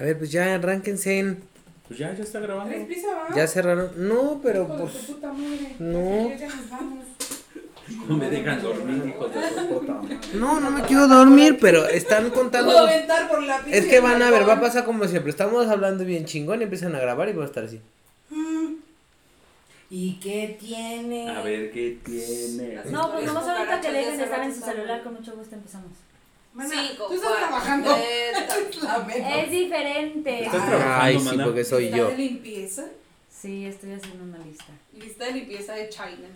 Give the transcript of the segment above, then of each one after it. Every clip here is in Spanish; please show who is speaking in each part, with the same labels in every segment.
Speaker 1: A ver, pues ya arránquense. en-
Speaker 2: Pues ya, ya está grabando.
Speaker 3: ¿Tres pisos, va?
Speaker 1: Ya cerraron. No, pero
Speaker 3: Hijo de
Speaker 1: pues.
Speaker 3: tu puta madre.
Speaker 1: No.
Speaker 3: Ya, ya nos vamos.
Speaker 2: No me dejan dormir, hijos de su puta madre.
Speaker 1: No, no me quiero dormir, pero están contando.
Speaker 3: Puedo aventar por la
Speaker 1: Es que van a ver, va a pasar como siempre. Estamos hablando bien chingón y empiezan a grabar y va a estar así.
Speaker 3: ¿Y qué tiene?
Speaker 2: A ver qué tiene.
Speaker 4: No, pues nomás ahorita que
Speaker 5: Cucarachas
Speaker 4: dejen de
Speaker 5: de
Speaker 4: estar en su celular, con mucho gusto empezamos.
Speaker 3: Mana,
Speaker 5: Cinco,
Speaker 3: tú estás
Speaker 5: cuatro,
Speaker 3: trabajando.
Speaker 5: tres,
Speaker 3: La menos.
Speaker 4: Es diferente.
Speaker 2: Estás trabajando,
Speaker 1: Ay, sí,
Speaker 2: mana.
Speaker 1: porque soy
Speaker 5: Lista
Speaker 1: yo.
Speaker 5: de limpieza.
Speaker 4: Sí, estoy haciendo una lista.
Speaker 5: Lista de limpieza de China.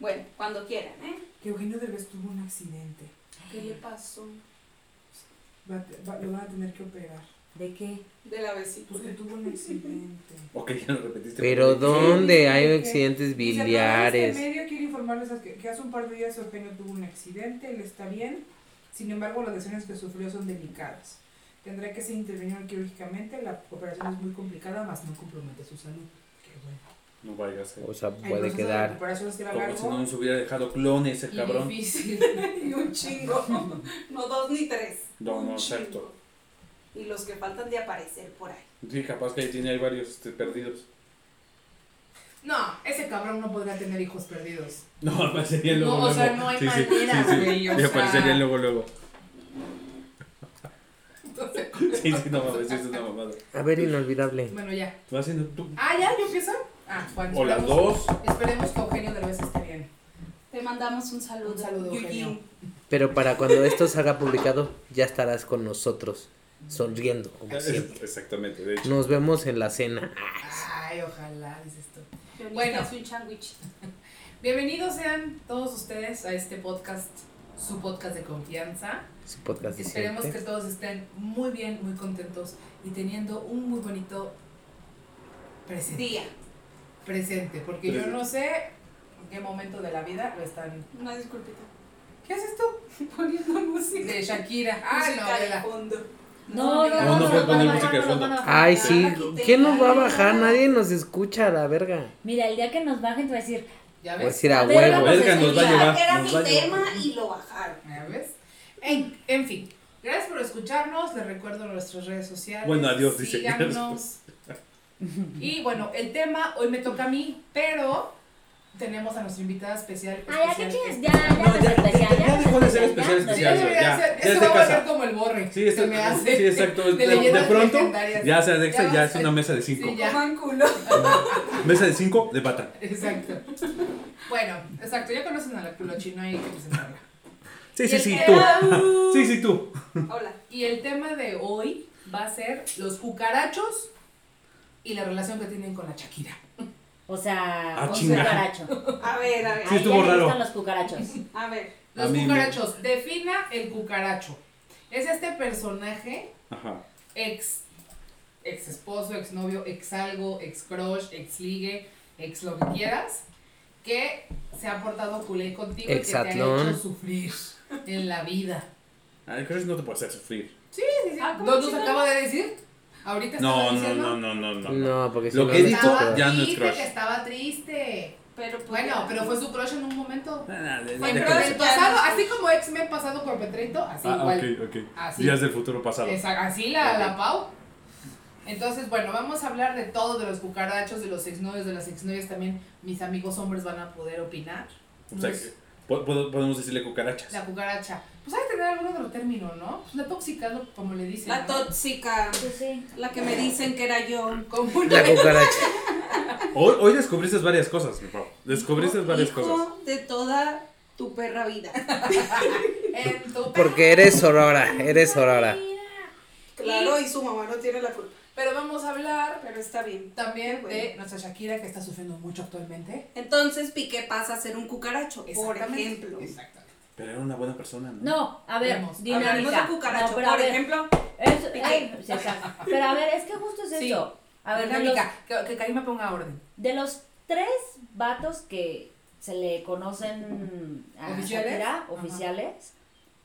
Speaker 5: Bueno, cuando quieran, ¿eh?
Speaker 3: Que Eugenio Derbez tuvo un accidente.
Speaker 5: ¿Qué le pasó?
Speaker 3: Va, va- lo van a tener que operar.
Speaker 4: ¿De qué?
Speaker 5: De la vecina.
Speaker 3: Pues que tuvo un accidente.
Speaker 2: Ok, ya lo repetiste.
Speaker 1: Pero ¿dónde hay accidentes
Speaker 3: Dice, "A través de
Speaker 1: biliares?
Speaker 3: Este medio quiero informarles que, que hace un par de días Eugenio tuvo un accidente, él está bien. Sin embargo, las lesiones que sufrió son delicadas. Tendrá que ser intervenido quirúrgicamente. La operación es muy complicada, más no compromete su salud. Qué bueno.
Speaker 2: No vaya a ser.
Speaker 1: O sea,
Speaker 3: El
Speaker 1: puede quedar.
Speaker 2: Como si no nos hubiera dejado clones ese
Speaker 3: y
Speaker 2: cabrón.
Speaker 3: difícil.
Speaker 5: Y un chingo. No dos ni tres.
Speaker 2: No,
Speaker 5: Un
Speaker 2: no,
Speaker 5: chingo.
Speaker 2: exacto.
Speaker 5: Y los que faltan de aparecer por ahí.
Speaker 2: Sí, capaz que ahí tiene ahí varios este, perdidos.
Speaker 3: No, ese cabrón no podría tener hijos perdidos.
Speaker 2: No, aparecería luego
Speaker 3: No, o
Speaker 2: luego.
Speaker 3: sea, no hay
Speaker 2: sí,
Speaker 3: manera,
Speaker 2: sí, sí.
Speaker 3: o sea.
Speaker 2: aparecería luego luego.
Speaker 3: Entonces,
Speaker 2: Sí, sí, no mames, sí, es una mamada.
Speaker 1: A ver, inolvidable.
Speaker 3: bueno, ya.
Speaker 2: Tú haciendo tú.
Speaker 3: Ah, ya, yo empiezo. Ah, bueno.
Speaker 2: O las dos.
Speaker 3: Esperemos que Eugenio Derbez esté bien.
Speaker 5: Te mandamos un saludo.
Speaker 3: Un saludo. Eugenio.
Speaker 1: Pero para cuando esto salga publicado, ya estarás con nosotros, sonriendo, como siempre.
Speaker 2: Exactamente, de hecho.
Speaker 1: Nos vemos en la cena.
Speaker 3: Ay, ojalá, dices tú.
Speaker 5: Bueno. Hace un sándwich.
Speaker 3: Bienvenidos sean todos ustedes a este podcast, su podcast de confianza.
Speaker 1: Su podcast de
Speaker 3: Esperemos que todos estén muy bien, muy contentos y teniendo un muy bonito presente.
Speaker 5: Día.
Speaker 3: Presente, porque yo no sé en qué momento de la vida lo están.
Speaker 5: Una disculpita.
Speaker 3: ¿Qué haces tú?
Speaker 5: Poniendo música.
Speaker 3: De Shakira. Ah,
Speaker 5: música
Speaker 3: no, de
Speaker 5: de
Speaker 3: la.
Speaker 5: fondo.
Speaker 4: No, no,
Speaker 3: no,
Speaker 4: no,
Speaker 2: puedes poner música de fondo.
Speaker 1: Ay, sí. ¿Quién nos va a bajar? Nadie nos escucha, la verga.
Speaker 4: Mira, el día que nos bajen te va a decir,
Speaker 3: ¿Ya
Speaker 1: Voy a
Speaker 3: ves?
Speaker 1: decir a
Speaker 4: A ver,
Speaker 1: huevo.
Speaker 2: nos va a llevar.
Speaker 5: Era mi tema y lo bajaron.
Speaker 3: ¿Ya ves? En, en fin, gracias por escucharnos. Les recuerdo nuestras redes sociales.
Speaker 2: Bueno, adiós, dice.
Speaker 3: Síganos. Y bueno, el tema hoy me toca a mí, pero tenemos a nuestra invitada especial.
Speaker 4: ay, ¿a qué
Speaker 3: especial
Speaker 4: chingas? Ya, ya
Speaker 2: No, ya-
Speaker 4: especial.
Speaker 2: ya dejó de ser
Speaker 4: especial,
Speaker 2: especial,
Speaker 4: ya,
Speaker 2: especial.
Speaker 3: Ya debería
Speaker 2: ya,
Speaker 3: ser-
Speaker 2: ya es
Speaker 3: eso
Speaker 2: de
Speaker 3: va a ser como el borre.
Speaker 2: Sí,
Speaker 3: se me hace.
Speaker 2: sí, exacto.
Speaker 3: De
Speaker 2: De, de pronto, ya se anexa
Speaker 3: Ya
Speaker 2: ya es una mesa de cinco.
Speaker 3: Sí, ya.
Speaker 5: Culo.
Speaker 2: Mesa de cinco de bata.
Speaker 3: Exacto. Bueno, exacto, ya conocen a la culochina y que presentarla.
Speaker 2: Sí, sí, sí, tú. Sí, sí, tú.
Speaker 5: Hola.
Speaker 3: Y el tema de hoy va a ser los cucarachos y la relación que tienen con la Shakira.
Speaker 4: O sea,
Speaker 2: Ah,
Speaker 4: un
Speaker 2: chinga.
Speaker 4: cucaracho.
Speaker 5: A ver, a ver.
Speaker 2: Sí,
Speaker 4: Ahí
Speaker 2: estuvo raro.
Speaker 4: gustan los cucarachos.
Speaker 5: A ver.
Speaker 3: Los
Speaker 2: A mí me-
Speaker 3: cucarachos, defina el cucaracho. Es este personaje
Speaker 2: Ajá.
Speaker 3: ex, ex esposo, ex novio, ex algo, ex crush, ex ligue, ex lo que quieras, que se ha portado culé contigo y que te ha
Speaker 1: Exatlón.
Speaker 3: hecho sufrir en la vida.
Speaker 2: Ay, creo que no te puede hacer sufrir.
Speaker 3: Sí, sí, sí.
Speaker 5: Ah, ¿cómo
Speaker 3: ¿No nos
Speaker 5: chingados?
Speaker 3: acaba de decir? Ahorita
Speaker 2: No, no, no, no, no, no.
Speaker 1: No, porque si
Speaker 2: Lo
Speaker 1: no,
Speaker 2: que
Speaker 1: no
Speaker 2: dijo- ya no es
Speaker 3: triste,
Speaker 2: crush.
Speaker 3: que estaba triste.
Speaker 5: Pero pues,
Speaker 3: Bueno, pero fue su crush en un momento.
Speaker 2: Ah, de-
Speaker 5: Fue
Speaker 2: de-
Speaker 3: En
Speaker 5: crush.
Speaker 3: el pasado, así como X-Men pasado por Petrito, así
Speaker 2: Ah,
Speaker 3: igual.
Speaker 2: ok, ok.
Speaker 3: Así.
Speaker 2: Días del futuro pasado.
Speaker 3: Esa- así la, la Pau. Entonces, bueno, vamos a hablar de todo, de los cucarachos, de los exnovios, de las exnovias también. Mis amigos hombres van a poder opinar.
Speaker 2: O sea, po- podemos decirle cucarachas.
Speaker 3: La cucaracha. Pues hay que tener algún otro término, ¿no? Pues la tóxica, como le dicen.
Speaker 5: La
Speaker 3: ¿no?
Speaker 5: tóxica.
Speaker 4: Sí, sí.
Speaker 5: La que me dicen que era yo.
Speaker 3: Como una
Speaker 1: La cucaracha.
Speaker 2: Hoy, hoy descubriste varias cosas, mi Pau. Descubriste varias
Speaker 5: hijo
Speaker 2: cosas.
Speaker 5: de toda tu perra vida.
Speaker 3: en tu
Speaker 1: Porque eres Aurora, eres Aurora.
Speaker 5: Claro, y su mamá no tiene la culpa.
Speaker 3: Pero vamos a hablar
Speaker 5: Pero está bien.
Speaker 3: también de nuestra Shakira que está sufriendo mucho actualmente.
Speaker 5: Entonces Piqué pasa a ser un cucaracho, por ejemplo.
Speaker 3: Exactamente.
Speaker 2: Pero era una buena persona, ¿no?
Speaker 4: No, a ver,
Speaker 3: Vemos.
Speaker 4: dinámica.
Speaker 5: De cucaracho,
Speaker 4: No, pero a
Speaker 5: por
Speaker 4: ver,
Speaker 5: ejemplo.
Speaker 4: es-
Speaker 5: Piqué.
Speaker 4: ay, sí. Pero a ver, es que justo es
Speaker 3: Sí.
Speaker 4: eso. A ver, de los,
Speaker 3: Dinámica, que, que Karima ponga orden.
Speaker 4: de los tres vatos que se le conocen a
Speaker 3: ¿Oficiales?
Speaker 4: Shakira,
Speaker 3: Ajá.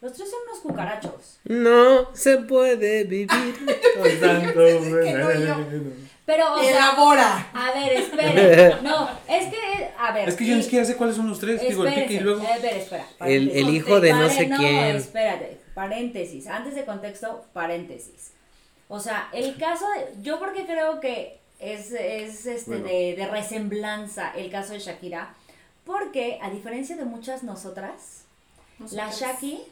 Speaker 4: Los tres son unos cucarachos.
Speaker 1: No se puede vivir.
Speaker 2: Con tanto
Speaker 3: que no, yo.
Speaker 2: veneno.
Speaker 4: Pero, o sea,
Speaker 3: Elabora.
Speaker 4: a ver, espere. No, es que, a ver.
Speaker 2: Es que yo ni siquiera sé cuáles son los tres. Digo, el pique y luego.
Speaker 4: A ver, espera.
Speaker 1: El- el hijo de no sé quién.
Speaker 4: espérate. paréntesis, antes de contexto, paréntesis. O sea, el caso, de- yo porque creo que es, es este
Speaker 2: Bueno.
Speaker 4: de, de resemblanza el caso de Shakira, porque a diferencia de muchas nosotras, la
Speaker 5: Nosotras.
Speaker 4: Shaki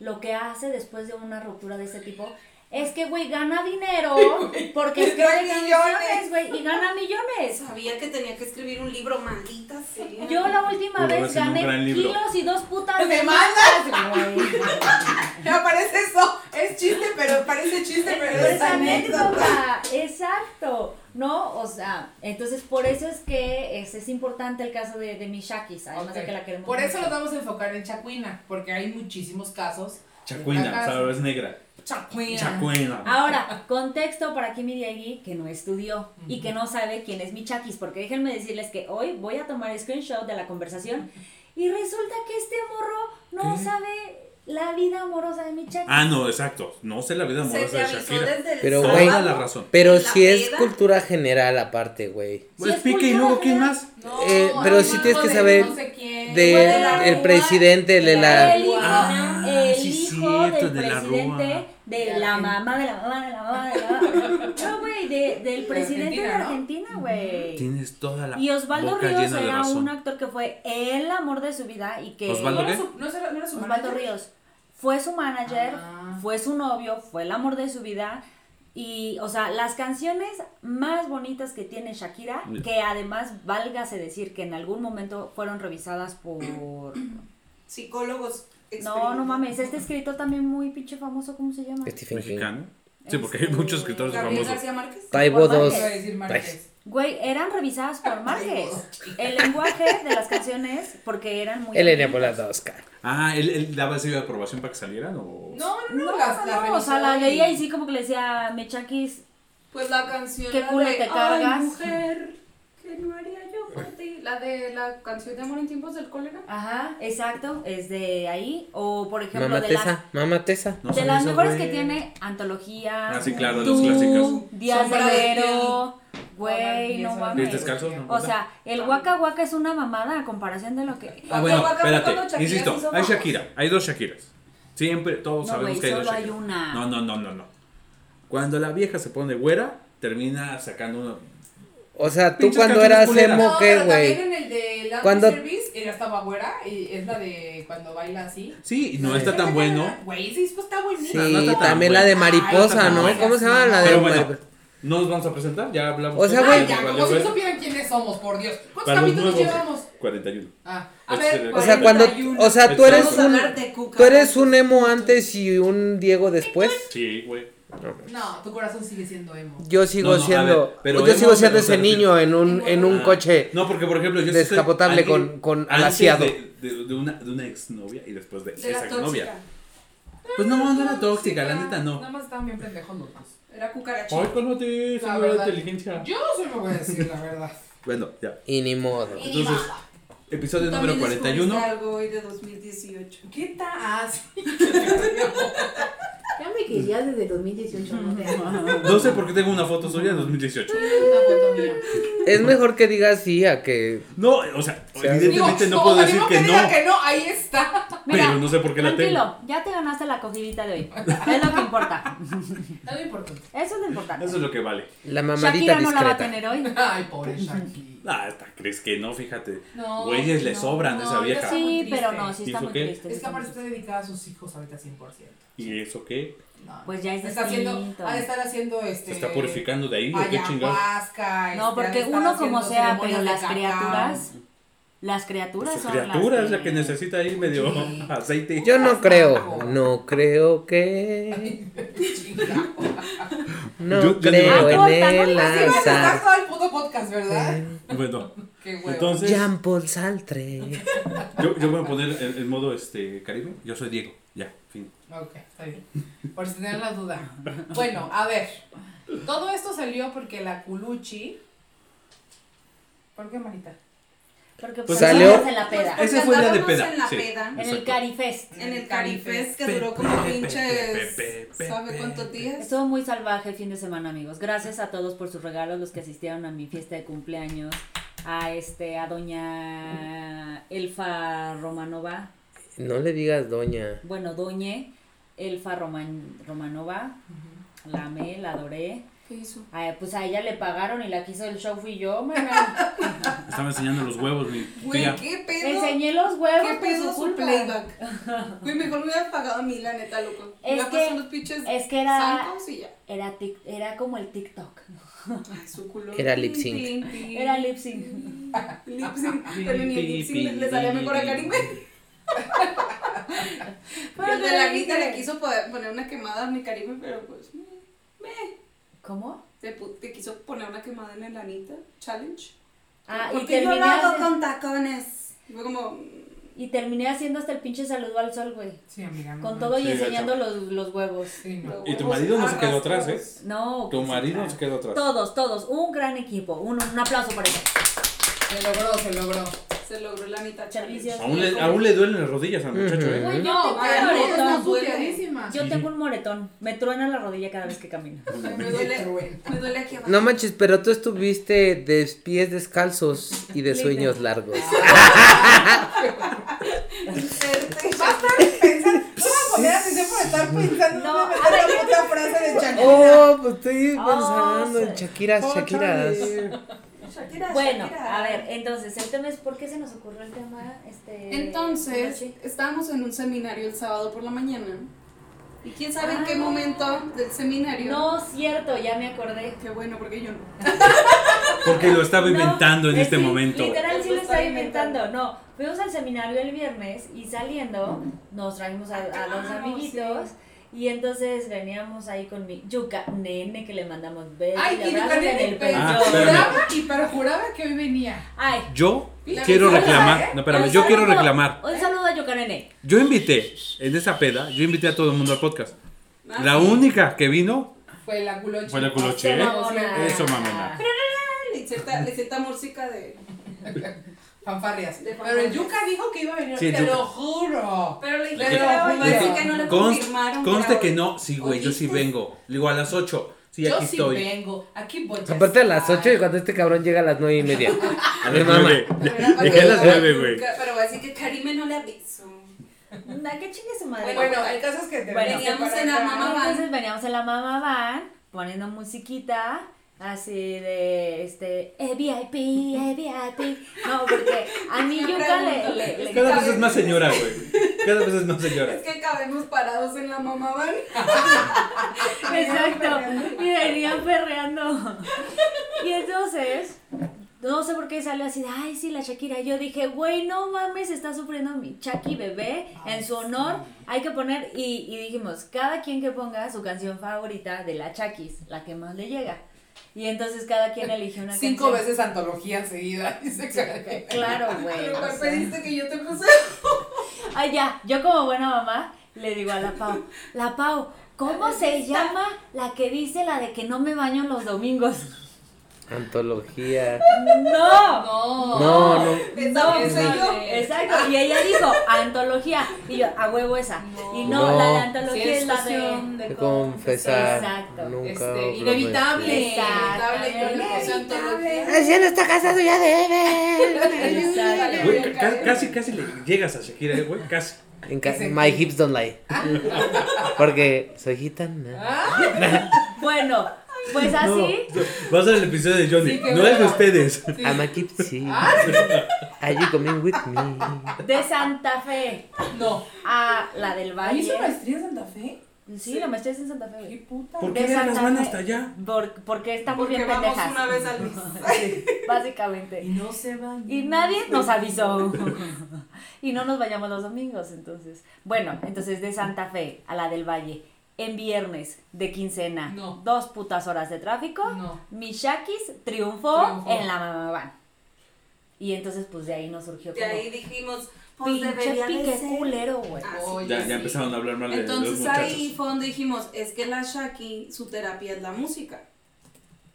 Speaker 4: lo que hace después de una ruptura de este tipo es que, güey, gana dinero porque escribe canciones, güey, y gana millones.
Speaker 5: Sabía que tenía que escribir un libro, maldita sea.
Speaker 4: Yo la última vez gané kilos y dos putas
Speaker 3: ¡Demandas!
Speaker 4: demandas, güey.
Speaker 3: Me parece eso. Es chiste, pero parece chiste, pero
Speaker 4: Pero
Speaker 3: es
Speaker 4: es
Speaker 3: anécdota.
Speaker 4: anécdota, exacto, ¿no? O sea, entonces por eso es que es, es importante el caso de, de mis Shakis, además de que la queremos
Speaker 3: Por eso
Speaker 4: mucho.
Speaker 3: nos vamos a enfocar en Chacuina, porque hay muchísimos casos.
Speaker 2: Chacuina, o sea, es negra.
Speaker 3: Chacuina.
Speaker 2: Chacuina.
Speaker 4: Ahora, contexto para Kimi Diegui, que no estudió y que no sabe quién es mi Chakis, porque déjenme decirles que hoy voy a tomar screenshot de la conversación y resulta que este morro no
Speaker 2: ¿Qué?
Speaker 4: sabe la vida amorosa de mi Chakis.
Speaker 2: Ah, no, exacto. No sé la vida
Speaker 5: Se
Speaker 2: amorosa de Shakira.
Speaker 5: desde el
Speaker 1: Pero, güey,
Speaker 2: la razón.
Speaker 1: Pero
Speaker 5: La
Speaker 1: si es
Speaker 5: peda.
Speaker 1: cultura general aparte, güey.
Speaker 2: Pues
Speaker 4: es
Speaker 2: pique y luego, ¿quién más?
Speaker 3: No,
Speaker 1: Eh, pero sí
Speaker 3: un
Speaker 1: tienes que
Speaker 3: de
Speaker 1: saber
Speaker 3: no sé quién.
Speaker 1: De,
Speaker 4: Güey, de la
Speaker 1: el presidente de la...
Speaker 2: Ah,
Speaker 4: el
Speaker 2: sí,
Speaker 4: hijo del
Speaker 2: de la
Speaker 4: presidente de la mamá de la mamá de la mamá de la mamá. No, güey, de, del presidente de
Speaker 3: Argentina,
Speaker 4: güey.
Speaker 2: Tienes toda la
Speaker 4: Y Osvaldo
Speaker 2: boca
Speaker 4: Ríos
Speaker 2: llena de
Speaker 4: era un actor que fue el amor de su vida y que
Speaker 2: ¿Osvaldo
Speaker 3: ¿No
Speaker 2: qué?
Speaker 3: era su, no era, no era su
Speaker 4: Osvaldo
Speaker 3: manager?
Speaker 4: Ríos fue su manager,
Speaker 3: Ah.
Speaker 4: fue su novio, fue el amor de su vida. Y, o sea, las canciones más bonitas que tiene Shakira, que además, válgase decir que en algún momento fueron revisadas por...
Speaker 5: Psicólogos.
Speaker 4: No, no mames, este escritor también muy pinche famoso, ¿cómo se llama?
Speaker 1: Stephen King.
Speaker 2: ¿Mexicano? Sí, porque hay
Speaker 4: Este,
Speaker 2: muchos escritores
Speaker 5: Gabriel
Speaker 2: famosos.
Speaker 5: García Márquez.
Speaker 1: Taibo
Speaker 4: Por
Speaker 1: 2.
Speaker 3: Iba a decir Márquez.
Speaker 4: Güey, eran revisadas por Márquez. El lenguaje de las canciones, porque eran muy...
Speaker 1: Elena Poladowska.
Speaker 2: Ah, ¿él, él daba así de aprobación para que salieran o...?
Speaker 3: No, no, no,
Speaker 4: No,
Speaker 3: las, las
Speaker 4: no, o sea, la leía y sí como que le decía, me chaquis,
Speaker 5: Pues la canción.
Speaker 4: ¿Qué culo
Speaker 5: de,
Speaker 4: te cargas?
Speaker 5: Ay, mujer, ¿qué no haría yo ti? La de la canción de amor en tiempos del cólera.
Speaker 4: Ajá, exacto, es de ahí. O por ejemplo,
Speaker 1: Mamá
Speaker 4: de las,
Speaker 1: Tesa.
Speaker 2: No
Speaker 4: de las mejores
Speaker 2: güey.
Speaker 4: que tiene Antología.
Speaker 2: Ah, sí, claro,
Speaker 4: Tú,
Speaker 2: las clásicas.
Speaker 4: Días de enero. Güey, no mames.
Speaker 2: ¿Pies descalzos? No,
Speaker 4: O sea, el Waka Waka es una mamada a comparación de lo que.
Speaker 2: Ah, bueno,
Speaker 5: Waka
Speaker 2: espérate. Insisto, hay. Shakira. Hay dos Shakiras. Siempre, todos
Speaker 4: No,
Speaker 2: sabemos que hay dos
Speaker 4: hay una.
Speaker 2: No, no, no, no, no. Cuando la vieja se pone güera, termina sacando uno.
Speaker 1: O sea, tú cuando eras
Speaker 2: culeras.
Speaker 1: emo,
Speaker 3: No,
Speaker 1: ¿qué, güey?
Speaker 3: también en el de Laundry
Speaker 1: Cuando-
Speaker 3: Service, ella estaba güera y es la de cuando baila así.
Speaker 2: Sí, no está tan bueno.
Speaker 3: Güey, sí, pues está buenísimo.
Speaker 1: Sí,
Speaker 2: no está
Speaker 1: también la
Speaker 2: buena.
Speaker 1: de mariposa,
Speaker 3: Ay,
Speaker 1: ¿no?
Speaker 3: no,
Speaker 1: ¿Cómo se llama la de mariposa?
Speaker 2: ¿no nos vamos a presentar? Ya hablamos.
Speaker 1: O sea, güey,
Speaker 3: Ay, ya, como si
Speaker 2: ver.
Speaker 3: supieran quiénes somos, por Dios. ¿Cuántos capítulos
Speaker 2: nuevos,
Speaker 3: llevamos?
Speaker 2: 41.
Speaker 3: Ah, a
Speaker 2: Este,
Speaker 3: ver,
Speaker 2: o
Speaker 1: O sea, cuando,
Speaker 3: 41.
Speaker 1: o sea, tú eres un, tú eres un emo antes y un Diego después.
Speaker 2: Sí, güey.
Speaker 3: No, tu corazón sigue siendo emo.
Speaker 1: Yo sigo
Speaker 2: No, no,
Speaker 1: siendo,
Speaker 2: ver, pero
Speaker 1: yo
Speaker 2: emo,
Speaker 1: sigo siendo
Speaker 2: pero
Speaker 1: ese niño en un,
Speaker 3: Emo.
Speaker 1: en un
Speaker 2: Ah,
Speaker 1: coche.
Speaker 2: No, porque por ejemplo, yo
Speaker 1: Descapotable con- con
Speaker 2: antes
Speaker 1: alaciado.
Speaker 2: De, de, de una, de una exnovia y después de,
Speaker 5: De
Speaker 2: esa exnovia. Pues no, no era tóxica, la neta no.
Speaker 3: Nada más estaban bien pendejos los dos.
Speaker 5: Era cucarachita.
Speaker 2: Ay, cálmate, de
Speaker 3: verdad.
Speaker 2: inteligencia.
Speaker 3: Yo sí me voy a decir la verdad.
Speaker 2: Bueno, ya.
Speaker 1: Y ni modo.
Speaker 2: Entonces, episodio
Speaker 5: Tú
Speaker 2: número
Speaker 5: también
Speaker 2: 41.
Speaker 5: descubriste algo hoy de 2018.
Speaker 3: ¿Qué tal?
Speaker 6: Ya me quería desde 2018, no te
Speaker 2: No sé por qué tengo una foto suya en 2018.
Speaker 3: Una foto mía.
Speaker 1: Es mejor que digas sí a que
Speaker 2: No, o sea,
Speaker 1: O sea,
Speaker 2: evidentemente
Speaker 3: Digo,
Speaker 2: no puedo decir que
Speaker 3: diga
Speaker 2: no.
Speaker 3: que no, ahí está.
Speaker 4: Mira,
Speaker 2: Pero no sé por qué la
Speaker 4: Tranquilo,
Speaker 2: tengo.
Speaker 4: ya te ganaste la cogidita de hoy. Es lo que importa.
Speaker 3: Nada importante.
Speaker 4: Eso es lo importante.
Speaker 2: Eso es lo que vale.
Speaker 1: la mamadita
Speaker 4: Shakira no la va a
Speaker 1: discreta.
Speaker 4: tener hoy.
Speaker 3: Ay, pobre Shaki.
Speaker 2: Ah, hasta crees que no, fíjate.
Speaker 3: No,
Speaker 2: Güeyes le
Speaker 3: no,
Speaker 2: sobran a
Speaker 3: no,
Speaker 2: esa vieja.
Speaker 4: Sí, pero no, sí
Speaker 2: ¿Y
Speaker 4: está muy
Speaker 2: qué?
Speaker 4: triste.
Speaker 3: Es que aparte está dedicada a sus hijos ahorita 100%.
Speaker 2: ¿Y eso qué?
Speaker 3: No,
Speaker 4: Pues ya es
Speaker 3: está haciendo, ha de estar haciendo este.
Speaker 2: ¿Se está purificando de ahí o qué chingados?
Speaker 4: No,
Speaker 3: este, de
Speaker 4: porque uno como sea, pero las
Speaker 3: cacao.
Speaker 4: criaturas, las criaturas
Speaker 2: Pues
Speaker 4: son
Speaker 2: criatura
Speaker 4: las
Speaker 2: es la que necesita ahí medio
Speaker 3: Sí.
Speaker 2: aceite.
Speaker 1: Yo no creo, no creo que, no
Speaker 2: Yo- yo
Speaker 1: creo
Speaker 4: digo-
Speaker 1: en
Speaker 4: Ah,
Speaker 1: el
Speaker 3: estar
Speaker 1: azar.
Speaker 3: todo el puto podcast, ¿verdad?
Speaker 2: Bueno, entonces
Speaker 1: Jean Paul Sartre.
Speaker 2: yo, yo voy a poner el, el modo este Caribe. Yo soy Diego. Ya, fin.
Speaker 3: Ok, está bien. Por si tenían la duda. Bueno, a ver. Todo esto salió porque la Culuchi. ¿Por qué, manita?
Speaker 4: Porque
Speaker 2: Pues
Speaker 4: pues
Speaker 1: salió-
Speaker 4: en la peda.
Speaker 5: Porque
Speaker 2: Ese fue el día de
Speaker 5: andábamos
Speaker 2: peda,
Speaker 5: En la
Speaker 2: sí.
Speaker 5: peda.
Speaker 4: En el. Carifest.
Speaker 5: En el Carifest que duró como pinches. ¿Sabe cuántos días?
Speaker 4: Estuvo muy salvaje el fin de semana, amigos. Gracias a todos por sus regalos, los que asistieron a mi fiesta de cumpleaños. A este, a doña Elfa Romanova.
Speaker 1: No le digas doña.
Speaker 4: Bueno, Doñe. Elfa Roman, Romanova, la amé, la adoré.
Speaker 5: ¿Qué hizo?
Speaker 4: Ay, pues a ella le pagaron y la que hizo el show fui yo, mana.
Speaker 2: Estaba enseñando los huevos, mi
Speaker 5: Güey,
Speaker 2: tía.
Speaker 5: ¿qué pedo?
Speaker 4: Enseñé los huevos
Speaker 5: ¿Qué
Speaker 4: por
Speaker 5: pedo
Speaker 4: su
Speaker 5: su
Speaker 4: culpa.
Speaker 5: playback? Güey, mejor me hubieran pagado a mí, la neta, loco.
Speaker 4: Es
Speaker 5: me
Speaker 4: que-
Speaker 5: pasó los pinches
Speaker 4: Es que era,
Speaker 5: y ya.
Speaker 4: era, tic- era como el TikTok.
Speaker 5: Ay, su culo.
Speaker 1: Era lip sync.
Speaker 4: Era lip sync.
Speaker 5: Lip sync. Pero ni el lip sync le- salía mejor a Karime.
Speaker 4: Pero
Speaker 5: el de la. Anita le quiso poder- poner una quemada a mi Karime, pero pues. me- me.
Speaker 4: ¿Cómo?
Speaker 5: Te, pu- te quiso poner una quemada en el Anita Challenge.
Speaker 4: Ah, y
Speaker 5: yo
Speaker 4: terminé,
Speaker 5: lo hago con tacones. Y fue como.
Speaker 4: y terminé haciendo hasta el pinche saludo al sol, güey.
Speaker 3: Sí, amiga. no
Speaker 4: Con todo y
Speaker 2: Sí,
Speaker 4: enseñando los, los huevos.
Speaker 3: Sí, no.
Speaker 2: Y tu marido no se quedó atrás, ¿eh?
Speaker 4: No.
Speaker 2: Tu marido
Speaker 4: claro.
Speaker 2: se quedó atrás.
Speaker 4: Todos, todos. Un gran equipo. Un, un aplauso para eso.
Speaker 3: Se logró, se logró.
Speaker 5: Se logró Anita
Speaker 4: Servicios.
Speaker 5: Challenge.
Speaker 2: Aún le, aún le duelen las rodillas al muchacho, ¿eh?
Speaker 5: No,
Speaker 4: tengo
Speaker 5: ay,
Speaker 4: un
Speaker 5: no,
Speaker 4: moretón.
Speaker 5: no.
Speaker 4: Yo tengo un moretón. Me truena la rodilla cada vez que camino.
Speaker 5: Me duele, me duele aquí abajo.
Speaker 1: No manches, pero tú estuviste de pies descalzos y de sueños largos.
Speaker 3: Va a estar pensando. No a poner atención por estar pensando.
Speaker 4: No,
Speaker 3: No, meter la puta frase de Shakira.
Speaker 1: Oh, pues estoy
Speaker 4: Oh,
Speaker 1: pensando en. Shakiras,
Speaker 3: Oh,
Speaker 1: Shakiras.
Speaker 5: Shakira,
Speaker 4: Bueno,
Speaker 5: Shakira.
Speaker 4: a ver, entonces, el tema es ¿por qué se nos ocurrió el tema? Este,
Speaker 5: Entonces, estábamos en un seminario el sábado por la mañana. Y quién sabe en qué
Speaker 4: Ah.
Speaker 5: momento del seminario.
Speaker 4: No, cierto, ya me acordé.
Speaker 5: Qué bueno, porque yo no.
Speaker 2: Porque lo estaba
Speaker 4: No,
Speaker 2: inventando en
Speaker 4: eh,
Speaker 2: este
Speaker 4: sí,
Speaker 2: momento.
Speaker 4: Literal sí
Speaker 5: Lo estaba
Speaker 4: inventando. No, fuimos al seminario el viernes y saliendo nos trajimos a, a los
Speaker 5: Claro,
Speaker 4: amiguitos. Y entonces veníamos ahí con mi yuca nene que le mandamos besos
Speaker 3: Ay,
Speaker 4: y en
Speaker 3: Nene,
Speaker 4: el
Speaker 3: pero
Speaker 2: Ah,
Speaker 3: juraba y pero juraba que hoy venía.
Speaker 4: Ay,
Speaker 2: Yo
Speaker 3: La
Speaker 2: quiero
Speaker 3: visita,
Speaker 2: reclamar.
Speaker 3: ¿eh?
Speaker 2: No, espérame, yo quiero reclamar.
Speaker 4: Un saludo a Yuca nene.
Speaker 2: Yo invité, en esa peda, yo invité a todo el mundo al podcast.
Speaker 5: Ah,
Speaker 2: La
Speaker 5: sí.
Speaker 2: única que vino
Speaker 3: Fue la culoche.
Speaker 2: fue la culoche.
Speaker 4: Este
Speaker 2: ¿eh?
Speaker 4: mamona.
Speaker 2: Eso, mamona.
Speaker 5: Le cierta, le cierta música de.
Speaker 3: Fanfarrias. Pero el. Yuka dijo que iba a venir.
Speaker 2: Sí,
Speaker 3: te
Speaker 2: Yuka.
Speaker 3: lo juro.
Speaker 5: Pero le
Speaker 3: juro.
Speaker 5: que no le
Speaker 2: Const-
Speaker 5: confirmaron.
Speaker 2: conste que no, sí, güey, yo sí vengo. Le digo a las 8. Sí,
Speaker 3: Yo
Speaker 2: aquí
Speaker 3: sí
Speaker 2: estoy.
Speaker 3: vengo. Aquí voy a
Speaker 1: Aparte a las
Speaker 3: estar.
Speaker 1: 8 y cuando este cabrón llega a las 9 y media.
Speaker 2: A las
Speaker 1: mamá.
Speaker 2: 9.
Speaker 5: Pero,
Speaker 2: Llegué a las
Speaker 5: pero-
Speaker 2: 9, güey.
Speaker 5: Pero voy a decir que Karime no le aviso.
Speaker 4: Nah, que chingue su madre.
Speaker 3: Bueno, hay casos que te
Speaker 5: veníamos en la mamá van.
Speaker 4: Entonces veníamos en la mamá van poniendo musiquita así de este eh, VIP, eh, VIP. No, porque a mi
Speaker 5: Qué
Speaker 4: yuca le, le, le-
Speaker 2: Cada vez es más señora, güey. Cada vez es más señora.
Speaker 5: Es que cabemos parados en la mamá van.
Speaker 4: Exacto. Y venían perreando. Y entonces, no sé por qué sale así de, ay, sí, la Shakira. Yo dije, güey, no mames, está sufriendo mi Chucky bebé. En su honor, hay que poner, y, y dijimos, cada quien que ponga su canción favorita de la Chakis, la que más le llega. Y entonces cada quien eligió una
Speaker 3: Cinco
Speaker 4: canción.
Speaker 3: veces antología seguida. Dice.
Speaker 4: Claro, güey.
Speaker 5: Pero
Speaker 4: o
Speaker 5: ¿cuál
Speaker 4: sea.
Speaker 5: pediste que yo te puse?
Speaker 4: Ay, ya, yo como buena mamá le digo a la Pau, la Pau, ¿cómo se llama la que dice la de que no me baño los domingos?
Speaker 1: Antología.
Speaker 4: No.
Speaker 3: No.
Speaker 1: No, no.
Speaker 5: Esa
Speaker 4: No. Exacto, y ella dijo antología, y yo, a huevo esa. Y no,
Speaker 1: No.
Speaker 4: la de
Speaker 3: Sí,
Speaker 4: antología es la de.
Speaker 1: De confesar.
Speaker 4: Exacto.
Speaker 1: Nunca.
Speaker 3: Este, inevitable.
Speaker 5: Inevitable.
Speaker 1: Si no está casado ya debe.
Speaker 2: Güey, casi, casi le llegas a Shakira, eh, güey, casi.
Speaker 1: En ca-
Speaker 3: Ese-
Speaker 1: My hips don't lie. Porque soy gitana.
Speaker 4: Bueno, pues así.
Speaker 2: No, va a ser el episodio de Johnny.
Speaker 3: Sí,
Speaker 2: no es de ustedes.
Speaker 1: I'm a gypsy. Are you coming with me?
Speaker 4: De Santa Fe
Speaker 3: No.
Speaker 4: a la del
Speaker 3: ¿Ahí
Speaker 4: Valle.
Speaker 3: hizo maestría en Santa Fe?
Speaker 4: Sí, la maestría es en Santa Fe.
Speaker 3: Qué puta.
Speaker 2: ¿Por qué
Speaker 4: Santa
Speaker 2: van hasta allá?
Speaker 4: Por- porque estamos
Speaker 5: Porque
Speaker 4: bien
Speaker 5: vamos
Speaker 4: pendejas.
Speaker 5: una vez al mes.
Speaker 4: Básicamente.
Speaker 3: Y no se van.
Speaker 4: Y nadie nos avisó. y no nos vayamos los domingos, entonces. Bueno, entonces de Santa Fe a la del Valle, en viernes de quincena,
Speaker 3: No.
Speaker 4: dos putas horas de tráfico,
Speaker 3: No.
Speaker 4: mi Shakis triunfó,
Speaker 3: Triunfó.
Speaker 4: en la mamá van. Y entonces, pues de ahí nos surgió
Speaker 5: De
Speaker 4: como.
Speaker 5: ahí dijimos, pues
Speaker 4: Pinche pique
Speaker 5: ser.
Speaker 4: culero, güey.
Speaker 5: Ah,
Speaker 2: Ya,
Speaker 3: sí.
Speaker 2: ya empezaron a hablar mal de, los
Speaker 5: Entonces ahí fue donde dijimos, es que la Shaki, su terapia es la música.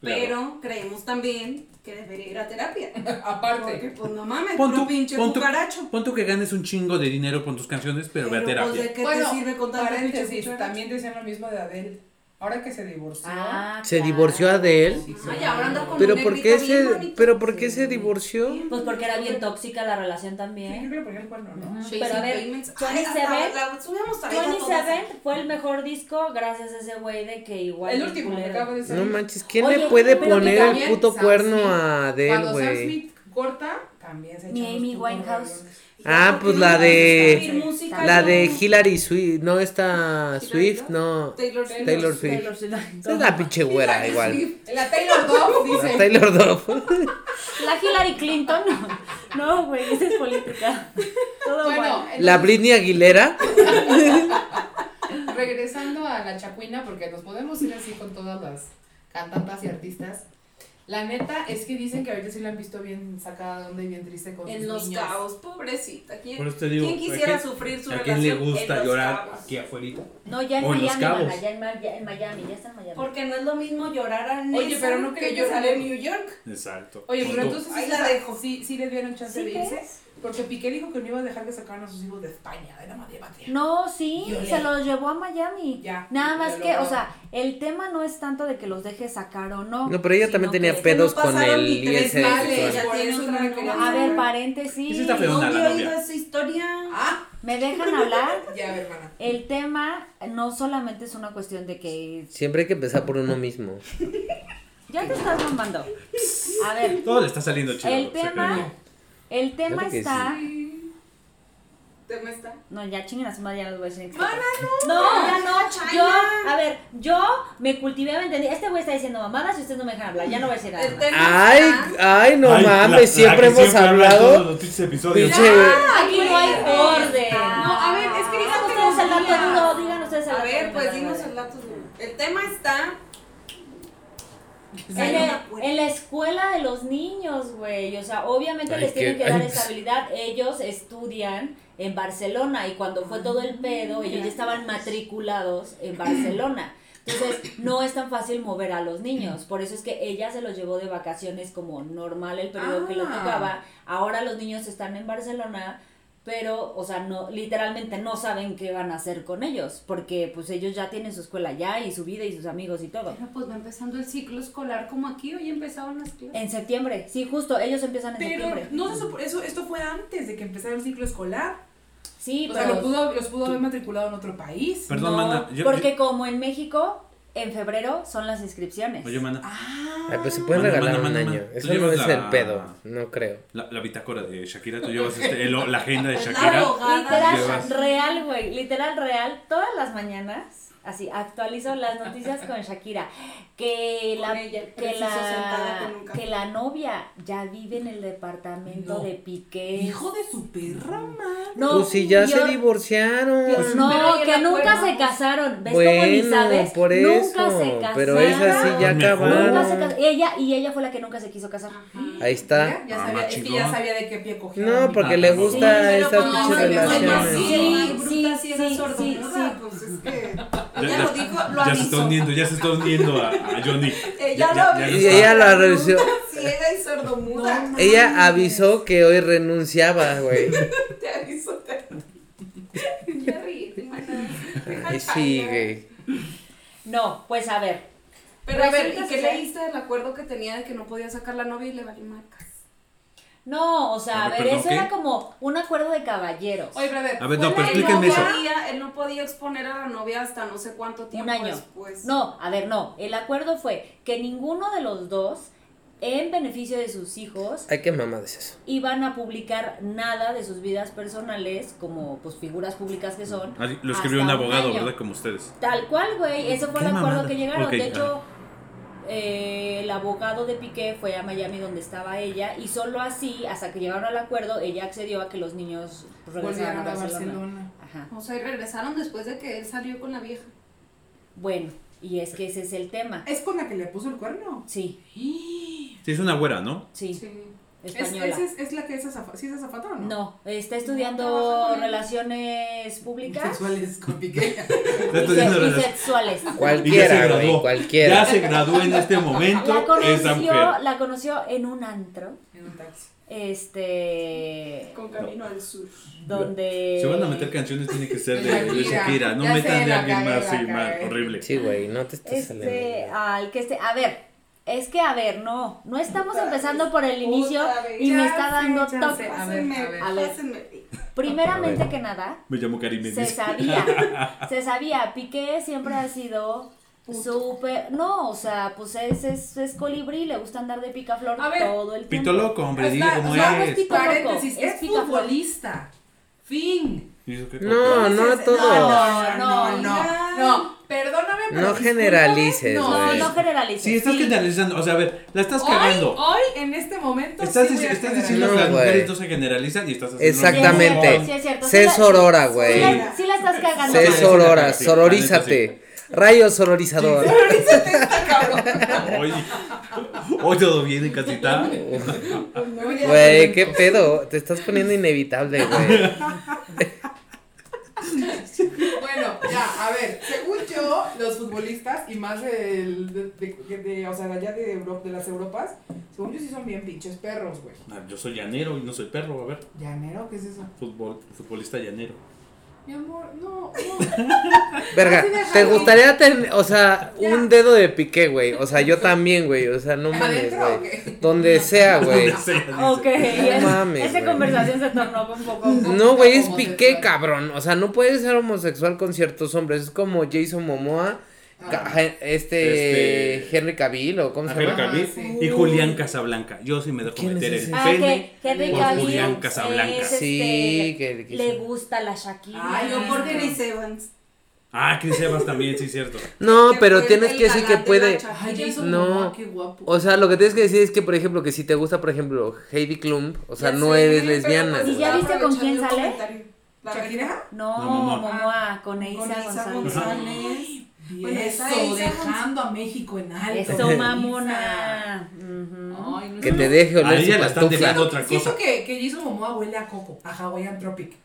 Speaker 5: Pero creemos también que debería ir a terapia. Porque
Speaker 3: Aparte.
Speaker 5: pues no mames,
Speaker 2: Pon tú,
Speaker 5: pinche
Speaker 2: pon tú-
Speaker 5: cucaracho.
Speaker 2: Pon tú que ganes un chingo de dinero con tus canciones, pero, ve a
Speaker 5: Pero, pues,
Speaker 2: terapia.
Speaker 5: ¿de qué
Speaker 3: bueno,
Speaker 5: te sirve con tanta pinche
Speaker 3: paréntesis,
Speaker 5: cucaracha?
Speaker 3: también decían lo mismo de Adele. Ahora que se divorció.
Speaker 4: Ah,
Speaker 1: Se
Speaker 4: claro.
Speaker 1: divorció de él.
Speaker 3: sí,
Speaker 5: Ay, ahora anda con
Speaker 1: Pero
Speaker 5: un
Speaker 1: ¿por qué
Speaker 5: bien
Speaker 1: se,
Speaker 5: bonito.
Speaker 1: pero por qué se
Speaker 3: Sí.
Speaker 1: divorció?
Speaker 4: Pues porque era bien tóxica la relación
Speaker 3: Sí,
Speaker 4: también.
Speaker 3: creo que cuerno, ¿no?
Speaker 4: Ujú. Pero a ver,
Speaker 5: Payments.
Speaker 4: 27,
Speaker 5: Ay, hasta la subíamos ahí a todas.
Speaker 4: 27 fue el mejor disco gracias a ese güey de que igual.
Speaker 3: El último que acaba de salir.
Speaker 1: No manches, ¿quién
Speaker 4: Oye,
Speaker 1: le puede poner el puto
Speaker 3: Sam
Speaker 1: cuerno
Speaker 3: Smith,
Speaker 1: a Adele,
Speaker 3: Cuando Sam
Speaker 1: güey?
Speaker 3: Smith corta, también se echa
Speaker 4: Ni Amy Winehouse.
Speaker 1: Ah, pues
Speaker 5: ¿Por qué
Speaker 1: la de-? La de Hilary Swift, no está
Speaker 5: ¿Hilary
Speaker 1: Swift, no.
Speaker 5: Taylor Swift.
Speaker 1: Taylor Swift.
Speaker 4: Taylor
Speaker 1: es la pinche güera igual.
Speaker 3: La Taylor Duff
Speaker 1: La
Speaker 3: dice.
Speaker 1: Taylor Duff.
Speaker 4: La Hillary Clinton. No, güey, esa es política. Todo
Speaker 3: Bueno,
Speaker 4: bueno.
Speaker 3: entonces,
Speaker 1: La Britney Aguilera.
Speaker 3: regresando a la chacuina, porque nos podemos ir así con todas las cantantes y artistas. La neta es que dicen que ahorita sí la han visto bien sacada de onda y bien triste con
Speaker 5: En
Speaker 3: sus
Speaker 5: los
Speaker 3: niños.
Speaker 5: caos, pobrecita. ¿Quién,
Speaker 2: Por eso te digo,
Speaker 5: ¿quién
Speaker 2: ¿a
Speaker 5: quisiera sufrir su
Speaker 2: ¿A
Speaker 5: relación
Speaker 2: quién le gusta
Speaker 5: en los
Speaker 2: llorar
Speaker 5: cabos?
Speaker 2: aquí afuera?
Speaker 4: No, ya en
Speaker 2: O en Los
Speaker 4: Miami,
Speaker 2: Cabos.
Speaker 4: mana, ya en, Ma- ya en Miami, ya está en Miami.
Speaker 5: Porque no es lo mismo llorar en
Speaker 3: Oye, pero no
Speaker 5: que
Speaker 3: creo que
Speaker 5: llorar en New York.
Speaker 2: Exacto.
Speaker 3: Oye, pero entonces
Speaker 5: Ahí
Speaker 3: sí,
Speaker 5: la
Speaker 3: les-
Speaker 5: dejo.
Speaker 3: sí, sí les dieron chance
Speaker 4: ¿Sí
Speaker 3: de irse.
Speaker 4: crees?
Speaker 3: Porque Piqué dijo que no iba a dejar que sacaran a sus hijos de España, de la madre patria.
Speaker 4: No, sí,
Speaker 3: Yo
Speaker 4: se los llevó a Miami.
Speaker 3: Ya.
Speaker 4: Nada más que, o sea, el tema no es tanto de que los deje sacar o no.
Speaker 1: No, pero ella también tenía
Speaker 4: que-
Speaker 1: pedos
Speaker 5: no
Speaker 1: con el
Speaker 5: ni tres
Speaker 1: IS
Speaker 5: meses,
Speaker 1: sexual.
Speaker 5: ya
Speaker 3: Por
Speaker 5: tiene
Speaker 3: eso
Speaker 5: otra
Speaker 3: no me
Speaker 5: novia.
Speaker 3: quería
Speaker 4: A ver, paréntesis.
Speaker 2: Esa está.
Speaker 5: No
Speaker 2: Feona novia.
Speaker 5: oído esa historia.
Speaker 3: Ah,
Speaker 4: ¿Me dejan hablar?
Speaker 3: ya, hermana.
Speaker 4: El tema no solamente es una cuestión de que
Speaker 1: Siempre hay que empezar por uno mismo.
Speaker 4: ya te estás mamando. A ver,
Speaker 2: Todo le está saliendo chido.
Speaker 4: el tema. El tema
Speaker 1: Claro
Speaker 4: está.
Speaker 5: ¿Tema está?
Speaker 4: No, ya chinguen a su madre, ya los voy a decir.
Speaker 5: Mana,
Speaker 4: No, ya no.
Speaker 5: China.
Speaker 4: Yo, a ver, yo me cultivé, me entendí. Este güey está diciendo mamadas y ustedes no me dejan hablar. Ya no voy a decir nada.
Speaker 5: El
Speaker 4: más.
Speaker 5: tema
Speaker 1: Ay,
Speaker 5: está-
Speaker 1: ay, no
Speaker 2: Ay, la- la
Speaker 1: mames, siempre
Speaker 2: que
Speaker 1: hemos
Speaker 2: siempre habla en todos
Speaker 1: hablado.
Speaker 2: los.
Speaker 4: Aquí no hay orden.
Speaker 5: No, a ver, es que
Speaker 4: Digan
Speaker 5: fíjate
Speaker 4: ustedes el dato duro, digan ustedes el
Speaker 5: A
Speaker 4: dato
Speaker 5: ver,
Speaker 4: duro,
Speaker 5: pues dinos el dato duro. El tema está.
Speaker 4: En la, en la escuela de los niños, güey. O sea, obviamente
Speaker 1: Ay,
Speaker 4: les tienen que dar
Speaker 1: ay.
Speaker 4: estabilidad. Ellos estudian en Barcelona y cuando fue todo el pedo, ellos ya estaban matriculados en Barcelona. Entonces, no es tan fácil mover a los niños. Por eso es que ella se los llevó de vacaciones como normal el periodo que le
Speaker 3: Ah.
Speaker 4: tocaba. Ahora los niños están en Barcelona, pero, o sea, no, literalmente no saben qué van a hacer con ellos. Porque, pues, ellos ya tienen su escuela ya y su vida y sus amigos y todo.
Speaker 5: Pero pues va empezando el ciclo escolar como aquí, hoy empezaban las clases.
Speaker 4: En septiembre, sí, justo, ellos empiezan en
Speaker 3: Pero
Speaker 4: septiembre.
Speaker 3: no se supo- eso, esto fue antes de que empezara el ciclo escolar.
Speaker 4: Sí,
Speaker 3: O sea,
Speaker 4: pero
Speaker 3: lo pudo, los pudo haber matriculado en otro país.
Speaker 2: Perdón,
Speaker 4: no.
Speaker 2: Yo,
Speaker 4: porque como en México, en febrero son las inscripciones.
Speaker 2: Oye, mana.
Speaker 3: Ah.
Speaker 1: Ay, pues se pueden
Speaker 2: Manda,
Speaker 1: regalar
Speaker 2: manda,
Speaker 1: un
Speaker 2: manda,
Speaker 1: año.
Speaker 2: manda.
Speaker 1: Eso no es
Speaker 2: la-
Speaker 1: el pedo, no creo.
Speaker 2: La, la bitácora de Shakira, tú llevas este, el- la agenda de Shakira.
Speaker 5: abogada.
Speaker 4: Literal,
Speaker 2: Llevas-
Speaker 4: real, güey, literal, real, todas las mañanas, así, actualizo las noticias con Shakira, que
Speaker 5: Con
Speaker 4: la,
Speaker 5: ella,
Speaker 4: que la,
Speaker 5: con un café.
Speaker 4: que la novia ya vive en el departamento
Speaker 3: No.
Speaker 4: de Piqué.
Speaker 3: Hijo de su perra, man.
Speaker 4: No,
Speaker 1: Pues si ya
Speaker 4: yo-
Speaker 1: se divorciaron.
Speaker 4: Pero no, que nunca se casaron. ¿Ves cómo ni
Speaker 1: Bueno,
Speaker 4: sabes?
Speaker 1: por
Speaker 4: Nunca
Speaker 1: eso.
Speaker 4: se casaron.
Speaker 1: Pero esas sí ya
Speaker 2: Pues mejor.
Speaker 4: Nunca se
Speaker 1: acabaron.
Speaker 4: casó. Ella, y ella fue la que nunca se quiso casar.
Speaker 1: Ahí está.
Speaker 3: Ya
Speaker 2: Ah,
Speaker 3: sabía,
Speaker 2: más
Speaker 3: es que ya sabía de qué pie cogía.
Speaker 1: No, porque
Speaker 2: Ah,
Speaker 1: le gusta
Speaker 5: como
Speaker 1: pinches
Speaker 5: no,
Speaker 1: relaciones.
Speaker 5: Sí,
Speaker 4: Sí, sí,
Speaker 5: sí,
Speaker 4: sí, sí,
Speaker 2: Ya,
Speaker 5: ella
Speaker 2: ya-
Speaker 5: lo dijo, lo
Speaker 2: ya se
Speaker 5: avisó.
Speaker 2: está hundiendo, ya se está hundiendo a, a Johnny.
Speaker 5: Ella
Speaker 2: Ya-
Speaker 5: lo avisó.
Speaker 2: ya
Speaker 1: Y ella lo avisó.
Speaker 5: Ciega y sordomuda.
Speaker 1: Ella avisó que hoy renunciaba, güey.
Speaker 5: Te aviso, te Ya ríete, mana.
Speaker 1: Sí, güey.
Speaker 4: No, pues a ver.
Speaker 5: Pero a ver, ¿y qué leíste del acuerdo que tenía de que no podía sacar la novia y le valió marcas?
Speaker 4: No, o sea,
Speaker 2: A
Speaker 4: a
Speaker 2: ver,
Speaker 4: eso
Speaker 2: ¿qué?
Speaker 4: era como un acuerdo de caballeros.
Speaker 3: Oye, pero a ver.
Speaker 2: A ver,
Speaker 3: fue
Speaker 2: no, pero
Speaker 5: Él
Speaker 2: explíquenme
Speaker 5: no
Speaker 2: eso.
Speaker 5: podía- él no podía exponer a la novia hasta no sé cuánto tiempo
Speaker 4: año.
Speaker 5: después.
Speaker 4: No, a ver, no. El acuerdo fue que ninguno de los dos, en beneficio de sus hijos,
Speaker 1: Ay, qué mamadas es eso.
Speaker 4: iban a publicar nada de sus vidas personales, como pues figuras públicas que son.
Speaker 2: Ah, Lo escribió un abogado. ¿verdad? Como ustedes.
Speaker 4: Tal cual, güey. Eso fue el acuerdo
Speaker 2: mamada.
Speaker 4: que llegaron. De hecho, eh, el abogado de Piqué fue a Miami donde estaba ella y solo así, hasta que llegaron al acuerdo, ella accedió a que los niños regresaran a
Speaker 3: a
Speaker 4: Barcelona.
Speaker 3: Barcelona.
Speaker 4: Ajá.
Speaker 5: O sea, y regresaron después de que él salió con la vieja.
Speaker 4: Bueno, y es que ese es el tema.
Speaker 3: ¿Es con la que le puso el cuerno?
Speaker 4: Sí,
Speaker 2: Sí, es una güera, ¿no?
Speaker 4: sí.
Speaker 5: Sí.
Speaker 3: Es,
Speaker 4: española.
Speaker 3: es, es, es la que es azafata, ¿sí es azafata o no?
Speaker 4: No, está estudiando relaciones públicas
Speaker 3: Sexuales con Piqué.
Speaker 2: Está
Speaker 4: y,
Speaker 2: estudiando
Speaker 4: se- y
Speaker 2: relaciones.
Speaker 4: sexuales.
Speaker 2: Y ya se
Speaker 1: Cualquiera, güey,
Speaker 2: graduó. Ya
Speaker 1: cualquiera.
Speaker 2: se graduó en este momento
Speaker 4: La
Speaker 2: esa
Speaker 4: conoció,
Speaker 2: mujer.
Speaker 4: la conoció en un antro,
Speaker 3: En un taxi.
Speaker 4: este,
Speaker 5: Con camino al sur.
Speaker 4: donde...
Speaker 2: Si van a meter canciones tiene que ser de, de
Speaker 3: Shakira.
Speaker 2: No
Speaker 3: Ya
Speaker 2: metan
Speaker 3: sé,
Speaker 2: de alguien más, sí, mal, horrible.
Speaker 1: Sí, güey, no te estás
Speaker 4: Este,
Speaker 1: saliendo.
Speaker 4: al que este, a ver, es que a ver, no, no estamos empezando por el inicio
Speaker 5: Otra
Speaker 4: y me está dando toque.
Speaker 3: A ver,
Speaker 5: Pásenme,
Speaker 3: a ver.
Speaker 4: A ver.
Speaker 5: pásenme.
Speaker 4: Primeramente
Speaker 1: A ver.
Speaker 4: que nada,
Speaker 2: Me llamo Karim
Speaker 4: se sabía, se sabía, Piqué siempre ha sido súper, no, o sea, pues es, es, es colibrí, le gusta andar de picaflor
Speaker 3: A ver,
Speaker 4: todo el tiempo.
Speaker 2: Pito loco, hombre, dile cómo
Speaker 3: o sea,
Speaker 4: no es
Speaker 2: es.
Speaker 4: loco, es
Speaker 3: es futbolista. Fin.
Speaker 2: ¿Y eso qué
Speaker 1: No,
Speaker 2: cosa?
Speaker 1: no
Speaker 3: No,
Speaker 1: todo.
Speaker 3: no, no,
Speaker 4: no.
Speaker 3: no, no. Perdóname, pero
Speaker 1: No
Speaker 3: discúlpame,
Speaker 1: generalices,
Speaker 3: no,
Speaker 4: No, no generalices.
Speaker 2: Sí, estás
Speaker 3: Sí.
Speaker 2: generalizando. O sea, a ver, la estás
Speaker 3: Hoy,
Speaker 2: cagando.
Speaker 3: hoy, en este momento,
Speaker 2: Estás,
Speaker 3: sí
Speaker 2: dic-
Speaker 3: voy a
Speaker 2: estás
Speaker 3: generalizar.
Speaker 2: diciendo que las mujeres no se generalizan y estás haciendo
Speaker 1: Exactamente.
Speaker 4: Sí, es cierto,
Speaker 1: Sé sorora, güey.
Speaker 4: sí la estás cagando.
Speaker 1: Sé
Speaker 2: Sí, sí,
Speaker 1: sorora,
Speaker 2: sí,
Speaker 1: sororízate. Rayo sororizador.
Speaker 2: Hoy, hoy todo bien en casita.
Speaker 1: Güey, qué pedo. Te estás poniendo inevitable, güey.
Speaker 3: Bueno, ya, a ver, según yo, los futbolistas y más del- de, de, de- o sea, de allá de Europa, de las Europas, según yo sí son bien pinches perros, güey.
Speaker 2: Ah, Yo soy llanero y no soy perro, a ver.
Speaker 3: ¿Llanero? ¿Qué es eso?
Speaker 2: Fútbol, futbolista llanero.
Speaker 3: Mi amor, no, no.
Speaker 1: Verga. ¿te gustaría tener, o sea,
Speaker 3: Ya.
Speaker 1: un dedo de piqué, güey? O sea, yo también, güey. O sea, no mames,
Speaker 3: ¿Adentro o
Speaker 1: güey. Donde sea, güey.
Speaker 4: Ok, es-
Speaker 1: mames,
Speaker 4: esa conversación se tornó un poco.
Speaker 1: No, güey, es
Speaker 3: Homosexual.
Speaker 1: piqué, cabrón. O sea, no puedes ser homosexual con ciertos hombres. Es como Jason Momoa,
Speaker 3: Ah.
Speaker 1: este,
Speaker 2: Este-
Speaker 1: Henry Cavill o cómo se llama.
Speaker 3: Ajá,
Speaker 2: Cavill
Speaker 3: sí.
Speaker 2: y Julián Casablanca. Yo sí me dejo
Speaker 1: ¿Quién es
Speaker 2: meter el
Speaker 4: Ah,
Speaker 2: pene.
Speaker 4: que Henry
Speaker 2: por
Speaker 4: Cavill
Speaker 2: Julián
Speaker 4: es,
Speaker 2: Casablanca.
Speaker 4: este,
Speaker 1: Sí, que, que
Speaker 4: le
Speaker 1: sí.
Speaker 4: gusta la Shakira.
Speaker 3: Ay, yo por
Speaker 5: Chris Evans.
Speaker 2: Ah, Chris Evans también, sí, cierto.
Speaker 1: No, pero tienes que decir que puede.
Speaker 3: Ay,
Speaker 1: No.
Speaker 3: Momoa, qué guapo.
Speaker 1: O sea, lo que tienes que decir es que, por ejemplo, que si te gusta, por ejemplo, Heidi Klum, o sea,
Speaker 5: Ya
Speaker 1: no
Speaker 5: sé,
Speaker 1: eres lesbiana.
Speaker 5: pues
Speaker 4: ¿Y ya viste con quién sale?
Speaker 3: ¿Shakira?
Speaker 4: No,
Speaker 2: No, Momoa.
Speaker 4: Con
Speaker 5: Con
Speaker 4: Eiza
Speaker 5: Isa
Speaker 4: González.
Speaker 5: González.
Speaker 3: Y
Speaker 5: Bueno,
Speaker 3: eso, dejando a México en alto.
Speaker 4: Eso, mamona. Ujú.
Speaker 3: Ay, no
Speaker 1: Que te deje oler
Speaker 2: ella
Speaker 1: su
Speaker 2: la están dejando otra
Speaker 3: Siento
Speaker 2: cosa.
Speaker 3: que, que Jason Momoa huele a coco, a Hawaiian Tropic.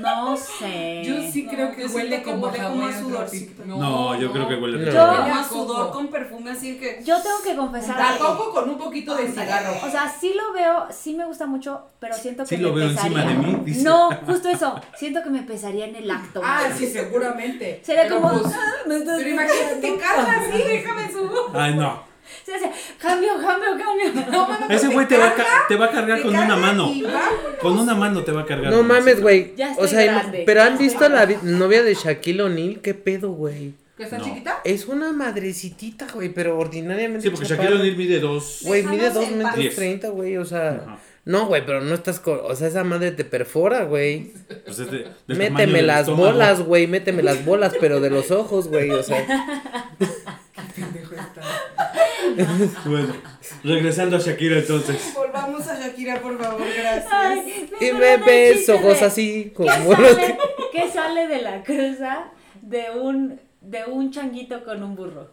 Speaker 4: No sé.
Speaker 3: Yo sí
Speaker 5: No,
Speaker 3: creo que huele como
Speaker 5: huele como a.
Speaker 3: Tropic.
Speaker 2: No, yo creo que huele.
Speaker 4: Yo-
Speaker 5: a sudor con perfume así que.
Speaker 4: Yo tengo que confesar
Speaker 3: A coco con un poquito de cigarro.
Speaker 4: O sea, sí lo veo, sí me gusta mucho, pero siento que
Speaker 2: Sí
Speaker 4: me
Speaker 2: lo veo
Speaker 4: pesaría.
Speaker 2: encima de mí, dice.
Speaker 4: No, justo eso. Siento que me pesaría en el acto.
Speaker 3: Ah, sí, seguramente.
Speaker 4: Sería
Speaker 3: Pero,
Speaker 4: como.
Speaker 3: pues,
Speaker 4: "Ah, me estás
Speaker 3: Pero imagínate, te carga así, déjame su.
Speaker 2: Ay, no.
Speaker 4: Cambio, cambio, cambio.
Speaker 3: No, mano,
Speaker 2: Ese güey te va, a te va a cargar con una mano. Con una mano te va a cargar.
Speaker 1: No mames, güey.
Speaker 4: Ya
Speaker 1: O sea,
Speaker 4: grande,
Speaker 1: pero han visto la vi-
Speaker 4: grande.
Speaker 1: novia de Shaquille O'Neal, qué pedo, güey.
Speaker 3: ¿Que está
Speaker 2: No.
Speaker 3: chiquita?
Speaker 1: Es una madrecitita, güey, pero ordinariamente.
Speaker 2: Sí, porque. Shaquille O'Neal mide dos.
Speaker 1: Güey, mide
Speaker 5: Déjanos
Speaker 1: 2
Speaker 5: en
Speaker 1: metros. 30, güey, o sea.
Speaker 2: Ajá.
Speaker 1: No, güey, pero no estás con. O sea, esa madre te perfora, güey.
Speaker 2: Pues
Speaker 1: Méteme las
Speaker 2: estómago.
Speaker 1: bolas, güey, méteme las bolas, pero de los ojos, güey, o sea.
Speaker 3: Pendejo está.
Speaker 2: Bueno, regresando a Shakira entonces.
Speaker 5: Volvamos a Shakira, por favor, gracias.
Speaker 4: Ay,
Speaker 1: Y
Speaker 4: me
Speaker 1: ves ojos
Speaker 4: de-
Speaker 1: así,
Speaker 4: ¿Qué
Speaker 1: como los
Speaker 4: sale, qué sale de la cruza de un, de un changuito con un burro?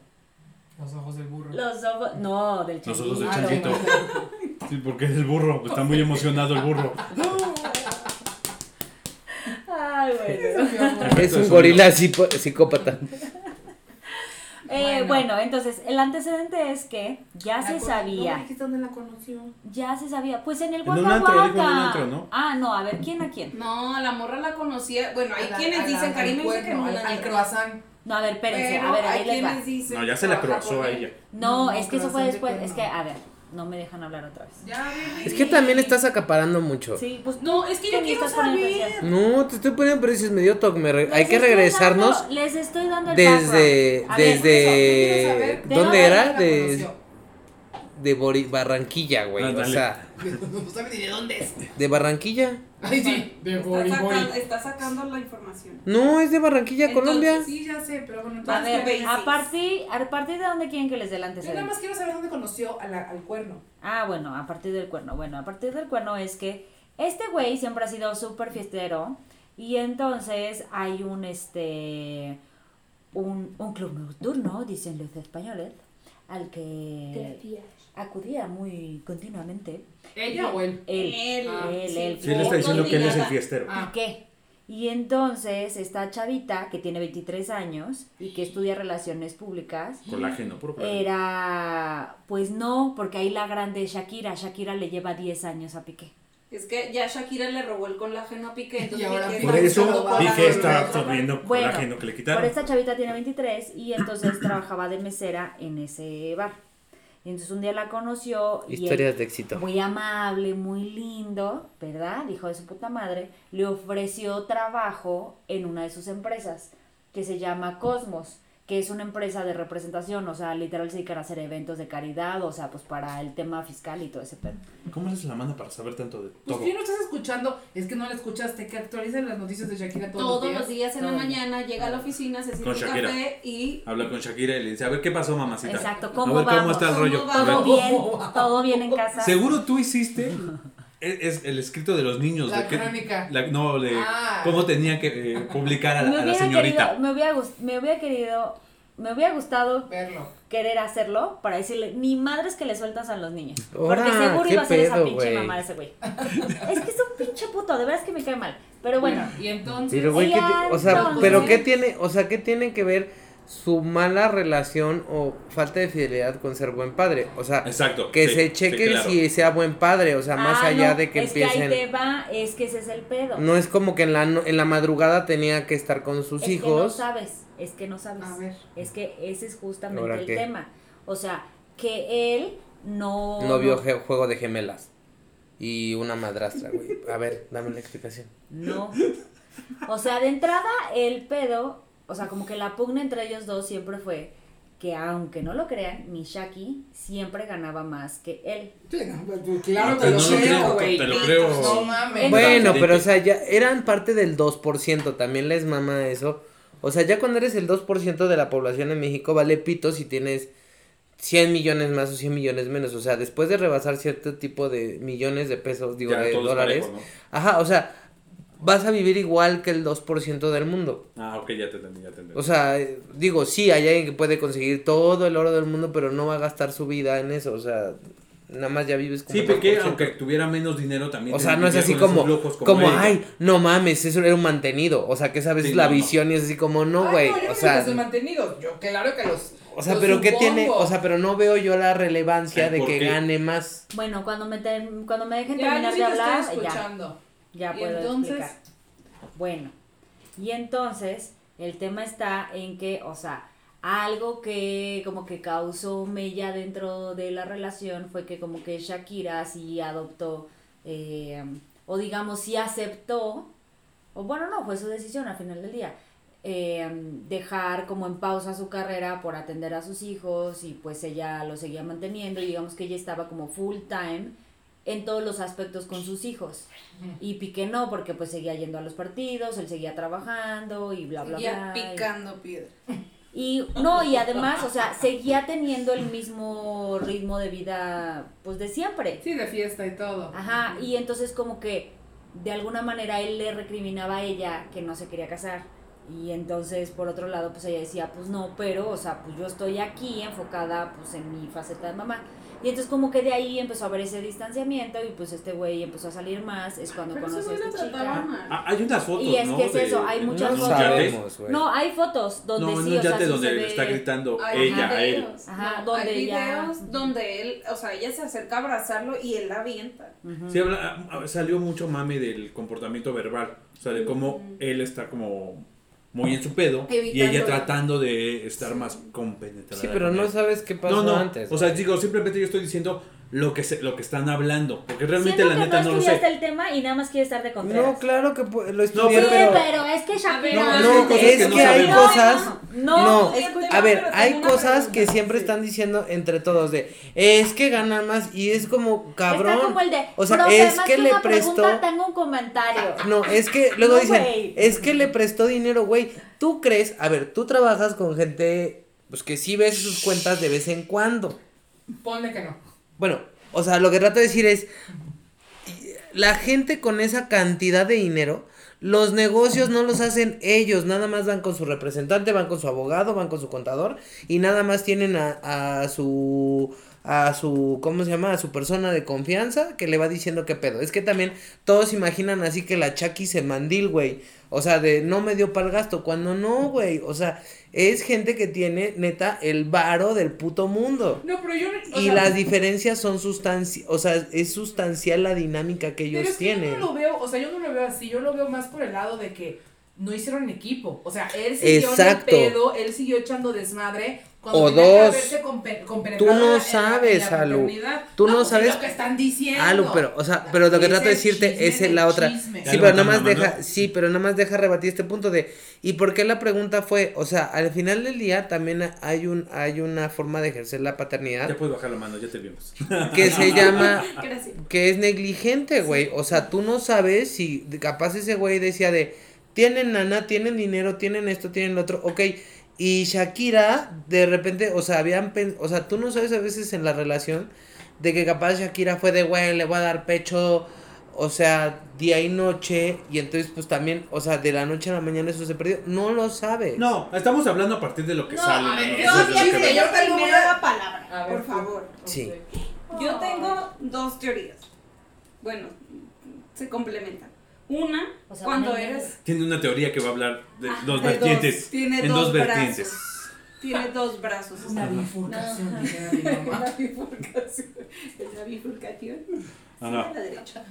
Speaker 3: Los ojos del burro.
Speaker 4: Los ojos. No, del
Speaker 2: Los
Speaker 4: changuito.
Speaker 2: ojos del
Speaker 3: Ah,
Speaker 2: changuito. Sí, porque es el burro. Está muy emocionado el burro.
Speaker 4: Ay, bueno.
Speaker 1: Es un gorila psicópata.
Speaker 4: Eh,
Speaker 3: Bueno.
Speaker 4: bueno, entonces, el antecedente es que ya se
Speaker 3: La
Speaker 4: sabía.
Speaker 3: ¿No dónde la conoció?
Speaker 4: Ya se sabía. Pues en el
Speaker 2: En un
Speaker 4: Waka
Speaker 2: antro, dijo en un
Speaker 4: Waka.
Speaker 2: antro, ¿no?
Speaker 4: Ah, no, a ver, ¿quién a quién?
Speaker 5: No, la morra la conocía. Bueno, hay
Speaker 3: la-
Speaker 5: quienes dicen, Karim dice que no.
Speaker 3: al, al croissant.
Speaker 4: No, a ver, espérense,
Speaker 5: Pero
Speaker 4: a ver, ahí les va.
Speaker 5: dicen
Speaker 2: No, ya se la
Speaker 5: con
Speaker 2: a ella.
Speaker 4: No,
Speaker 3: No,
Speaker 4: es que eso fue después. Es que, a ver, no me dejan hablar otra vez.
Speaker 5: Ya.
Speaker 1: Es que también estás acaparando mucho.
Speaker 4: Sí, pues
Speaker 5: No, es que yo quiero
Speaker 4: estás poniendo
Speaker 5: saber.
Speaker 1: No, te estoy poniendo precios medio toque. me re-
Speaker 4: Les
Speaker 1: Hay que regresarnos
Speaker 4: dando- les estoy dando el
Speaker 1: desde.
Speaker 4: ver,
Speaker 1: Desde. ¿Dónde era? De, de Bori- Barranquilla, güey.
Speaker 2: Ah,
Speaker 1: O sea,
Speaker 3: No sabe ni de dónde es.
Speaker 1: ¿de Barranquilla?
Speaker 3: Ay, sí. De
Speaker 5: Está,
Speaker 3: Bori Bori.
Speaker 5: sacando, está sacando la información.
Speaker 1: No, es de Barranquilla,
Speaker 5: Entonces,
Speaker 1: Colombia.
Speaker 3: Sí, ya sé, pero bueno,
Speaker 4: A
Speaker 3: entonces.
Speaker 4: ver,
Speaker 3: ¿qué
Speaker 4: a partir, a partir de dónde quieren que les dé el
Speaker 3: Yo nada más quiero saber dónde conoció a la- al cuerno.
Speaker 4: Ah, bueno, a partir del cuerno. Bueno, a partir del cuerno es que este güey siempre ha sido súper fiestero y entonces hay un, este, un, un club nocturno, dicen los españoles, al que acudía muy continuamente.
Speaker 3: ¿Ella o él?
Speaker 4: Él,
Speaker 5: Él,
Speaker 4: él,
Speaker 5: sí.
Speaker 4: él.
Speaker 2: Sí, le está diciendo que él es el fiestero.
Speaker 3: Ah.
Speaker 4: ¿Qué? Y entonces esta chavita que tiene 23 años y que estudia relaciones públicas
Speaker 2: Colágeno, puro colágeno.
Speaker 4: era, pues no, porque ahí la grande es Shakira. Shakira le lleva 10 años a Piqué.
Speaker 5: Es que ya Shakira le robó el colágeno a Piqué, entonces
Speaker 3: Y ahora
Speaker 5: Piqué
Speaker 2: Por
Speaker 5: está
Speaker 2: eso
Speaker 5: colágeno.
Speaker 2: está absorbiendo
Speaker 4: Bueno,
Speaker 2: colágeno que le
Speaker 4: Por
Speaker 2: quitaron.
Speaker 4: esta chavita tiene 23 y entonces trabajaba de mesera en ese bar. Y entonces un día la conoció y él,
Speaker 1: Historias de éxito.
Speaker 4: muy amable, muy lindo, ¿verdad? Hijo de su puta madre, le ofreció trabajo en una de sus empresas que se llama Cosmos, que es una empresa de representación, o sea, literal se dedican a hacer eventos de caridad, o sea, pues para el tema fiscal y todo ese pedo.
Speaker 2: ¿Cómo haces la mano para saber tanto de
Speaker 3: Pues
Speaker 2: todo?
Speaker 3: si no estás escuchando, es que no la escuchaste, que actualicen las noticias de Shakira todos,
Speaker 5: Todos los días en la
Speaker 4: Todos.
Speaker 5: mañana llega a la oficina, se
Speaker 2: Con
Speaker 5: un café y
Speaker 2: Habla con Shakira y le dice, a ver, ¿qué pasó, mamacita?
Speaker 4: Exacto,
Speaker 2: a
Speaker 4: ¿cómo
Speaker 2: ver, ¿cómo está el
Speaker 5: ¿Cómo
Speaker 2: rollo? A
Speaker 4: Todo bien, todo bien en casa.
Speaker 2: Seguro tú hiciste es, es el escrito de los niños.
Speaker 3: La
Speaker 2: de qué-
Speaker 3: crónica.
Speaker 2: la- no, de
Speaker 3: Ah.
Speaker 2: cómo tenía que eh, publicar a, la-
Speaker 4: me
Speaker 2: a la señorita.
Speaker 4: querido, me hubiera, gust- me hubiera querido, me hubiera gustado
Speaker 3: Verlo.
Speaker 4: querer hacerlo para decirle, ni madres que le sueltas a los niños.
Speaker 1: Ora,
Speaker 4: Porque seguro
Speaker 1: ¿qué
Speaker 4: iba a ser esa pinche mamá de ese güey. es que es un pinche puto, de verdad es que me cae mal. Pero bueno,
Speaker 3: Y entonces.
Speaker 1: Pero güey, ¿qué
Speaker 4: Ella,
Speaker 1: ti- o sea,
Speaker 4: entonces-
Speaker 1: pero qué tiene, o sea, qué tiene que ver su mala relación o falta de fidelidad con ser buen padre? O sea,
Speaker 2: Exacto.
Speaker 1: que
Speaker 2: sí,
Speaker 1: se
Speaker 2: sí,
Speaker 1: cheque
Speaker 2: claro.
Speaker 1: si sea buen padre, o sea, más
Speaker 4: ah,
Speaker 1: allá
Speaker 4: no,
Speaker 1: de que
Speaker 4: es que ahí
Speaker 1: empiecen
Speaker 4: te va, es que ese es el pedo.
Speaker 1: No es como que en la no- en la madrugada tenía que estar con sus
Speaker 4: es que no
Speaker 1: hijos.
Speaker 4: sabes, es que no sabes.
Speaker 3: A ver.
Speaker 4: Es que ese es justamente
Speaker 1: ¿Ahora
Speaker 4: el
Speaker 1: qué?
Speaker 4: tema. O sea, que él no...
Speaker 1: no vio juego de gemelas y una madrastra, güey. A ver, dame la explicación.
Speaker 4: No. O sea, de entrada, el pedo, o sea, como que la pugna entre ellos dos siempre fue que aunque no lo crean, mi Shaki siempre ganaba más que él.
Speaker 3: Sí, no, claro que lo
Speaker 2: no lo
Speaker 3: creo, güey.
Speaker 2: te lo creo.
Speaker 3: No mames.
Speaker 4: Entonces-
Speaker 1: Bueno, pero o sea, ya eran parte del 2%, también les mama eso. O sea, ya cuando eres el 2% de la población en México, vale pito si tienes 100 millones más o 100 millones menos. O sea, después de rebasar cierto tipo de millones de pesos, digo,
Speaker 2: Ya
Speaker 1: de dólares.
Speaker 2: parejo,
Speaker 1: Ajá, o sea, vas a vivir igual que el 2% del mundo.
Speaker 2: Ah, ok, ya te entendí, ya te entendí.
Speaker 1: O sea, eh, digo, sí, hay alguien que puede conseguir todo el oro del mundo, pero no va a gastar su vida en eso. O sea, nada más ya vives como
Speaker 2: sí, porque
Speaker 1: 2%.
Speaker 2: aunque tuviera menos dinero también.
Speaker 1: O sea, no es así como, como, ay, no mames, eso era un mantenido. O sea, que sabes
Speaker 2: Sí,
Speaker 1: la
Speaker 2: no, no.
Speaker 1: visión y es así como, no, güey.
Speaker 3: no,
Speaker 1: o sea,
Speaker 3: mantenidos. Yo, claro que los.
Speaker 1: o sea,
Speaker 3: lo
Speaker 1: pero ¿qué tiene? O sea, pero no veo yo la relevancia de
Speaker 2: ¿por
Speaker 1: que
Speaker 2: qué?
Speaker 1: gane más.
Speaker 4: Bueno, cuando me, ter- cuando me dejen
Speaker 3: Ya,
Speaker 4: terminar de
Speaker 3: te
Speaker 4: hablar, ya,
Speaker 3: escuchando.
Speaker 4: Ya
Speaker 3: Y
Speaker 4: puedo
Speaker 3: entonces-
Speaker 4: explicar. Bueno, y entonces el tema está en que, o sea, algo que como que causó mella dentro de la relación fue que como que Shakira sí adoptó, eh, o digamos sí aceptó, o bueno, no, fue su decisión al final del día, eh, dejar como en pausa su carrera por atender a sus hijos y pues ella lo seguía manteniendo y digamos que ella estaba como full time en todos los aspectos con sus hijos. Y Piqué no, porque pues seguía yendo a los partidos, él seguía trabajando y bla, bla,
Speaker 5: ya
Speaker 4: bla. y-
Speaker 5: picando piedra.
Speaker 4: y no, y además, o sea, seguía teniendo el mismo ritmo de vida, pues de siempre.
Speaker 3: Sí, de fiesta y todo.
Speaker 4: Ajá, y entonces como que de alguna manera él le recriminaba a ella que no se quería casar. Y entonces, por otro lado, pues ella decía, pues no, pero, o sea, pues yo estoy aquí enfocada pues en mi faceta de mamá. Y entonces como que de ahí empezó a haber ese distanciamiento y pues este güey empezó a salir más, es cuando conoce a esta chica.
Speaker 2: Ah, hay unas fotos,
Speaker 4: Y es
Speaker 2: ¿no?
Speaker 4: que es
Speaker 2: De-
Speaker 4: eso, hay muchas
Speaker 1: No
Speaker 4: fotos.
Speaker 1: sabemos.
Speaker 4: No, hay fotos donde
Speaker 2: No,
Speaker 4: sí,
Speaker 2: unos
Speaker 4: o sea, sí
Speaker 2: donde
Speaker 4: se ve-
Speaker 2: está gritando
Speaker 5: Hay
Speaker 2: ella a él.
Speaker 4: Ajá,
Speaker 5: no,
Speaker 4: donde
Speaker 5: hay
Speaker 4: ella-
Speaker 5: videos donde él, o sea, ella se acerca a abrazarlo y él la avienta.
Speaker 2: Sí, habla- ah, salió mucho mame del comportamiento verbal. O sea, de cómo él está como muy en su pedo y ella tratando de estar más compenetrada.
Speaker 1: Sí, pero no sabes qué pasó
Speaker 2: No, no,
Speaker 1: antes.
Speaker 2: o sea, digo, simplemente yo estoy diciendo lo que se, lo que están hablando, porque realmente
Speaker 4: Siento
Speaker 2: la
Speaker 4: que
Speaker 2: neta no
Speaker 4: no
Speaker 2: lo sé.
Speaker 4: el tema y nada más quiere estar de Contreras.
Speaker 1: no, claro que lo estudié,
Speaker 2: pero-
Speaker 4: Sí,
Speaker 1: pero...
Speaker 4: pero es que Shakira...
Speaker 2: No,
Speaker 1: No,
Speaker 2: es que hay cosas
Speaker 1: es
Speaker 2: que no
Speaker 1: hay cosas...
Speaker 4: No,
Speaker 1: No, a ver, hay cosas
Speaker 5: pregunta,
Speaker 1: que siempre
Speaker 5: sí.
Speaker 1: están diciendo entre todos de es que ganan más y es como cabrón.
Speaker 4: Está como el de,
Speaker 1: o sea,
Speaker 4: "Profe,
Speaker 1: es
Speaker 4: más
Speaker 1: que le prestó
Speaker 4: pregunta, tengo un comentario.
Speaker 1: No, es que luego
Speaker 4: No,
Speaker 1: dicen, es que le prestó dinero, güey. ¿Tú crees? A ver, tú trabajas con gente pues que sí ves sus cuentas de vez en cuando.
Speaker 3: Ponle que no.
Speaker 1: Bueno, o sea, lo que trato de decir es la gente con esa cantidad de dinero Los negocios no los hacen ellos, nada más van con su representante, van con su abogado, van con su contador y nada más tienen a, a su a su ¿cómo se llama? a su persona de confianza que le va diciendo qué pedo. Es que también todos imaginan así que la Chucky se mandil, güey. O sea, de no me dio para el gasto, cuando no, güey. O sea, es gente que tiene neta el varo del puto mundo.
Speaker 3: No, pero yo. o
Speaker 1: Y
Speaker 3: sea,
Speaker 1: las diferencias son sustancias, o sea, es sustancial la dinámica que
Speaker 3: Pero
Speaker 1: ellos
Speaker 3: que yo
Speaker 1: tienen.
Speaker 3: no lo veo, o sea, yo no lo veo así, yo lo veo más por el lado de que no hicieron equipo. O sea, él siguió
Speaker 1: Exacto.
Speaker 3: en el pedo, él siguió echando desmadre. Cuando
Speaker 1: O dos. Tú no sabes,
Speaker 3: la
Speaker 1: Alu. Tú no
Speaker 3: pues, es
Speaker 1: sabes-
Speaker 3: lo que están diciendo.
Speaker 1: Ah, Lu, pero, o sea, pero lo que trato de decirte es la otra.
Speaker 3: chisme.
Speaker 2: Ya
Speaker 1: Sí, pero nada más deja, sí, pero nada más deja rebatir este punto de, ¿y por qué la pregunta fue? O sea, al final del día también hay un, hay una forma de ejercer la
Speaker 2: Ya
Speaker 1: paternidad
Speaker 2: puedes bajar la mano, ya te vimos.
Speaker 1: que se llama,
Speaker 5: Gracias.
Speaker 1: que es negligente, güey. O sea, tú no sabes si capaz ese güey decía de, tienen nana, tienen dinero, tienen esto, tienen lo otro, ok. Y Shakira, de repente, o sea, habían, pen- o sea, tú no sabes a veces en la relación de que capaz Shakira fue de, güey, le voy a dar pecho, o sea, día y noche, y entonces pues también, o sea, de la noche a la mañana eso se perdió. No lo sabes.
Speaker 2: No, estamos hablando a partir de lo que
Speaker 5: No,
Speaker 2: sale.
Speaker 5: a ver,
Speaker 2: ¿no?
Speaker 5: yo yo
Speaker 3: tengo
Speaker 5: la palabra,
Speaker 3: A ver,
Speaker 5: por favor.
Speaker 1: Sí.
Speaker 5: Yo tengo dos teorías. Bueno, se complementan. Una,
Speaker 4: O sea,
Speaker 5: cuando
Speaker 4: una
Speaker 5: eres
Speaker 2: Tiene una teoría que va a hablar de
Speaker 5: Ah,
Speaker 2: dos
Speaker 5: de
Speaker 2: vertientes.
Speaker 5: tiene
Speaker 2: en
Speaker 5: dos,
Speaker 2: dos vertientes.
Speaker 5: brazos. Tiene dos brazos.
Speaker 3: Una bifurcación,
Speaker 5: No.
Speaker 3: dijera mi mamá.
Speaker 5: La bifurcación. Es la bifurcación. Sí,
Speaker 2: Ajá.
Speaker 5: a la derecha.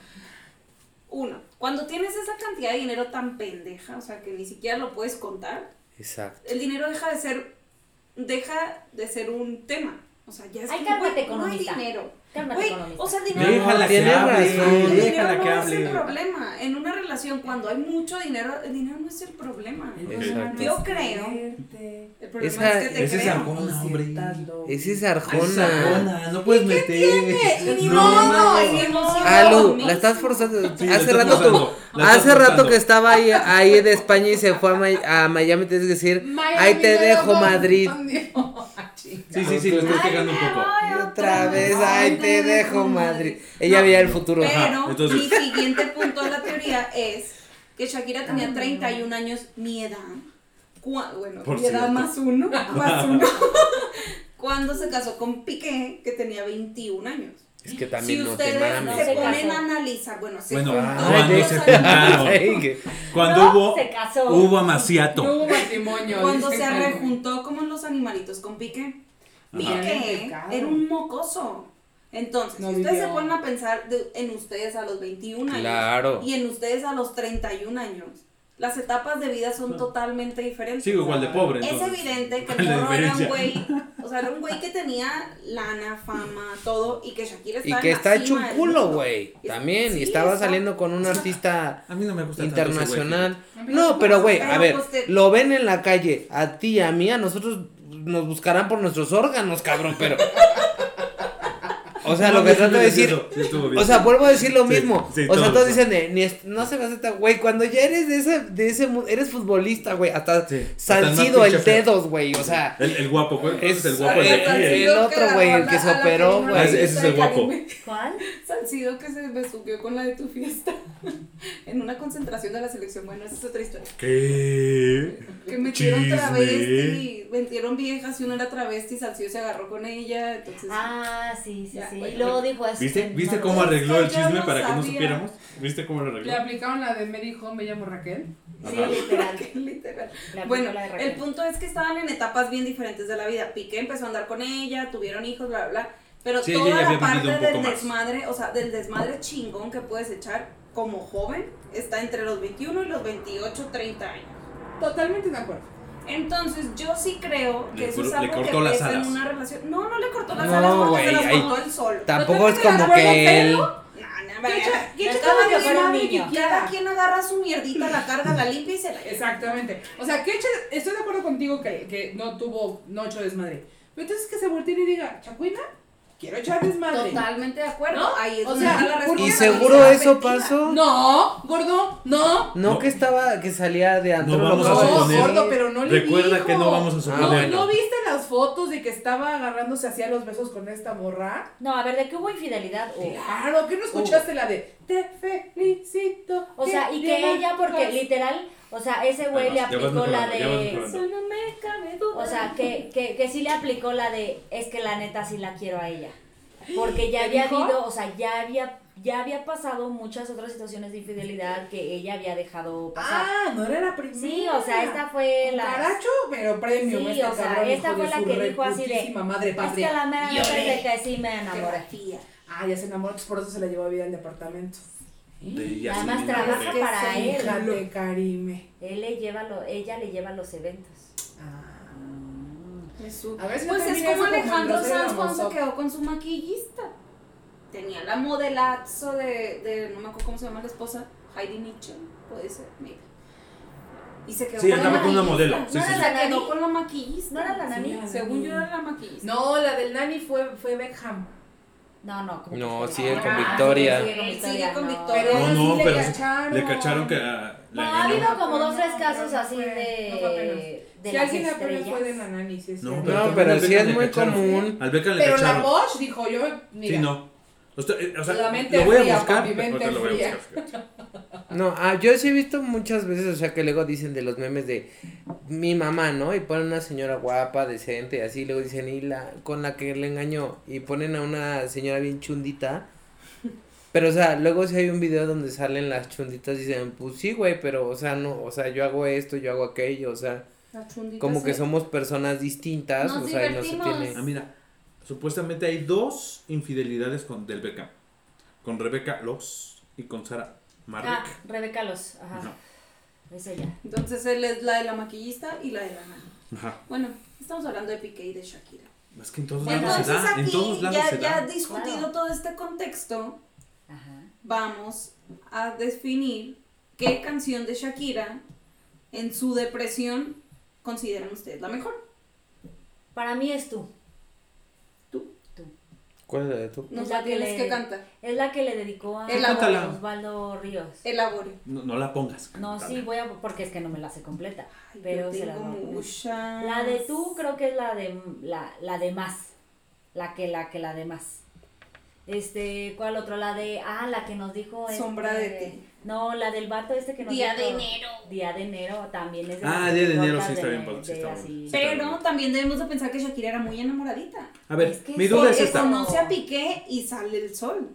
Speaker 5: Uno, cuando tienes esa cantidad de dinero tan pendeja, o sea que ni siquiera lo puedes contar,
Speaker 1: Exacto.
Speaker 5: el dinero deja de ser, deja de ser un tema. O sea, ya es
Speaker 4: Ay,
Speaker 5: como,
Speaker 4: cálmate,
Speaker 5: güey, no hay dinero.
Speaker 4: Cálmate, economista.
Speaker 5: o sea, el dinero
Speaker 2: Déjala que
Speaker 1: Tienes
Speaker 2: hable,
Speaker 1: razón.
Speaker 5: el dinero
Speaker 2: déjala
Speaker 5: no
Speaker 2: que
Speaker 5: es el
Speaker 2: hable.
Speaker 5: problema. En una relación, cuando hay mucho dinero, el dinero no es el problema.
Speaker 2: Exacto.
Speaker 5: Yo creo. El problema
Speaker 1: Esa-
Speaker 5: es que te
Speaker 2: ese es
Speaker 5: creo.
Speaker 2: Arjona, hombre.
Speaker 1: Ese es
Speaker 2: Ay,
Speaker 1: Arjona.
Speaker 2: Sarjona, no puedes meter.
Speaker 5: Ni
Speaker 2: No.
Speaker 5: modo, es.
Speaker 1: Alu, la estás forzando.
Speaker 2: Sí,
Speaker 1: hace rato
Speaker 2: forzando,
Speaker 1: tú,
Speaker 2: la estás
Speaker 1: hace rato
Speaker 2: forzando.
Speaker 1: que estaba ahí, ahí de España y se fue a, Mi- a Miami, tienes que decir, ahí te dejo Madrid.
Speaker 2: Sí, sí, sí, lo estás pegando un poco.
Speaker 1: Y otra vez, ahí te dejo Madrid. Ella veía el futuro.
Speaker 5: Pero
Speaker 2: entonces-
Speaker 5: mi siguiente punto de la teoría es que Shakira tenía 31 años, mi edad. Bueno,
Speaker 2: Por
Speaker 5: mi edad más uno, más uno. Cuando se casó con Piqué, que tenía 21 años.
Speaker 1: Es que
Speaker 5: Si
Speaker 1: también no te
Speaker 5: ustedes
Speaker 1: mames.
Speaker 5: se
Speaker 4: Se
Speaker 5: ponen a analizar, bueno, se
Speaker 2: Bueno,
Speaker 5: juntó
Speaker 1: Ay,
Speaker 2: cuando se juntaron, cuando
Speaker 4: No,
Speaker 2: hubo,
Speaker 4: se casó.
Speaker 2: hubo amaciato.
Speaker 3: No hubo matrimonio.
Speaker 5: Cuando se rejuntó como en los animalitos con Piqué.
Speaker 2: Ajá.
Speaker 5: Piqué era un mocoso. Entonces,
Speaker 3: No
Speaker 5: si ustedes se ponen a pensar de- en ustedes a los 21 años
Speaker 1: Claro.
Speaker 5: y en ustedes a los 31 años, las etapas de vida son totalmente diferentes.
Speaker 2: Sigo igual de pobre.
Speaker 5: Es
Speaker 2: entonces.
Speaker 5: evidente que
Speaker 2: ¿Cuál
Speaker 5: el morro era un güey, o sea, era un güey que tenía lana, fama, todo, y que Shakira
Speaker 1: Y
Speaker 5: estaba
Speaker 1: que
Speaker 5: en la
Speaker 1: está hecho un culo, güey. También.
Speaker 5: sí,
Speaker 1: Y estaba
Speaker 5: está-
Speaker 1: saliendo con un artista
Speaker 2: A mí no me gusta tanto ese güey,
Speaker 1: internacional. No, pero güey, a ver,
Speaker 5: pues,
Speaker 1: lo ven en la calle, a ti, a mí, a nosotros nos buscarán por nuestros órganos, cabrón, pero... O sea, lo que
Speaker 2: sí,
Speaker 1: trato de
Speaker 2: sí,
Speaker 1: decir,
Speaker 2: eso, sí estuvo bien.
Speaker 1: o sea, vuelvo a decir lo
Speaker 2: Sí,
Speaker 1: mismo.
Speaker 2: sí,
Speaker 1: o sea,
Speaker 2: todos,
Speaker 1: dicen de, ni es- no se me hace tan, güey, cuando ya eres de ese, de ese, eres futbolista, güey, hasta
Speaker 2: Sí, hasta el
Speaker 1: dedos, güey, o sea,
Speaker 2: El, el guapo, güey.
Speaker 1: Es-
Speaker 2: Es el guapo de
Speaker 1: el-
Speaker 2: aquí.
Speaker 1: el-
Speaker 2: el-
Speaker 1: otro, güey, el que se operó, güey.
Speaker 2: Ese- ese es el guapo.
Speaker 4: ¿Cuál?
Speaker 5: Salcido que se besuqueó con la de tu fiesta en una concentración de la selección. Bueno, esa es otra historia.
Speaker 2: ¿Qué?
Speaker 5: Que metieron travesti, metieron viejas y una era travesti, Salcido se agarró con ella, entonces...
Speaker 4: Ah, sí, sí,
Speaker 5: Ya,
Speaker 4: sí. Y luego dijo eso.
Speaker 2: ¿Viste, ¿viste cómo arregló el chisme
Speaker 5: no
Speaker 2: para que no supiéramos? ¿Viste cómo lo
Speaker 3: Le
Speaker 2: arregló?
Speaker 3: aplicaron la de Mary Home, me llamo Raquel.
Speaker 4: Sí, literal.
Speaker 5: Literal.
Speaker 4: Le
Speaker 5: Bueno, el punto es que estaban en etapas bien diferentes de la vida. Piqué empezó a andar con ella, tuvieron hijos, bla, bla, bla. Pero
Speaker 2: Sí,
Speaker 5: toda la parte del
Speaker 2: más.
Speaker 5: desmadre, o sea, del desmadre chingón que puedes echar como joven, está entre los 21 y los 28, 30 años.
Speaker 3: Totalmente de acuerdo.
Speaker 5: Entonces, yo sí creo que
Speaker 2: Le
Speaker 5: eso es
Speaker 2: cor- le
Speaker 5: algo que
Speaker 2: cortó las
Speaker 5: pesa en
Speaker 2: alas.
Speaker 5: una relación. No, no le cortó las
Speaker 1: No,
Speaker 5: alas porque
Speaker 1: güey,
Speaker 5: se las
Speaker 1: ahí-
Speaker 5: cortó él solo.
Speaker 1: tampoco es como que él...
Speaker 5: No, no, vaya.
Speaker 3: ¿Qué
Speaker 4: No
Speaker 3: hecho
Speaker 4: es como
Speaker 3: cada
Speaker 4: que
Speaker 3: quien
Speaker 5: agarra su mierdita, la carga, la limpia y se la.
Speaker 3: Exactamente. O sea, que estoy de acuerdo contigo que, que no tuvo, no echó desmadre. Pero entonces que se voltee y diga, Chacuina, quiero echar desmadre.
Speaker 5: Totalmente de acuerdo.
Speaker 3: ¿No?
Speaker 5: Ahí es
Speaker 3: O
Speaker 5: donde
Speaker 3: sea,
Speaker 5: está la
Speaker 3: ¿por qué
Speaker 1: Y seguro eso pasó.
Speaker 3: No, gordo, no.
Speaker 1: No,
Speaker 2: No.
Speaker 1: que estaba, que salía de antro.
Speaker 2: No vamos a
Speaker 3: No,
Speaker 2: suponer.
Speaker 3: gordo, pero no le
Speaker 2: Recuerda
Speaker 3: dijo.
Speaker 2: que no vamos a suponer.
Speaker 1: bueno.
Speaker 3: ¿No viste las fotos de que estaba agarrándose hacia los besos con esta morra?
Speaker 4: No, a ver, ¿de qué hubo infidelidad?
Speaker 3: Claro, ¿qué no escuchaste la de Te felicito?
Speaker 4: O sea, y que ella, porque
Speaker 3: paz"?
Speaker 4: literal, o sea, ese güey le aplicó la de. no me cabe duda. O sea, que, que, que sí le aplicó la de. Es que la neta sí la quiero a ella. Porque ya
Speaker 3: ¿Te
Speaker 4: había
Speaker 3: dijo?
Speaker 4: habido, o sea, ya había, ya había pasado muchas otras situaciones de infidelidad que ella había dejado pasar.
Speaker 3: Ah, no era la primera.
Speaker 4: sí, o sea, esta fue la.
Speaker 3: Caracho, pero premium.
Speaker 4: Sí,
Speaker 3: este
Speaker 4: o sea, esta fue la que dijo así de.
Speaker 3: madre
Speaker 4: Es que la mera de que sí me enamoré.
Speaker 3: Ah, ya se enamoró, por eso se la llevó a vivir al departamento.
Speaker 2: De
Speaker 4: Además trabaja.
Speaker 3: Que
Speaker 4: para
Speaker 3: se
Speaker 4: él.
Speaker 3: Karime.
Speaker 4: Él le lleva lo, ella le lleva los eventos.
Speaker 5: Eso.
Speaker 3: A ver
Speaker 5: Pues es como Alejandro Sanz cuando se quedó con su maquillista. Tenía la modelazo de, de, no me acuerdo cómo se llama la esposa, Heidi Mitchell, puede ser, mira. Y se quedó
Speaker 2: Sí,
Speaker 5: con la
Speaker 2: andaba con una
Speaker 5: maquillista.
Speaker 2: modelo, sí,
Speaker 5: no
Speaker 2: sí,
Speaker 5: era
Speaker 2: sí.
Speaker 5: la que quedó con la maquillista.
Speaker 4: ¿No era la nani?
Speaker 5: Según
Speaker 3: nani.
Speaker 5: yo era la maquillista.
Speaker 3: No, la del nani fue, fue Beckham.
Speaker 4: No, no, como
Speaker 1: No,
Speaker 4: que-
Speaker 1: sigue
Speaker 3: con
Speaker 4: Ah,
Speaker 1: Victoria.
Speaker 4: sigue Victoria,
Speaker 5: sigue con
Speaker 4: no.
Speaker 5: Victoria.
Speaker 3: Pero
Speaker 2: No,
Speaker 3: sí
Speaker 2: no,
Speaker 3: le
Speaker 2: pero
Speaker 3: cacharon.
Speaker 2: le cacharon que ah,
Speaker 4: No,
Speaker 2: la
Speaker 4: ha habido como dos, tres
Speaker 3: No,
Speaker 4: casos así de, de
Speaker 3: si alguien apenas fue de la nani, sí,
Speaker 2: No, pero
Speaker 1: No, pero sí es
Speaker 2: le
Speaker 1: muy común.
Speaker 2: Al le
Speaker 3: Pero la
Speaker 2: cacharon.
Speaker 3: Bosch dijo, yo, mira.
Speaker 2: Sí, no. Eh, o sea,
Speaker 3: La mente
Speaker 2: lo voy a
Speaker 3: fría,
Speaker 2: buscar.
Speaker 3: papi, mente
Speaker 2: ahorita lo voy a
Speaker 3: fría.
Speaker 2: buscar, fíjate.
Speaker 1: No, ah, yo sí he visto muchas veces, o sea, que luego dicen de los memes de mi mamá, ¿no? Y ponen una señora guapa, decente, y así, luego dicen, y la, con la que le engañó, y ponen a una señora bien chundita. Pero, o sea, luego si hay un video donde salen las chunditas y dicen, pues sí, güey, pero, o sea, no, o sea, yo hago esto, yo hago aquello, o sea, como que
Speaker 5: sí.
Speaker 1: somos personas distintas,
Speaker 4: Nos
Speaker 1: o sea, y no se tiene.
Speaker 2: Ah, mira, supuestamente hay dos infidelidades con del Beckham. Con Rebeca Loss y con Sara Marrick.
Speaker 4: Ah, Rebeca Los, ajá,
Speaker 2: Ajá.
Speaker 4: es ella.
Speaker 5: Entonces él es la de la maquillista y la de la.
Speaker 2: Ajá.
Speaker 5: Bueno, estamos hablando de Piqué y de Shakira.
Speaker 2: Es que en todos lados se da. En
Speaker 5: aquí,
Speaker 2: todos lados
Speaker 5: ya,
Speaker 2: se
Speaker 5: ya
Speaker 2: da.
Speaker 5: discutido
Speaker 4: Claro.
Speaker 5: todo este contexto,
Speaker 4: Ajá.
Speaker 5: vamos a definir qué canción de Shakira en su depresión consideran ustedes la mejor.
Speaker 4: Para mí es tú.
Speaker 1: ¿Cuál es la de tú?
Speaker 5: No
Speaker 4: Es la que le-
Speaker 5: que cantar.
Speaker 4: Es la que le dedicó a. Osvaldo Ríos.
Speaker 5: Elabore.
Speaker 2: No, no la pongas.
Speaker 4: No, sí, voy a, porque es que no me la sé completa.
Speaker 5: Ay,
Speaker 4: Pero
Speaker 5: yo
Speaker 4: se la
Speaker 5: tengo
Speaker 4: voy a. La de tú creo que es la de la, la de más. La que la que la de más. Este, ¿cuál otro? La de ah, la que nos dijo
Speaker 5: Sombra
Speaker 4: este-
Speaker 5: de ti.
Speaker 4: No, la del vato este que nos
Speaker 5: Día de
Speaker 4: dijo-
Speaker 5: enero.
Speaker 4: Día de enero también es de
Speaker 2: Ah, Día de enero sí está
Speaker 4: de-
Speaker 2: bien, sí
Speaker 4: de
Speaker 2: está. Sí.
Speaker 5: Pero también debemos de pensar que Shakira era muy enamoradita.
Speaker 2: A ver,
Speaker 4: Es que
Speaker 2: mi duda es esta.
Speaker 5: conoce a Piqué y sale el sol.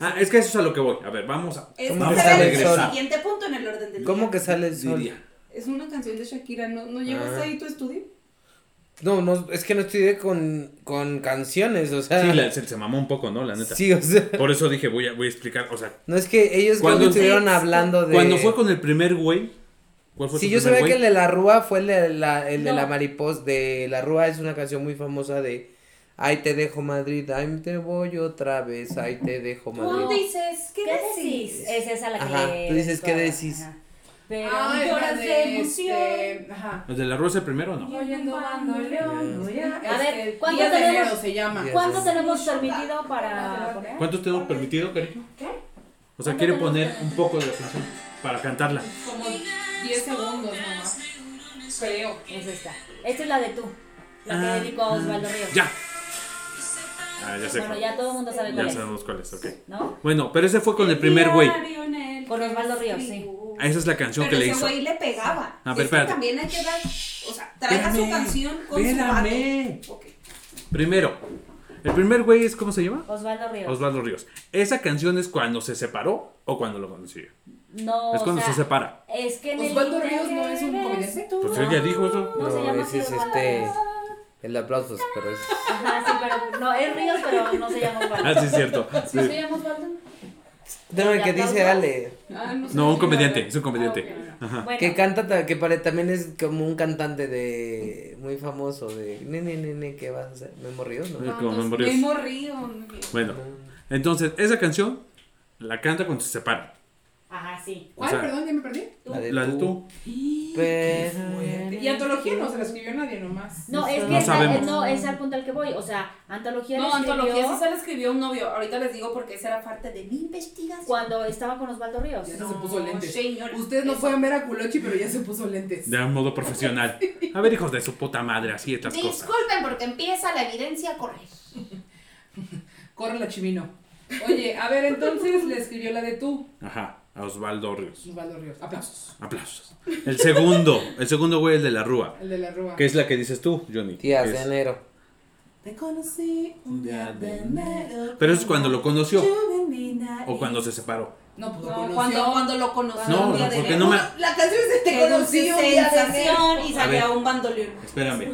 Speaker 2: Ah, es que eso es a lo que voy. A ver, vamos a.
Speaker 5: Es
Speaker 1: ¿Cómo
Speaker 2: vamos
Speaker 1: que
Speaker 2: a
Speaker 1: sale
Speaker 5: el
Speaker 2: regresar.
Speaker 5: siguiente punto en el orden del
Speaker 1: ¿Cómo
Speaker 5: día.
Speaker 1: que sale el sol?
Speaker 2: Diría.
Speaker 5: Es una canción de Shakira, ¿no, no llevas
Speaker 1: Ah.
Speaker 5: ahí tu estudio?
Speaker 1: No, no, es que no estudié con, con canciones, o sea.
Speaker 2: Sí, la- se, se mamó un poco, ¿no? La neta.
Speaker 1: Sí, o sea.
Speaker 2: Por eso dije, voy a, voy a explicar. O sea,
Speaker 1: No es que ellos
Speaker 2: Cuando-
Speaker 1: estuvieron hablando de.
Speaker 2: cuando fue con el primer güey. ¿Cuál fue
Speaker 1: Sí, yo sabía que el de la Rúa fue el de la, el de la mariposa. De la Rúa es una canción muy famosa de. Ay, te dejo Madrid, ay, te voy otra vez, ay, te dejo Madrid.
Speaker 5: Tú dices, ¿qué,
Speaker 4: ¿Qué
Speaker 5: decís?
Speaker 4: decís? Es esa la que
Speaker 1: Ajá, tú dices, ¿qué decís?
Speaker 4: ajá. Pero
Speaker 3: Ah,
Speaker 5: lloras
Speaker 3: de
Speaker 5: de emoción.
Speaker 3: este, Ajá.
Speaker 2: ¿El de la Rosa primero o no?
Speaker 3: Oyendo bandoleón.
Speaker 4: A ver,
Speaker 3: Este,
Speaker 4: ¿cuánto tenemos?
Speaker 3: se llama.
Speaker 4: ¿cuánto
Speaker 1: de-
Speaker 4: tenemos permitido para poner?
Speaker 2: ¿Cuántos tenemos permitido, cariño?
Speaker 3: ¿Qué?
Speaker 2: O sea,
Speaker 4: ¿Cuánto
Speaker 2: quiere poner un poco de la canción para cantarla.
Speaker 3: Como 10 segundos nomás. Creo.
Speaker 4: Es esta. Esta es la de tú. La que
Speaker 2: Ah,
Speaker 4: dedicó a Osvaldo Ríos.
Speaker 2: Ya. Ah, ya sé.
Speaker 4: Bueno, ya todo el mundo sabe
Speaker 2: Ya
Speaker 4: cuál es.
Speaker 2: sabemos cuál es, ok.
Speaker 4: ¿No?
Speaker 2: Bueno, pero ese fue con el primer güey.
Speaker 4: Con Osvaldo Ríos, sí.
Speaker 2: Ah, Esa es la canción
Speaker 5: Pero
Speaker 2: que le
Speaker 5: ese
Speaker 2: hizo.
Speaker 5: güey le pegaba.
Speaker 2: A ver,
Speaker 5: Es que
Speaker 2: espérate.
Speaker 5: también hay que dar, o sea, traiga su
Speaker 2: Espérame,
Speaker 5: canción con
Speaker 2: espérame.
Speaker 5: su vato. Ok.
Speaker 2: Primero, el primer güey es, ¿cómo se llama?
Speaker 4: Osvaldo Ríos.
Speaker 2: Osvaldo Ríos. ¿Esa canción es cuando se separó o cuando lo conocí?
Speaker 4: No,
Speaker 2: Es
Speaker 4: o
Speaker 2: cuando
Speaker 4: sea,
Speaker 2: se separa.
Speaker 4: Es que en el
Speaker 3: Osvaldo Ríos no es un comediante.
Speaker 4: tú.
Speaker 2: Pues ella dijo eso.
Speaker 4: No, se llama
Speaker 1: ese es
Speaker 4: Osvaldo
Speaker 1: este.
Speaker 4: Ríos.
Speaker 1: El de aplausos, pero es.
Speaker 4: Ajá, sí, pero no, es Ríos, pero no se llama Osvaldo.
Speaker 2: Ah, sí, es cierto.
Speaker 3: ¿Sí
Speaker 2: Sí.
Speaker 3: se llama Osvaldo?
Speaker 1: No, el que dice Ale.
Speaker 3: Ah, no sé.
Speaker 2: No, un comediante, es un comediante.
Speaker 3: Ah.
Speaker 4: Bueno,
Speaker 1: Que canta, ta- que pare, también es como un cantante de. Muy famoso de. Nene, nene, ¿qué vas a hacer? Memo Ríos, ¿no?
Speaker 2: Eh, como Memo Ríos.
Speaker 5: Memo.
Speaker 2: Bueno, entonces, esa canción la canta cuando se separan.
Speaker 4: Ajá, sí.
Speaker 3: ¿Cuál?
Speaker 2: O sea-
Speaker 3: Perdón, ya me perdí.
Speaker 1: La de
Speaker 2: La de
Speaker 1: tú.
Speaker 2: tú.
Speaker 1: Pero.
Speaker 3: Y antología no se la escribió nadie nomás.
Speaker 4: No, es que
Speaker 2: No
Speaker 4: esa-
Speaker 2: sabemos.
Speaker 4: no, es al punto al que voy. O sea, antología
Speaker 5: No,
Speaker 4: la escribió
Speaker 5: antología sí se la escribió un novio. Ahorita les digo porque esa era parte de mi investigación.
Speaker 4: cuando estaba con Osvaldo Ríos.
Speaker 3: Ya no se puso lentes.
Speaker 5: señor.
Speaker 3: Ustedes no
Speaker 5: Eso.
Speaker 3: pueden ver a Culochi, pero ya se puso lentes.
Speaker 2: De un modo profesional. A ver, hijos de su puta madre, así estas cosas.
Speaker 5: Disculpen porque empieza la evidencia a correr.
Speaker 3: Corre la chimino. Oye, a ver, entonces le escribió la de tú,
Speaker 2: Ajá, a Osvaldo Ríos.
Speaker 3: Osvaldo Ríos. Aplausos.
Speaker 2: Aplausos. El segundo, el segundo güey, el de la Rúa.
Speaker 3: El de la Rúa.
Speaker 2: ¿Qué es la que dices tú, Johnny?
Speaker 1: Tías
Speaker 2: Es-
Speaker 1: de enero.
Speaker 3: Te conocí un día de enero.
Speaker 2: Pero eso es cuando lo conoció o cuando se separó.
Speaker 3: No, pues
Speaker 5: No, cuando, cuando lo conoció
Speaker 2: No,
Speaker 5: un día de
Speaker 2: porque no me-
Speaker 3: La canción es de Te conocí un día de
Speaker 5: y salía
Speaker 2: ver.
Speaker 5: un bandoleón.
Speaker 2: Espérame.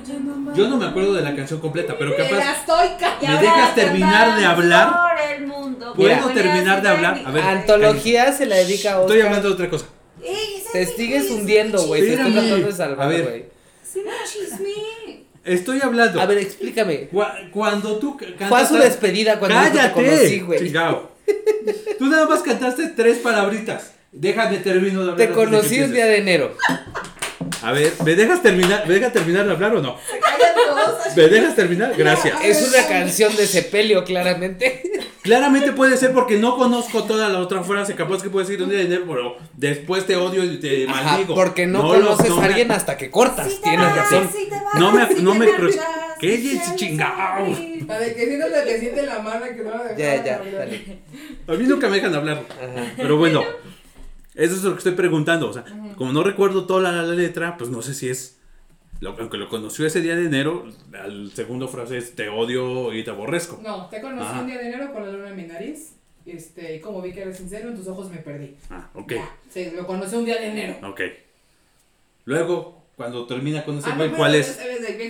Speaker 2: Yo no me acuerdo de la canción completa, pero
Speaker 3: Me la
Speaker 2: capaz.
Speaker 3: estoy
Speaker 2: ¿Me dejas terminar de hablar?
Speaker 5: por el mundo.
Speaker 2: ¿Puedo terminar de hablar? A ver.
Speaker 1: Antología se la dedica a Oscar.
Speaker 2: Estoy hablando de otra cosa.
Speaker 5: Ey,
Speaker 1: Te sigues hundiendo, güey. Te estoy tratando de salvar, güey.
Speaker 5: Sí, no chisme.
Speaker 2: Estoy hablando.
Speaker 1: A ver, explícame.
Speaker 2: Cua- Cuando tú.
Speaker 1: Fue a su despedida cuando yo te
Speaker 2: ¡Cállate!
Speaker 1: conocí, güey.
Speaker 2: Chingao. Tú nada más cantaste tres palabritas. Déjame termino de hablar.
Speaker 1: Te conocí
Speaker 2: empieces.
Speaker 1: día de enero.
Speaker 2: A ver, ¿me dejas terminar? ¿Me dejas terminar de hablar o no?
Speaker 5: Callan todos.
Speaker 2: ¿Me dejas terminar? Gracias.
Speaker 1: Es una canción de sepelio, claramente.
Speaker 2: Claramente puede ser porque no conozco toda la otra frase. Capaz que puede decir un día de enero, pero después te odio y te
Speaker 1: Ajá,
Speaker 2: maldigo.
Speaker 1: porque no, conoces
Speaker 2: no
Speaker 1: a
Speaker 2: me-
Speaker 1: alguien hasta que cortas. Tienes
Speaker 5: vas,
Speaker 1: razón.
Speaker 5: vas,
Speaker 2: No me-
Speaker 5: si
Speaker 2: no me ¿Qué
Speaker 5: vas.
Speaker 3: La de que siento la que siente la mano que no la
Speaker 1: Ya, ya,
Speaker 3: hablar.
Speaker 1: dale.
Speaker 2: A mí nunca me dejan hablar.
Speaker 1: Ajá.
Speaker 2: Pero bueno, eso es lo que estoy preguntando. O sea, como no recuerdo toda la, la letra, pues no sé si es. Lo, aunque lo conoció ese día de enero, el segundo frase es te odio y te aborrezco.
Speaker 3: No, te conocí
Speaker 2: Ajá.
Speaker 3: un día de enero con la luna en mi nariz. Este, y como vi que eres sincero, en tus ojos me perdí.
Speaker 2: Ah, ok.
Speaker 3: Ya, sí, lo conocí un día de enero.
Speaker 2: Ok. Luego, cuando termina con ese
Speaker 3: Ah,
Speaker 2: güey,
Speaker 3: no,
Speaker 2: ¿cuál es?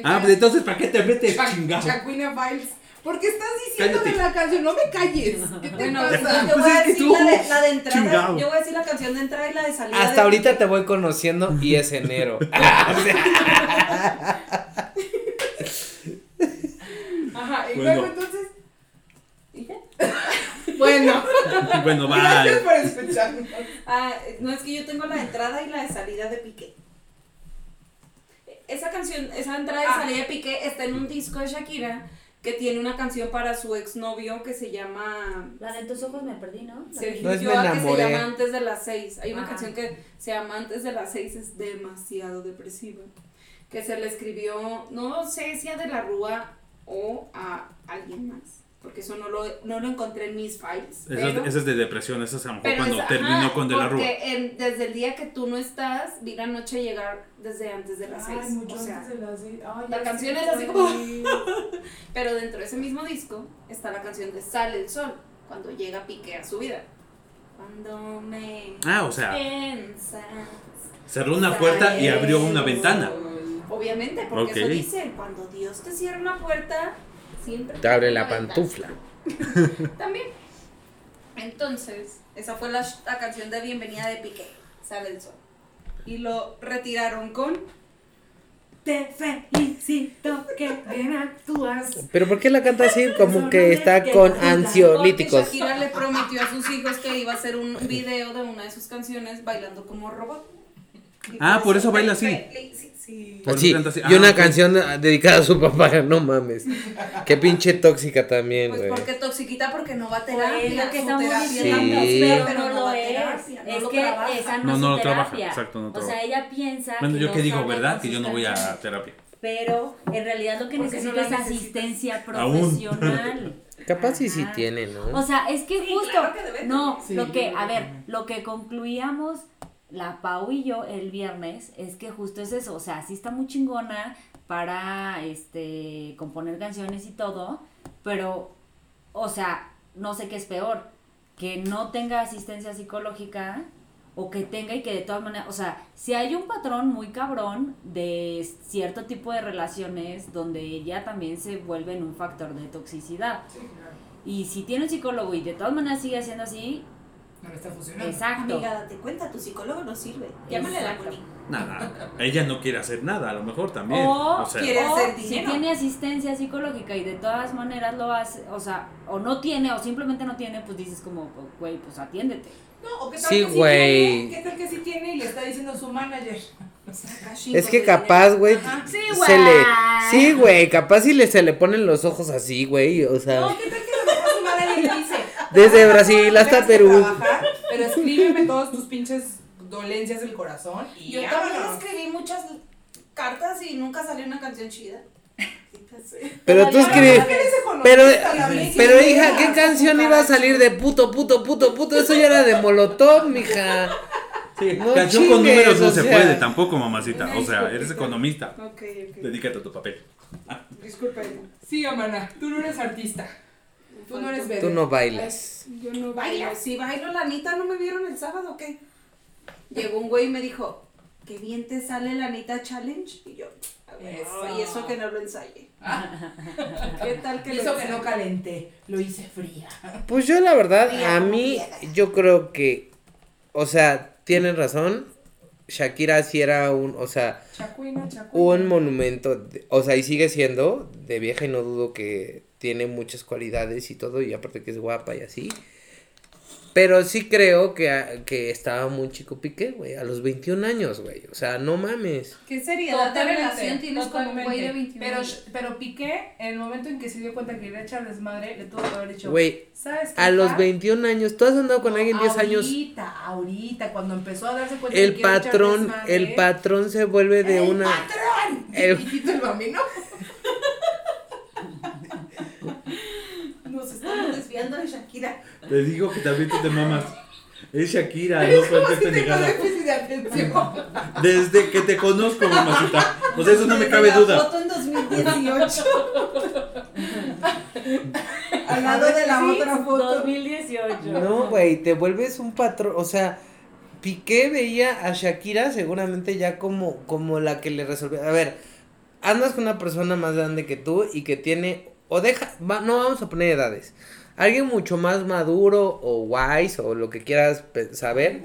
Speaker 2: Ah, pues entonces, ¿para qué te metes, chingado?
Speaker 3: Chacuina Files. Porque estás
Speaker 2: Cállate.
Speaker 3: de la canción, no me calles. ¿Qué te
Speaker 5: Bueno,
Speaker 3: pasa?
Speaker 5: yo
Speaker 2: Pues
Speaker 5: voy a
Speaker 2: es que
Speaker 5: decir
Speaker 2: tú,
Speaker 5: la de, la de entrada.
Speaker 2: chingao.
Speaker 5: Yo voy a decir la canción de entrada y la de salida.
Speaker 1: Hasta
Speaker 5: de-
Speaker 1: ahorita te voy conociendo y es enero. O sea,
Speaker 3: Ajá, y
Speaker 2: Bueno.
Speaker 3: luego entonces.
Speaker 5: ¿Y ya?
Speaker 3: Bueno,
Speaker 2: Bueno,
Speaker 3: gracias
Speaker 2: bye.
Speaker 3: por escucharnos.
Speaker 5: Ah, no es que yo tengo la de entrada y la de salida de Piqué. Esa canción, esa entrada y
Speaker 3: Ah.
Speaker 5: salida de Piqué está en un disco de Shakira que tiene una canción para su exnovio que se llama
Speaker 4: La de tus ojos me perdí, ¿no? La
Speaker 5: Se
Speaker 4: que-
Speaker 1: No
Speaker 5: que se llama Antes de las seis. Hay una
Speaker 4: Ajá.
Speaker 5: canción que se llama Antes de las seis, es demasiado depresiva. Que se le escribió, no sé si a De la Rúa o a alguien más. Porque eso no lo, no lo encontré en mis files.
Speaker 2: Eso, es de depresión, eso es a lo mejor cuando
Speaker 5: es- ajá,
Speaker 2: terminó con De la Rúa.
Speaker 5: Porque en- desde el día que tú no estás, vi la noche llegar desde antes de las seis.
Speaker 3: Ay, mucho
Speaker 5: o sea,
Speaker 3: antes de las seis. Ay,
Speaker 5: la canción es así como-. Pero dentro de ese mismo disco está la canción de Sale el Sol, cuando llega Piqué a su vida. Cuando me
Speaker 2: Ah, o sea,
Speaker 5: piensas.
Speaker 2: cerró una puerta y abrió una ventana.
Speaker 5: Obviamente, porque
Speaker 2: Ok.
Speaker 5: eso dicen, cuando Dios te cierra una puerta, siempre
Speaker 1: te abre la pantufla.
Speaker 5: También. Entonces, esa fue la, la canción de bienvenida de Piqué, Sale el Sol. Y lo retiraron con Te felicito que bien actúas.
Speaker 1: Pero ¿por qué la canta así? Como que está con
Speaker 5: Porque
Speaker 1: ansiolíticos.
Speaker 5: Shakira le prometió a sus hijos que iba a hacer un video de una de sus canciones bailando como robot. Y
Speaker 2: Ah, por eso baila así.
Speaker 5: felicito.
Speaker 1: Sí, y una
Speaker 2: Ah,
Speaker 1: canción dedicada a su papá, no mames. Qué pinche tóxica también,
Speaker 5: Pues
Speaker 1: güey.
Speaker 5: porque toxiquita porque no va a
Speaker 4: Pues
Speaker 5: terapia.
Speaker 4: que
Speaker 5: su
Speaker 4: estamos
Speaker 1: Sí.
Speaker 4: diciendo,
Speaker 5: música,
Speaker 4: pero, no,
Speaker 5: va
Speaker 4: lo
Speaker 5: a
Speaker 4: es.
Speaker 5: terapia, no
Speaker 4: es
Speaker 5: lo
Speaker 4: que
Speaker 5: trabaja.
Speaker 4: esa no,
Speaker 2: No,
Speaker 4: es
Speaker 2: no
Speaker 4: su
Speaker 2: lo trabaja,
Speaker 4: terapia.
Speaker 2: exacto, no
Speaker 4: O
Speaker 2: trabaja.
Speaker 4: sea, ella piensa
Speaker 2: Bueno,
Speaker 4: que
Speaker 2: yo
Speaker 4: no
Speaker 2: qué digo, ¿verdad? Que yo no voy a terapia.
Speaker 4: Pero en realidad lo que
Speaker 5: no
Speaker 4: necesita es asistencia
Speaker 2: Aún.
Speaker 4: profesional.
Speaker 1: Capaz sí sí tiene, ¿no?
Speaker 4: O sea, es que
Speaker 5: Sí,
Speaker 4: justo,
Speaker 5: claro que
Speaker 4: no,
Speaker 3: Sí,
Speaker 4: lo que, a ver, lo que concluíamos la Pau y yo el viernes es que justo es eso, o sea, sí está muy chingona para, este, componer canciones y todo, pero, o sea, no sé qué es peor, que no tenga asistencia psicológica o que tenga y que de todas maneras, o sea, si hay un patrón muy cabrón de cierto tipo de relaciones donde ella también se vuelve en un factor de toxicidad.
Speaker 3: Sí, claro.
Speaker 4: Y si tiene un psicólogo y de todas maneras sigue siendo así,
Speaker 3: No le está funcionando.
Speaker 4: Exacto.
Speaker 5: Amiga, date cuenta, tu psicólogo no sirve. Llámale a la. Moni.
Speaker 2: Nada. Ella no quiere hacer nada, a lo mejor también.
Speaker 4: O
Speaker 2: O sea,
Speaker 5: quiere
Speaker 4: O
Speaker 5: hacer
Speaker 4: si tiene asistencia psicológica y de todas maneras lo hace, o sea, o no tiene o simplemente no tiene, pues dices como, güey, pues atiéndete.
Speaker 3: No, o qué tal
Speaker 1: Sí,
Speaker 3: que
Speaker 1: güey.
Speaker 3: tiene, ¿Qué tal que sí tiene y le está diciendo a su manager?
Speaker 1: Es que capaz, güey.
Speaker 4: Sí,
Speaker 1: Se le. Sí, güey. Capaz si le, se le ponen los ojos así, güey. O sea.
Speaker 3: No, ¿qué tal que a lo mejor su manager le dice?
Speaker 1: Desde
Speaker 3: "No,
Speaker 1: Brasil hasta Perú".
Speaker 3: trabajar, Pero escríbeme todos tus pinches dolencias del corazón y
Speaker 5: Yo también escribí muchas cartas y nunca salió una canción chida.
Speaker 1: Pero tú escribes. Pero, hija, ¿qué canción iba a salir de puto, puto, puto, puto? Eso ya era de Molotov, mija.
Speaker 2: sí,
Speaker 1: no
Speaker 2: canción con números no se
Speaker 1: sea.
Speaker 2: puede tampoco, mamacita. O sea, eres economista.
Speaker 5: Ok, ok.
Speaker 2: Dedícate a tu papel.
Speaker 3: Disculpen. Sí, Amana, tú no eres artista. Tú no eres bebé.
Speaker 1: Tú no bailas.
Speaker 5: Yo no bailo. Si bailo la Anita, ¿no me vieron el sábado o qué? Llegó un güey y me dijo, qué bien te sale la Anita Challenge. Y yo, a ver,
Speaker 3: Eso.
Speaker 5: y eso que no lo ensayé. ¿Qué tal que
Speaker 3: eso que no calenté, lo hice fría.
Speaker 1: Pues yo, la verdad,
Speaker 5: Fría
Speaker 1: a mí, yo creo que. O sea, tienen razón. Shakira sí era un. O sea.
Speaker 3: Chacuina, chacuina.
Speaker 1: un monumento, de- o sea, y sigue siendo de vieja y no dudo que tiene muchas cualidades y todo, y aparte que es guapa y así. Pero sí creo que, a- que estaba muy chico Piqué, güey, a los 21 años, güey. O sea, no mames.
Speaker 5: ¿Qué seriedad de
Speaker 3: Totalmente,
Speaker 5: relación tienes con un güey de
Speaker 3: totalmente.
Speaker 5: 21
Speaker 3: pero,
Speaker 5: años?
Speaker 3: pero Piqué, en el momento en que se dio cuenta que iba a echar desmadre, le tuvo que haber dicho,
Speaker 1: Güey,
Speaker 3: ¿sabes qué?
Speaker 1: a los
Speaker 3: pa?
Speaker 1: 21 años, tú has andado con
Speaker 3: No,
Speaker 1: alguien 10 años.
Speaker 3: Ahorita, ahorita, cuando empezó a darse cuenta
Speaker 1: El
Speaker 3: que iba a echar
Speaker 1: patrón,
Speaker 3: desmadre,
Speaker 1: el patrón se vuelve de
Speaker 3: ¡El
Speaker 1: una...
Speaker 3: patrón!
Speaker 1: el-
Speaker 3: el bambino.
Speaker 5: Nos estamos desviando de Shakira.
Speaker 2: Te digo que también tú te mamas. Es Shakira, no cualquier
Speaker 3: Tengo
Speaker 2: pendejada.
Speaker 3: déficit de atención.
Speaker 2: Desde que te conozco, mamacita. O sea, eso no me
Speaker 5: Desde
Speaker 2: cabe
Speaker 5: la
Speaker 2: duda.
Speaker 5: foto en 2018. Al lado de la
Speaker 3: Sí,
Speaker 5: otra foto.
Speaker 4: 2018.
Speaker 1: No, güey, te vuelves un patrón, o sea, Piqué veía a Shakira seguramente ya como, como la que le resolvió. A ver, andas con una persona más grande que tú y que tiene, o deja, va- no vamos a poner edades, alguien mucho más maduro o wise o lo que quieras saber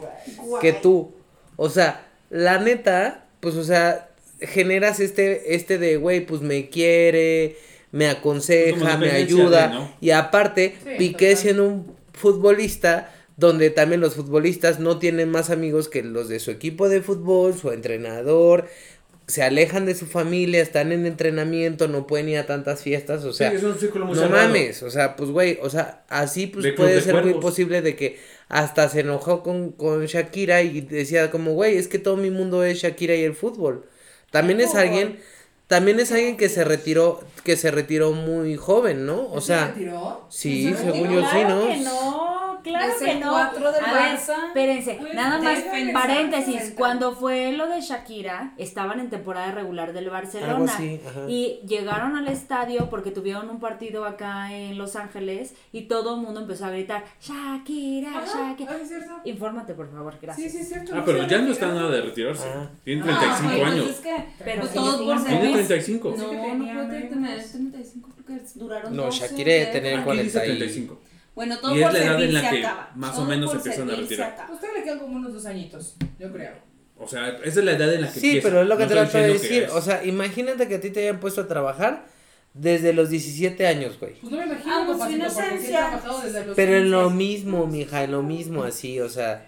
Speaker 1: que tú. O sea, la neta, pues, o sea, generas este, este de, güey, pues me quiere, me aconseja, me ayuda.
Speaker 2: de, ¿no?
Speaker 1: Y aparte,
Speaker 3: Sí,
Speaker 1: Piqué
Speaker 3: total.
Speaker 1: siendo un futbolista, donde también los futbolistas no tienen más amigos que los de su equipo de fútbol, su entrenador, se alejan de su familia, están en entrenamiento, no pueden ir a tantas fiestas, o sea,
Speaker 2: Sí, es un círculo muy
Speaker 1: no
Speaker 2: cerrado.
Speaker 1: mames, o sea, pues güey, o sea, así pues
Speaker 2: De
Speaker 1: puede
Speaker 2: de
Speaker 1: ser muy posible de que hasta se enojó con, con Shakira y decía como, güey, es que todo mi mundo es Shakira y el fútbol. También es alguien, también es alguien que se retiró, que se retiró muy joven, ¿no? O
Speaker 3: ¿Se
Speaker 1: sea,
Speaker 3: retiró?
Speaker 1: sí,
Speaker 3: ¿Se
Speaker 1: según
Speaker 3: retiró?
Speaker 1: yo sí,
Speaker 4: que no, claro que no.
Speaker 5: Cuatro del
Speaker 4: a
Speaker 5: Barça.
Speaker 4: Ver, espérense,
Speaker 3: pues
Speaker 4: nada más paréntesis, cuando fue lo de Shakira, estaban en temporada regular del Barcelona
Speaker 1: así,
Speaker 4: y llegaron al estadio porque tuvieron un partido acá en Los Ángeles y todo el mundo empezó a gritar, Shakira,
Speaker 3: ajá,
Speaker 4: Shakira.
Speaker 3: Ah, ¿es cierto?
Speaker 4: Infórmate, por favor, gracias.
Speaker 3: Sí, sí, es cierto.
Speaker 2: Ah, pero ya no está nada de retirarse.
Speaker 1: Ah.
Speaker 2: Tiene 35
Speaker 5: ah, pues
Speaker 2: años.
Speaker 5: Es que,
Speaker 4: pero
Speaker 5: pues todos por ser.
Speaker 2: Tiene 35.
Speaker 5: No, no puede tener 35 porque duraron
Speaker 1: No, Shakira debe tener
Speaker 2: 45.
Speaker 5: Bueno, todo
Speaker 2: Y es
Speaker 5: por
Speaker 2: la edad en la
Speaker 5: se
Speaker 2: que
Speaker 5: acaba.
Speaker 2: más o menos
Speaker 5: por
Speaker 2: empiezan a
Speaker 5: se
Speaker 2: retirar.
Speaker 5: acaba.
Speaker 3: Usted le quedan como unos dos añitos, yo creo.
Speaker 2: O sea, esa es la edad en la que
Speaker 1: Sí,
Speaker 2: empieza.
Speaker 1: pero es lo que
Speaker 2: No
Speaker 1: te
Speaker 2: estoy
Speaker 1: trato de
Speaker 2: diciendo que
Speaker 1: decir.
Speaker 2: es-
Speaker 1: O sea, imagínate que a ti te hayan puesto a trabajar desde los 17 años, güey.
Speaker 3: Pues no me imagino,
Speaker 5: Ah, pues, inocencia.
Speaker 3: trabajado desde los
Speaker 1: Pero en lo
Speaker 3: 15.
Speaker 1: mismo, mija, en lo mismo, así, o sea,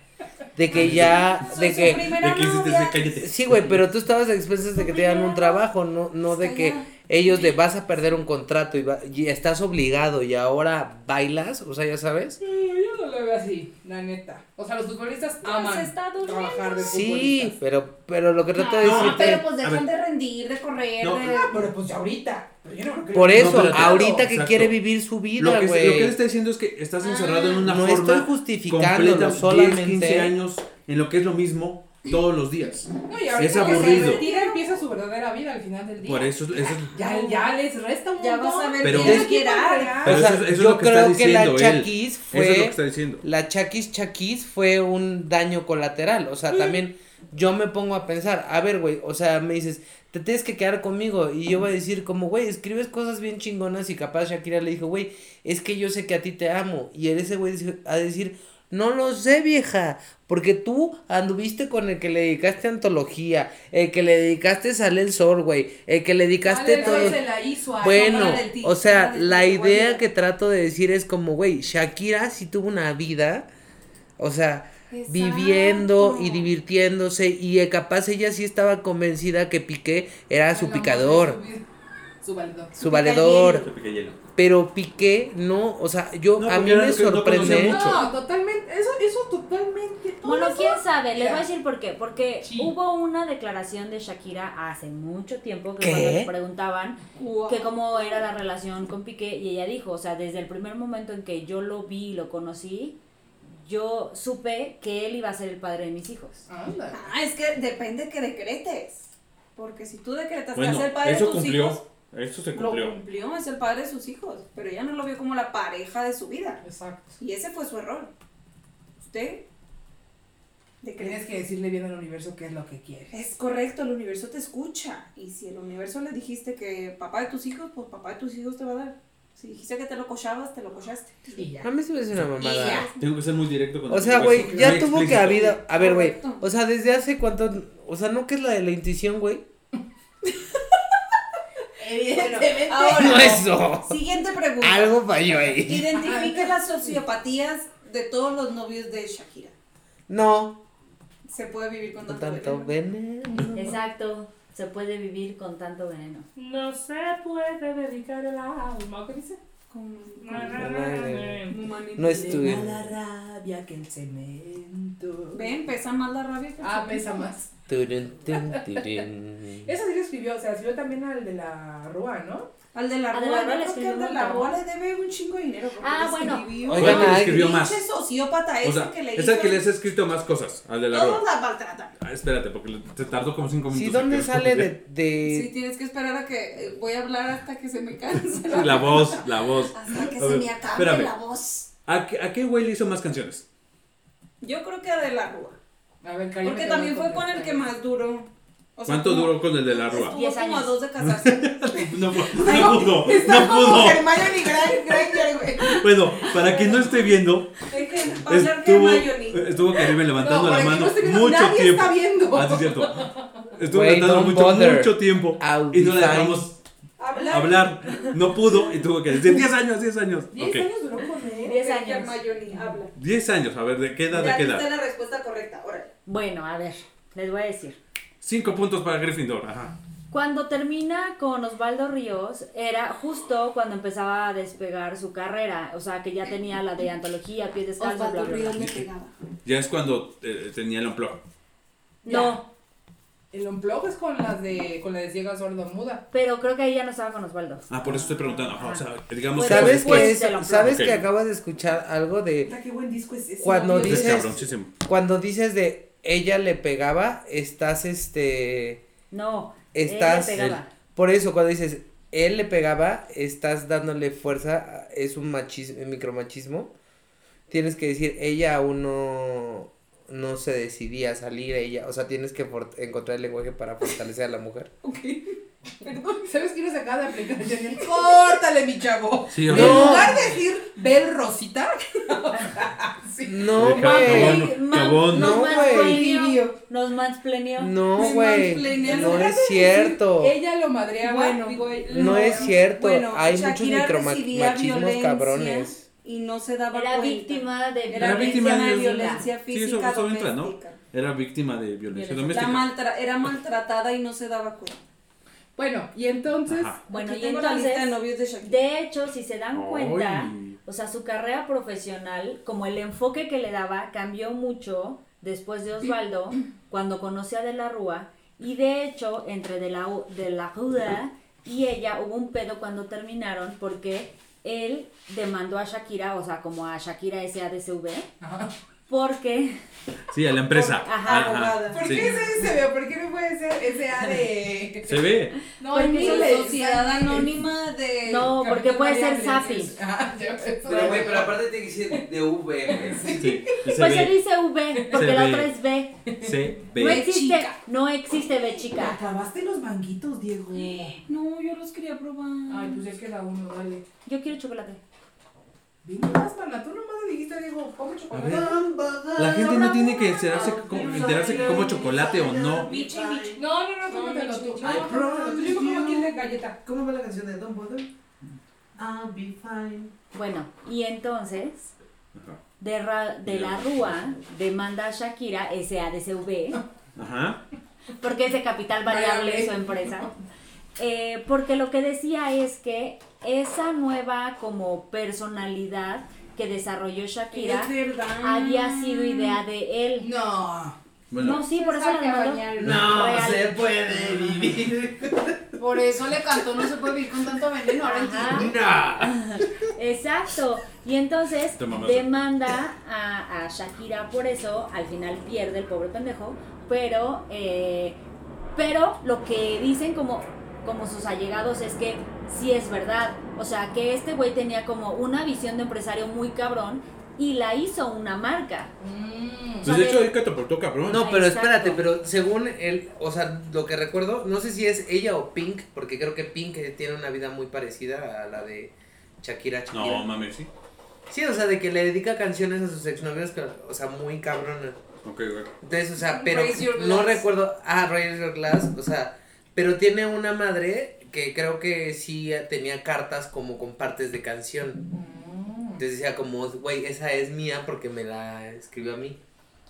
Speaker 1: de que ya, de que,
Speaker 2: ¿De
Speaker 5: novia.
Speaker 2: ese cállate?
Speaker 1: sí, güey, pero tú estabas a expensas de que te dieran un trabajo, no, no de que. Ellos de vas a perder un contrato y, va- y estás obligado y ahora bailas, o sea, ya sabes.
Speaker 3: No, yo no lo veo así, la neta. O sea, los futbolistas
Speaker 4: No,
Speaker 3: aman
Speaker 4: se está
Speaker 3: trabajar de
Speaker 1: Sí, pero, pero lo que trato de
Speaker 5: No,
Speaker 1: decirte,
Speaker 5: pero pues dejan de rendir, de correr,
Speaker 2: No.
Speaker 5: de...
Speaker 3: Ah, pero pues ya ahorita. Pero yo no creo.
Speaker 1: por eso, ahorita que
Speaker 2: Exacto.
Speaker 1: quiere vivir su vida, güey.
Speaker 2: lo que él está diciendo es que estás encerrado en una
Speaker 1: No
Speaker 2: forma
Speaker 1: estoy justificándolo,
Speaker 2: completa, 10,
Speaker 1: solamente-
Speaker 2: 15 años en lo que es lo mismo todos los días.
Speaker 3: No, y ahorita
Speaker 2: Es aburrido.
Speaker 3: se retira empieza su verdadera vida al final del día.
Speaker 2: Por eso, eso es-
Speaker 3: Ya, ya les resta un
Speaker 5: Ya
Speaker 3: montón.
Speaker 5: vas a ver
Speaker 2: Pero-
Speaker 5: quién
Speaker 2: Es
Speaker 5: quiere
Speaker 2: Pero
Speaker 1: O sea,
Speaker 2: eso, es- eso es
Speaker 1: yo
Speaker 2: lo que está
Speaker 1: creo que la. Chaquis
Speaker 2: Eso es lo que
Speaker 1: fue
Speaker 2: está diciendo.
Speaker 1: la Chaquis Chaquis fue un daño colateral. O sea, también yo me pongo a pensar, a ver, güey, o sea, me dices, te tienes que quedar conmigo. Y yo voy a decir, como, güey, escribes cosas bien chingonas. Y capaz Shakira le dijo, güey, es que yo sé que a ti te amo. Y ese güey a decir, No lo sé, vieja. Porque tú anduviste con el que le dedicaste antología, el que le dedicaste Sale el Sol, güey, el que le dedicaste todo.
Speaker 3: La hizo a
Speaker 1: Bueno, o sea, la idea que trato de decir es como, güey, Shakira sí tuvo una vida, o sea,
Speaker 5: Exacto.
Speaker 1: viviendo y divirtiéndose y eh, capaz ella sí estaba convencida que Piqué era su picador,
Speaker 3: su vida. Su valedor.
Speaker 1: su pero Piqué no, o sea, yo
Speaker 2: No,
Speaker 1: a mí me
Speaker 2: no
Speaker 1: sorprende.
Speaker 2: mucho.
Speaker 3: No, totalmente, eso, eso totalmente.
Speaker 4: Bueno,
Speaker 3: eso-
Speaker 4: quién sabe, les voy a decir por qué. Porque
Speaker 3: Sí.
Speaker 4: hubo una declaración de Shakira hace mucho tiempo que
Speaker 1: ¿Qué?
Speaker 4: cuando le preguntaban que cómo era la relación con Piqué y ella dijo, o sea, desde el primer momento en que yo lo vi y lo conocí, yo supe que él iba a ser el padre de mis hijos.
Speaker 3: Anda.
Speaker 5: Ah, es que depende que decretes. Porque si tú decretas que
Speaker 2: Bueno,
Speaker 5: es el padre de tus
Speaker 2: cumplió.
Speaker 5: hijos,
Speaker 2: Eso se
Speaker 5: lo
Speaker 2: cumplió.
Speaker 5: cumplió, es el padre de sus hijos. Pero ella no lo vio como la pareja de su vida.
Speaker 3: Exacto.
Speaker 5: Y ese fue su error. Usted decreta.
Speaker 3: Tienes que decirle bien al universo qué es lo que quiere.
Speaker 5: Es correcto, el universo te escucha. Y si el universo le dijiste que papá de tus hijos, pues papá de tus hijos te va a dar. Si dijiste que te lo cochabas, te lo cochaste.
Speaker 3: Y ya.
Speaker 1: A mí se me hace una mamada.
Speaker 5: ya.
Speaker 2: Tengo que ser muy directo con
Speaker 1: O sea, güey,
Speaker 2: muy
Speaker 1: ya tuvo que haber, a ver, güey, o sea, desde hace cuánto, o sea, ¿no que es la de la intuición, güey?
Speaker 3: Evidentemente.
Speaker 5: ahora-
Speaker 1: No eso.
Speaker 5: Siguiente pregunta.
Speaker 1: Algo falló ahí.
Speaker 5: Identifica las sociopatías de todos los novios de Shakira.
Speaker 1: No,
Speaker 5: Se puede vivir con
Speaker 1: no
Speaker 5: tanto,
Speaker 1: tanto
Speaker 5: veneno?
Speaker 1: veneno.
Speaker 4: Exacto, se puede vivir con tanto veneno.
Speaker 3: No se puede dedicar el alma. ¿Qué dice?
Speaker 5: Con-
Speaker 1: No es tuyo.
Speaker 3: la rabia que el cemento.
Speaker 5: Ven, pesa más la rabia que el
Speaker 3: Ah,
Speaker 5: cemento.
Speaker 3: pesa más.
Speaker 1: Turun, tun, turun.
Speaker 3: Eso sí lo escribió, o sea, escribió también al de la Rúa, ¿no?
Speaker 5: Al de la
Speaker 4: Al de
Speaker 5: Rúa,
Speaker 4: la Rúa le
Speaker 5: creo que
Speaker 4: escribió
Speaker 5: al de la. Rúa le debe un chingo de dinero. porque
Speaker 4: Ah,
Speaker 5: le
Speaker 4: bueno.
Speaker 5: escribió.
Speaker 1: Oigan,
Speaker 2: Bueno, le escribió más.
Speaker 5: Pinche sociópata ese
Speaker 2: O sea,
Speaker 5: que le
Speaker 2: es
Speaker 5: hizo.
Speaker 2: el que les ha escrito más cosas, al de la
Speaker 5: Todos
Speaker 2: Rúa.
Speaker 5: la maltratan.
Speaker 2: Ah, espérate, porque te tardó como cinco
Speaker 1: Sí,
Speaker 2: minutos.
Speaker 1: ¿dónde
Speaker 2: en que
Speaker 1: sale de,
Speaker 5: Sí,
Speaker 1: de...
Speaker 5: tienes que esperar a que eh, voy a hablar hasta que se me canse.
Speaker 2: La voz, la voz.
Speaker 5: Hasta que
Speaker 2: A
Speaker 5: se
Speaker 2: ver,
Speaker 5: me acabe
Speaker 2: espérame.
Speaker 5: la voz.
Speaker 2: ¿A qué, a qué güey le hizo más canciones?
Speaker 5: Yo creo que a de la Rúa.
Speaker 3: A ver, Karina,
Speaker 5: Porque también fue con el que más duró. O sea,
Speaker 2: ¿Cuánto
Speaker 5: como-
Speaker 2: duró con el de la Rúa?
Speaker 5: Estuvo
Speaker 4: Diez
Speaker 5: como a dos de casarse.
Speaker 2: No, pu- no pudo,
Speaker 3: Está
Speaker 2: no
Speaker 3: como
Speaker 2: pudo.
Speaker 3: Hermione Gran- Granger, güey.
Speaker 2: Bueno, para quien no esté viendo,
Speaker 5: Dejen pasar
Speaker 2: estuvo,
Speaker 5: Hermione.
Speaker 2: estuvo Karime levantando
Speaker 3: No,
Speaker 2: la
Speaker 3: que
Speaker 2: mano
Speaker 3: no
Speaker 2: mucho
Speaker 3: nadie
Speaker 2: tiempo.
Speaker 3: está viendo.
Speaker 2: Ah, sí, es cierto. Estuvo
Speaker 1: Güey,
Speaker 2: levantando mucho, mucho tiempo
Speaker 1: I'll
Speaker 2: y no le dejamos
Speaker 5: Hablar.
Speaker 2: hablar. No pudo y tuvo que decir 10 años, 10 años.
Speaker 3: ¿Diez
Speaker 2: Ok.
Speaker 3: años duró con él?
Speaker 4: Diez
Speaker 5: Dejen
Speaker 4: años.
Speaker 5: Hermione, habla.
Speaker 2: 10 años, a ver, ¿de qué edad? ¿De
Speaker 5: Ya
Speaker 2: qué
Speaker 5: diste
Speaker 2: edad?
Speaker 5: la respuesta correcta. Órale.
Speaker 4: Bueno, a ver, les voy a decir.
Speaker 2: 5 puntos para Gryffindor, ajá.
Speaker 4: Cuando termina con Osvaldo Ríos, era justo cuando empezaba a despegar su carrera. O sea, que ya tenía la de antología, pies descalzos,
Speaker 5: Osvaldo
Speaker 4: bla, bla.
Speaker 5: Ríos le pegaba.
Speaker 2: Ya es cuando eh, tenía el unplug.
Speaker 4: No,
Speaker 3: El unplug es con las de, con la de ciega sordo muda.
Speaker 4: pero creo que ahí ya no estaba con Osvaldo.
Speaker 2: Ah, por eso estoy preguntando. Ajá, o sea, digamos
Speaker 4: Pues,
Speaker 2: que
Speaker 1: ¿Sabes
Speaker 2: después
Speaker 1: es?
Speaker 4: la
Speaker 1: ¿Sabes
Speaker 2: Ok.
Speaker 1: que acabas de escuchar algo de
Speaker 3: Puta, qué buen disco es ese.
Speaker 1: Cuando dices- cuando dices de ella le pegaba, estás este
Speaker 4: No,
Speaker 1: Estás-
Speaker 4: él le pegaba.
Speaker 1: por eso cuando dices él le pegaba, estás dándole fuerza, es un machismo, micromachismo. Tienes que decir ella aún no no se decidía a salir ella, o sea, tienes que encontrar el lenguaje para fortalecer a la mujer.
Speaker 3: Ok. Perdón, ¿sabes qué nos acaba de aplicar? Córtale, mi chavo.
Speaker 2: Sí,
Speaker 3: en lugar de decir Bel Rosita. sí.
Speaker 1: No,
Speaker 2: Deja-
Speaker 1: güey. No,
Speaker 4: nos
Speaker 1: güey.
Speaker 4: Nos mansplaneó.
Speaker 1: No, güey. No es cierto.
Speaker 3: Ella lo madreaba.
Speaker 5: Bueno,
Speaker 3: digo,
Speaker 1: No es cierto.
Speaker 5: Bueno,
Speaker 1: Hay muchos micromachismos cabrones.
Speaker 5: Y no se daba
Speaker 4: Era
Speaker 5: cuenta.
Speaker 4: víctima de
Speaker 5: Era,
Speaker 2: víctima
Speaker 5: de violencia
Speaker 2: Sí, eso-
Speaker 5: física
Speaker 2: eso entra, ¿no? Era víctima de violencia doméstica.
Speaker 5: maltra- era maltratada y no se daba cuenta.
Speaker 3: Bueno, y entonces.
Speaker 2: Ajá.
Speaker 4: Bueno, y
Speaker 5: tengo la lista de
Speaker 4: entonces,
Speaker 5: novios de Shakira.
Speaker 4: de hecho, si se dan cuenta,
Speaker 2: Ay.
Speaker 4: O sea, su carrera profesional, como el enfoque que le daba, cambió mucho después de Osvaldo, cuando conoció a De la Rúa, y de hecho, entre De la, de la Rúa y ella hubo un pedo cuando terminaron, porque él demandó a Shakira, o sea, como a Shakira SADCV,
Speaker 3: Ajá.
Speaker 4: Porque
Speaker 2: Sí, a la empresa.
Speaker 4: Ajá,
Speaker 5: abogada.
Speaker 3: ¿Por
Speaker 2: sí.
Speaker 3: qué ese se ve? ¿Por qué no puede ser ese A de.?
Speaker 2: Se ve.
Speaker 3: No,
Speaker 4: son
Speaker 3: miles,
Speaker 5: Sociedad. Anónima de...
Speaker 4: no, porque puede ser. Safi.
Speaker 3: Ah,
Speaker 1: Pero,
Speaker 3: no.
Speaker 1: güey, pero aparte tiene que ser de V.
Speaker 2: Sí,
Speaker 4: Pues se dice V, porque
Speaker 2: Se
Speaker 4: la
Speaker 2: ve.
Speaker 4: otra es B.
Speaker 2: Se
Speaker 4: No
Speaker 2: ve.
Speaker 4: existe,
Speaker 5: chica.
Speaker 4: no existe B
Speaker 3: Te
Speaker 4: chica.
Speaker 3: acabaste los manguitos, Diego.
Speaker 5: No, yo los quería probar.
Speaker 3: Ay, pues ya queda uno, dale.
Speaker 4: Yo quiero chocolate.
Speaker 3: Ven más, mana, tú nomás dijiste, Diego, come
Speaker 2: A
Speaker 3: chocolate.
Speaker 2: ver, la gente no tiene que enterarse, que como- enterarse que como chocolate o no.
Speaker 3: No, no, no, cómetelo tú. Tú. Yo como aquí de galleta.
Speaker 1: ¿Cómo va la canción de Don't Bother? I'll be fine.
Speaker 4: Bueno, y entonces, de, Ra- de la Rúa demanda a Shakira SADCV,
Speaker 2: Ajá.
Speaker 4: porque es de capital variable
Speaker 3: Variable.
Speaker 4: su empresa. Eh, porque lo que decía es que esa nueva como personalidad que desarrolló Shakira
Speaker 3: Es verdad.
Speaker 4: había sido idea de él.
Speaker 3: No.
Speaker 2: Bueno,
Speaker 4: No, sí, por eso
Speaker 6: bañar.
Speaker 1: No
Speaker 4: Real.
Speaker 1: se puede vivir.
Speaker 6: Por eso le cantó, no se puede vivir con tanto veneno. Ahora.
Speaker 1: No.
Speaker 4: Exacto. Y entonces demanda a, a Shakira por eso. Al final pierde el pobre pendejo. Pero, eh, pero lo que dicen como, como sus allegados es que sí es verdad. O sea, que este güey tenía como una visión de empresario muy cabrón y la hizo una marca.
Speaker 6: Mm.
Speaker 2: pues de hecho ahí catapultó cabrón.
Speaker 1: No, pero
Speaker 4: Exacto.
Speaker 1: espérate, pero según él, o sea, lo que recuerdo, no sé si es ella o Pink, porque creo que Pink tiene una vida muy parecida a la de Shakira. Shakira.
Speaker 2: No, mames, sí.
Speaker 1: Sí, o sea, de que le dedica canciones a sus exnovios, que, o sea, muy cabronas.
Speaker 2: Ok, güey.
Speaker 1: Entonces, o sea, pero no recuerdo, ah, Raise Your Glass, o sea, pero tiene una madre que creo que sí tenía cartas como con partes de canción. Entonces decía como, güey, esa es mía porque me la escribió a mí.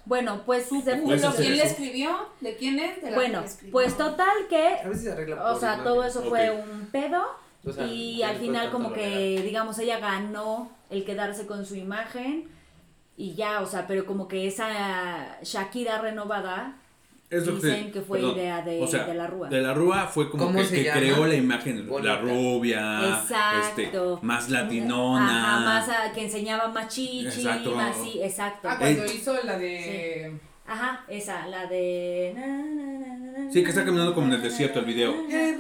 Speaker 4: Bueno, pues
Speaker 5: ¿Pero
Speaker 2: hacer
Speaker 5: quién le escribió? ¿De quién es? De la
Speaker 4: Bueno,
Speaker 5: que
Speaker 4: pues total que
Speaker 1: A veces se arregla
Speaker 4: O sea,
Speaker 1: imagen.
Speaker 4: todo eso fue un pedo
Speaker 1: O sea,
Speaker 4: y al final como que, digamos, ella ganó el quedarse con su imagen y ya, o sea, pero como que esa Shakira renovada,
Speaker 2: Es lo
Speaker 4: Dicen que fue
Speaker 2: perdón,
Speaker 4: idea de-
Speaker 2: o sea,
Speaker 4: de la Rúa.
Speaker 2: De la Rúa fue como
Speaker 1: ¿Cómo
Speaker 2: que, que creó la imagen,
Speaker 1: Bonita.
Speaker 2: la rubia,
Speaker 4: Exacto.
Speaker 2: este, más latinona.
Speaker 4: Ajá, más a- que enseñaba más chichi,
Speaker 2: Exacto.
Speaker 4: más sí, exacto.
Speaker 3: Ah, cuando
Speaker 2: Ey.
Speaker 3: hizo la de.
Speaker 4: Ajá, esa, la de...
Speaker 2: Sí, que está
Speaker 4: na,
Speaker 2: caminando como en el desierto el video.